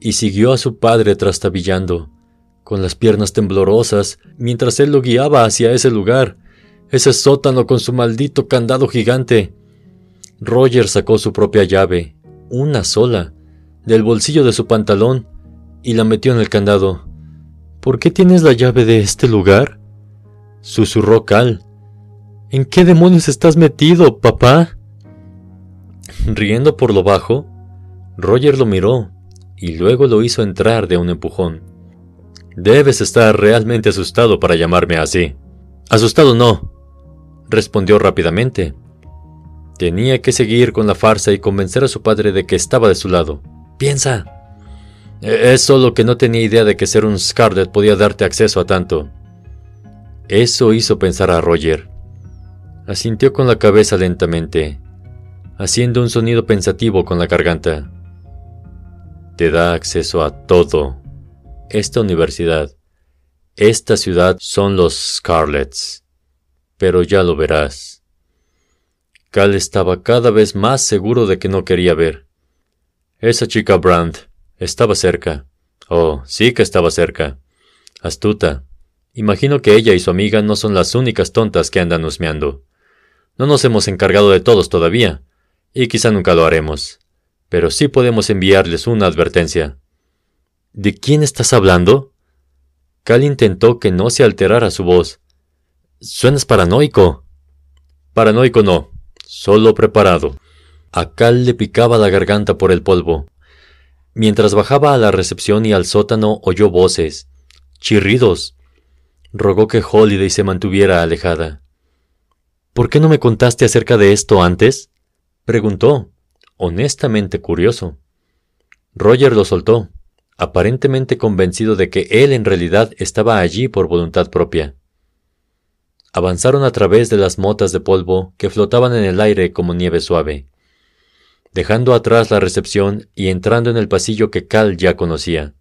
y siguió a su padre trastabillando, con las piernas temblorosas, mientras él lo guiaba hacia ese lugar, ese sótano con su maldito candado gigante. Roger sacó su propia llave, una sola, del bolsillo de su pantalón, y la metió en el candado. ¿Por qué tienes la llave de este lugar? susurró Cal. ¿En qué demonios estás metido, papá? Riendo por lo bajo, Roger lo miró y luego lo hizo entrar de un empujón. Debes estar realmente asustado para llamarme así. Asustado no, respondió rápidamente. Tenía que seguir con la farsa y convencer a su padre de que estaba de su lado. Piensa. E-, es solo que no tenía idea de que ser un Scarlet podía darte acceso a tanto. Eso hizo pensar a Roger. Asintió con la cabeza lentamente haciendo un sonido pensativo con la garganta. Te da acceso a todo. Esta universidad, esta ciudad son los Scarlets. Pero ya lo verás. Cal estaba cada vez más seguro de que no quería ver. Esa chica Brand estaba cerca. Oh, sí que estaba cerca. Astuta. Imagino que ella y su amiga no son las únicas tontas que andan husmeando. No nos hemos encargado de todos todavía, y quizá nunca lo haremos, pero sí podemos enviarles una advertencia. ¿De quién estás hablando? Cal intentó que no se alterara su voz. Suenas paranoico. Paranoico no, solo preparado. A Cal le picaba la garganta por el polvo. Mientras bajaba a la recepción y al sótano oyó voces, chirridos. Rogó que Holiday se mantuviera alejada. ¿Por qué no me contaste acerca de esto antes? Preguntó, honestamente curioso. Roger lo soltó, aparentemente convencido de que él en realidad estaba allí por voluntad propia. Avanzaron a través de las motas de polvo que flotaban en el aire como nieve suave, dejando atrás la recepción y entrando en el pasillo que Cal ya conocía.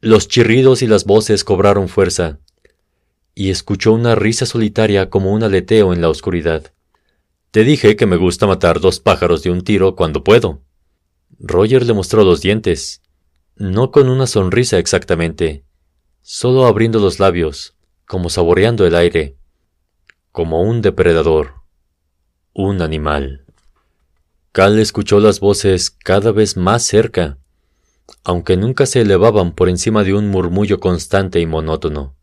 Los chirridos y las voces cobraron fuerza, y escuchó una risa solitaria como un aleteo en la oscuridad. Te dije que me gusta matar dos pájaros de un tiro cuando puedo. Roger le mostró los dientes, no con una sonrisa exactamente, solo abriendo los labios, como saboreando el aire, como un depredador, un animal. Cal escuchó las voces cada vez más cerca, aunque nunca se elevaban por encima de un murmullo constante y monótono.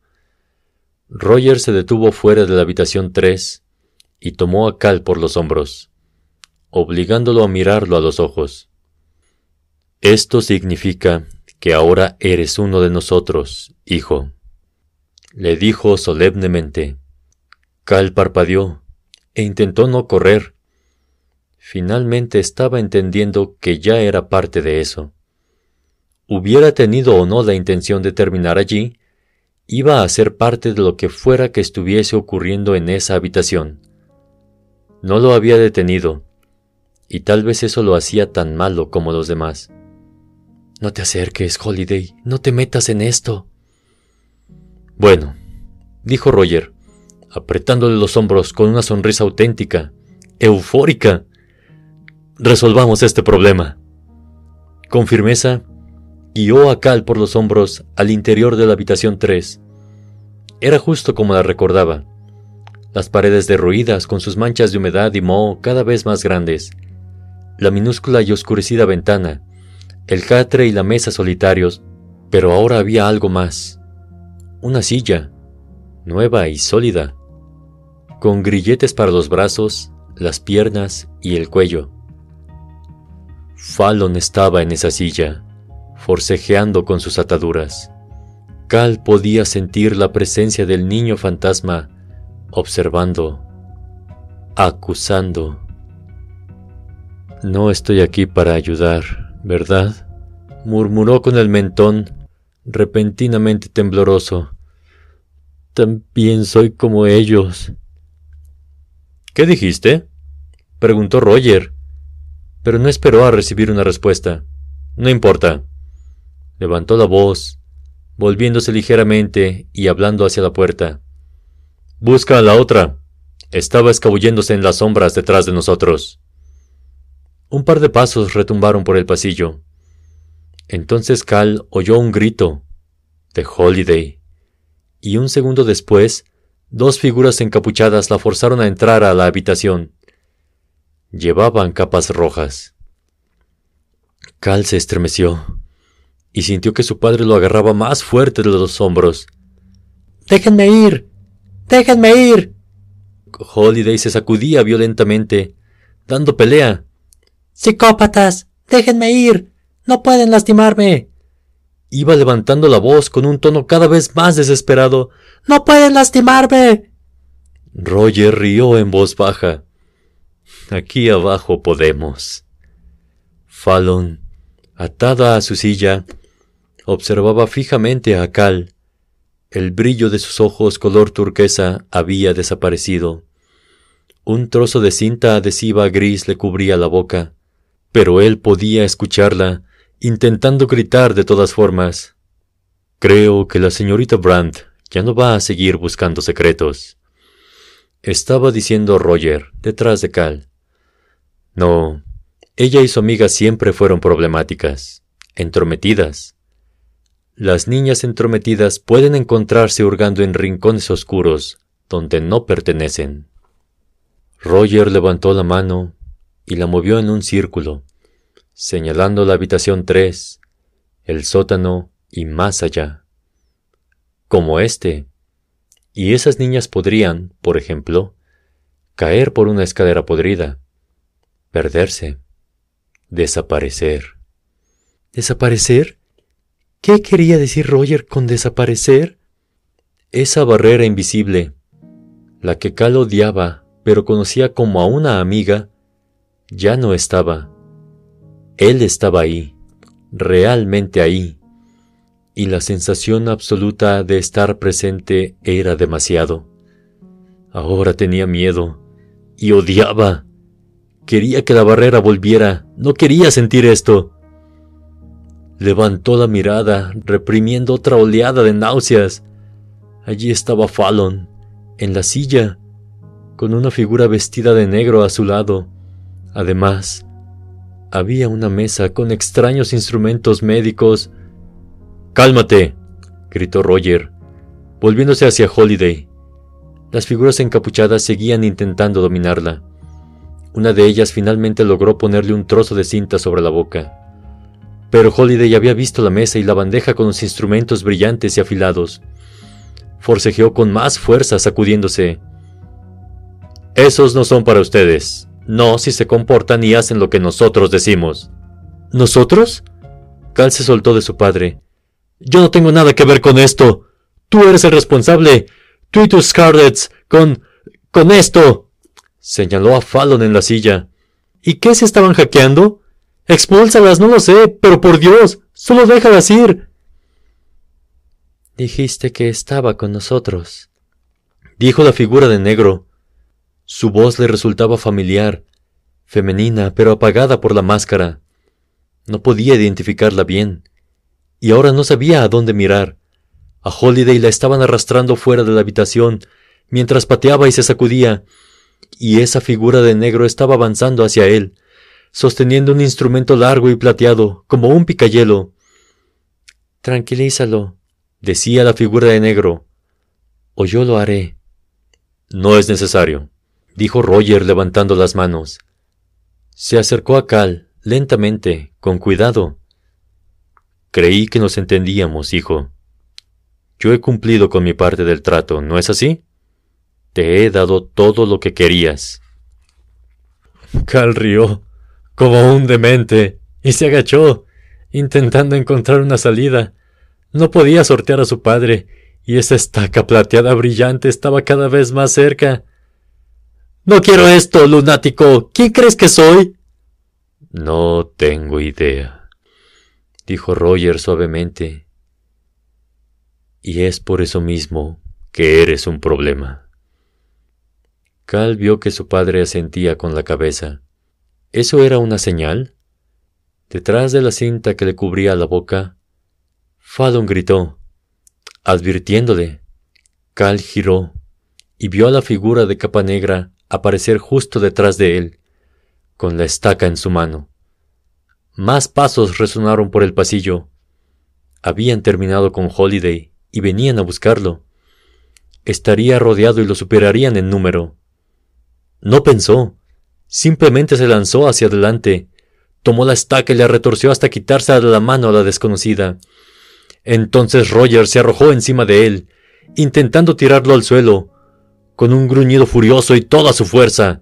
Roger se detuvo fuera de la habitación 3 y tomó a Cal por los hombros, obligándolo a mirarlo a los ojos. Esto significa que ahora eres uno de nosotros, hijo, le dijo solemnemente. Cal parpadeó e intentó no correr. Finalmente estaba entendiendo que ya era parte de eso. Hubiera tenido o no la intención de terminar allí, iba a ser parte de lo que fuera que estuviese ocurriendo en esa habitación. No lo había detenido, y tal vez eso lo hacía tan malo como los demás. No te acerques, Holiday, no te metas en esto. Bueno, dijo Roger, apretándole los hombros con una sonrisa auténtica, eufórica. Resolvamos este problema. Con firmeza, guió a Cal por los hombros al interior de la habitación 3. Era justo como la recordaba las paredes derruidas con sus manchas de humedad y moho cada vez más grandes, la minúscula y oscurecida ventana, el catre y la mesa solitarios, pero ahora había algo más. Una silla, nueva y sólida, con grilletes para los brazos, las piernas y el cuello. Fallon estaba en esa silla, forcejeando con sus ataduras. Cal podía sentir la presencia del niño fantasma, observando, acusando. No estoy aquí para ayudar, ¿verdad? murmuró con el mentón, repentinamente tembloroso. También soy como ellos. ¿Qué dijiste? preguntó Roger, pero no esperó a recibir una respuesta. No importa. Levantó la voz, volviéndose ligeramente y hablando hacia la puerta. Busca a la otra. Estaba escabulléndose en las sombras detrás de nosotros. Un par de pasos retumbaron por el pasillo. Entonces Cal oyó un grito de Holiday, y un segundo después, dos figuras encapuchadas la forzaron a entrar a la habitación. Llevaban capas rojas. Cal se estremeció y sintió que su padre lo agarraba más fuerte de los hombros. Déjenme ir. Déjenme ir. Holiday se sacudía violentamente, dando pelea. Psicópatas. Déjenme ir. No pueden lastimarme. Iba levantando la voz con un tono cada vez más desesperado. No pueden lastimarme. Roger rió en voz baja. Aquí abajo podemos. Fallon, atada a su silla, observaba fijamente a Cal. El brillo de sus ojos color turquesa había desaparecido. Un trozo de cinta adhesiva gris le cubría la boca, pero él podía escucharla, intentando gritar de todas formas. Creo que la señorita Brandt ya no va a seguir buscando secretos. Estaba diciendo Roger, detrás de Cal. No, ella y su amiga siempre fueron problemáticas, entrometidas, las niñas entrometidas pueden encontrarse hurgando en rincones oscuros donde no pertenecen. Roger levantó la mano y la movió en un círculo, señalando la habitación 3, el sótano y más allá. Como este. Y esas niñas podrían, por ejemplo, caer por una escalera podrida, perderse, desaparecer. ¿Desaparecer? ¿Qué quería decir Roger con desaparecer? Esa barrera invisible, la que Cal odiaba, pero conocía como a una amiga, ya no estaba. Él estaba ahí, realmente ahí, y la sensación absoluta de estar presente era demasiado. Ahora tenía miedo y odiaba. Quería que la barrera volviera, no quería sentir esto. Levantó la mirada, reprimiendo otra oleada de náuseas. Allí estaba Fallon, en la silla, con una figura vestida de negro a su lado. Además, había una mesa con extraños instrumentos médicos. Cálmate, gritó Roger, volviéndose hacia Holiday. Las figuras encapuchadas seguían intentando dominarla. Una de ellas finalmente logró ponerle un trozo de cinta sobre la boca. Pero Holiday había visto la mesa y la bandeja con los instrumentos brillantes y afilados. Forcejeó con más fuerza, sacudiéndose. Esos no son para ustedes. No si se comportan y hacen lo que nosotros decimos. ¿Nosotros? Cal se soltó de su padre. Yo no tengo nada que ver con esto. Tú eres el responsable. Tú y tus Scarlets. Con... con esto. Señaló a Fallon en la silla. ¿Y qué se estaban hackeando? Expúlsalas, no lo sé, pero por Dios, solo déjalas ir. Dijiste que estaba con nosotros, dijo la figura de negro. Su voz le resultaba familiar, femenina, pero apagada por la máscara. No podía identificarla bien, y ahora no sabía a dónde mirar. A Holiday la estaban arrastrando fuera de la habitación, mientras pateaba y se sacudía, y esa figura de negro estaba avanzando hacia él, sosteniendo un instrumento largo y plateado, como un picayelo. Tranquilízalo, decía la figura de negro, o yo lo haré. No es necesario, dijo Roger levantando las manos. Se acercó a Cal, lentamente, con cuidado. Creí que nos entendíamos, hijo. Yo he cumplido con mi parte del trato, ¿no es así? Te he dado todo lo que querías. Cal rió como un demente, y se agachó, intentando encontrar una salida. No podía sortear a su padre, y esa estaca plateada brillante estaba cada vez más cerca. No quiero esto, lunático. ¿Quién crees que soy? No tengo idea, dijo Roger suavemente. Y es por eso mismo que eres un problema. Cal vio que su padre asentía con la cabeza. ¿Eso era una señal? Detrás de la cinta que le cubría la boca, Fallon gritó, advirtiéndole. Cal giró y vio a la figura de capa negra aparecer justo detrás de él, con la estaca en su mano. Más pasos resonaron por el pasillo. Habían terminado con Holiday y venían a buscarlo. Estaría rodeado y lo superarían en número. No pensó, simplemente se lanzó hacia adelante, tomó la estaca y la retorció hasta quitarse de la mano a la desconocida. Entonces Roger se arrojó encima de él, intentando tirarlo al suelo. Con un gruñido furioso y toda su fuerza,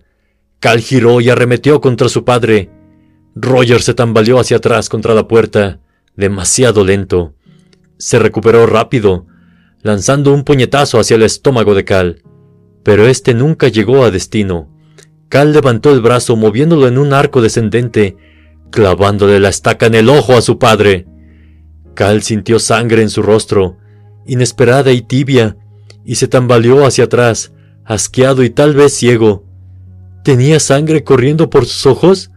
Cal giró y arremetió contra su padre. Roger se tambaleó hacia atrás contra la puerta, demasiado lento. Se recuperó rápido, lanzando un puñetazo hacia el estómago de Cal pero este nunca llegó a destino. Cal levantó el brazo moviéndolo en un arco descendente, clavándole la estaca en el ojo a su padre. Cal sintió sangre en su rostro, inesperada y tibia, y se tambaleó hacia atrás, asqueado y tal vez ciego. ¿Tenía sangre corriendo por sus ojos?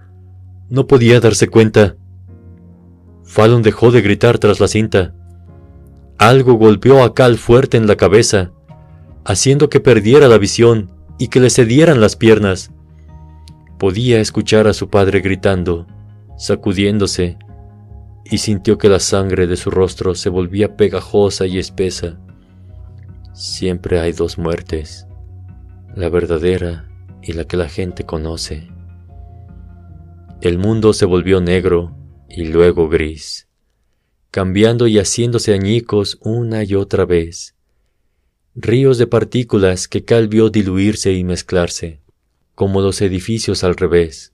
No podía darse cuenta. Fallon dejó de gritar tras la cinta. Algo golpeó a Cal fuerte en la cabeza haciendo que perdiera la visión y que le cedieran las piernas. Podía escuchar a su padre gritando, sacudiéndose, y sintió que la sangre de su rostro se volvía pegajosa y espesa. Siempre hay dos muertes, la verdadera y la que la gente conoce. El mundo se volvió negro y luego gris, cambiando y haciéndose añicos una y otra vez ríos de partículas que Cal vio diluirse y mezclarse, como los edificios al revés,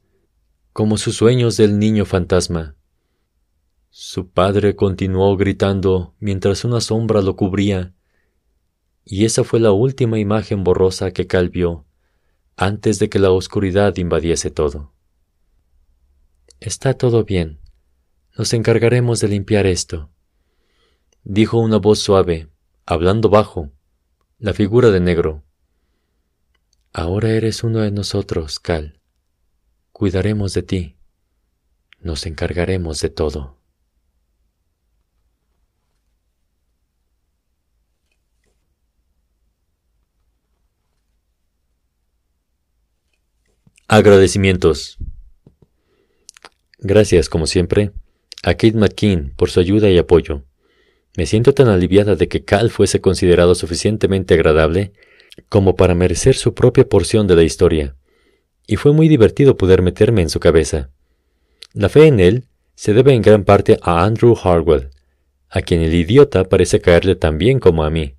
como sus sueños del niño fantasma. Su padre continuó gritando mientras una sombra lo cubría, y esa fue la última imagen borrosa que Cal vio antes de que la oscuridad invadiese todo. Está todo bien. Nos encargaremos de limpiar esto, dijo una voz suave, hablando bajo, la figura de negro. Ahora eres uno de nosotros, Cal. Cuidaremos de ti. Nos encargaremos de todo. Agradecimientos. Gracias, como siempre, a Kate McKean por su ayuda y apoyo. Me siento tan aliviada de que Cal fuese considerado suficientemente agradable como para merecer su propia porción de la historia, y fue muy divertido poder meterme en su cabeza. La fe en él se debe en gran parte a Andrew Harwell, a quien el idiota parece caerle tan bien como a mí.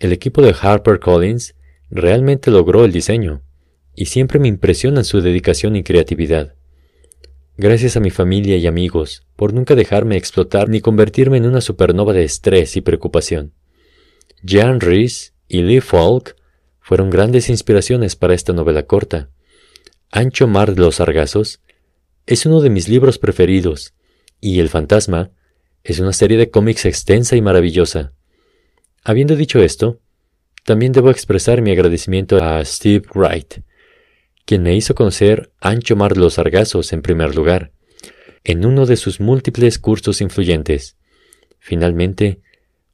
El equipo de Harper Collins realmente logró el diseño, y siempre me impresiona su dedicación y creatividad. Gracias a mi familia y amigos por nunca dejarme explotar ni convertirme en una supernova de estrés y preocupación. Jan Rees y Lee Falk fueron grandes inspiraciones para esta novela corta. Ancho Mar de los Sargazos es uno de mis libros preferidos, y El Fantasma es una serie de cómics extensa y maravillosa. Habiendo dicho esto, también debo expresar mi agradecimiento a Steve Wright, quien me hizo conocer Ancho Mar los Sargazos en primer lugar, en uno de sus múltiples cursos influyentes. Finalmente,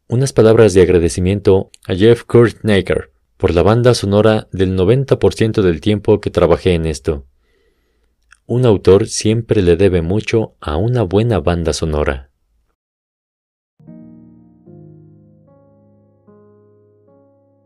unas palabras de agradecimiento a Jeff Kurtnaker por la banda sonora del 90% del tiempo que trabajé en esto. Un autor siempre le debe mucho a una buena banda sonora.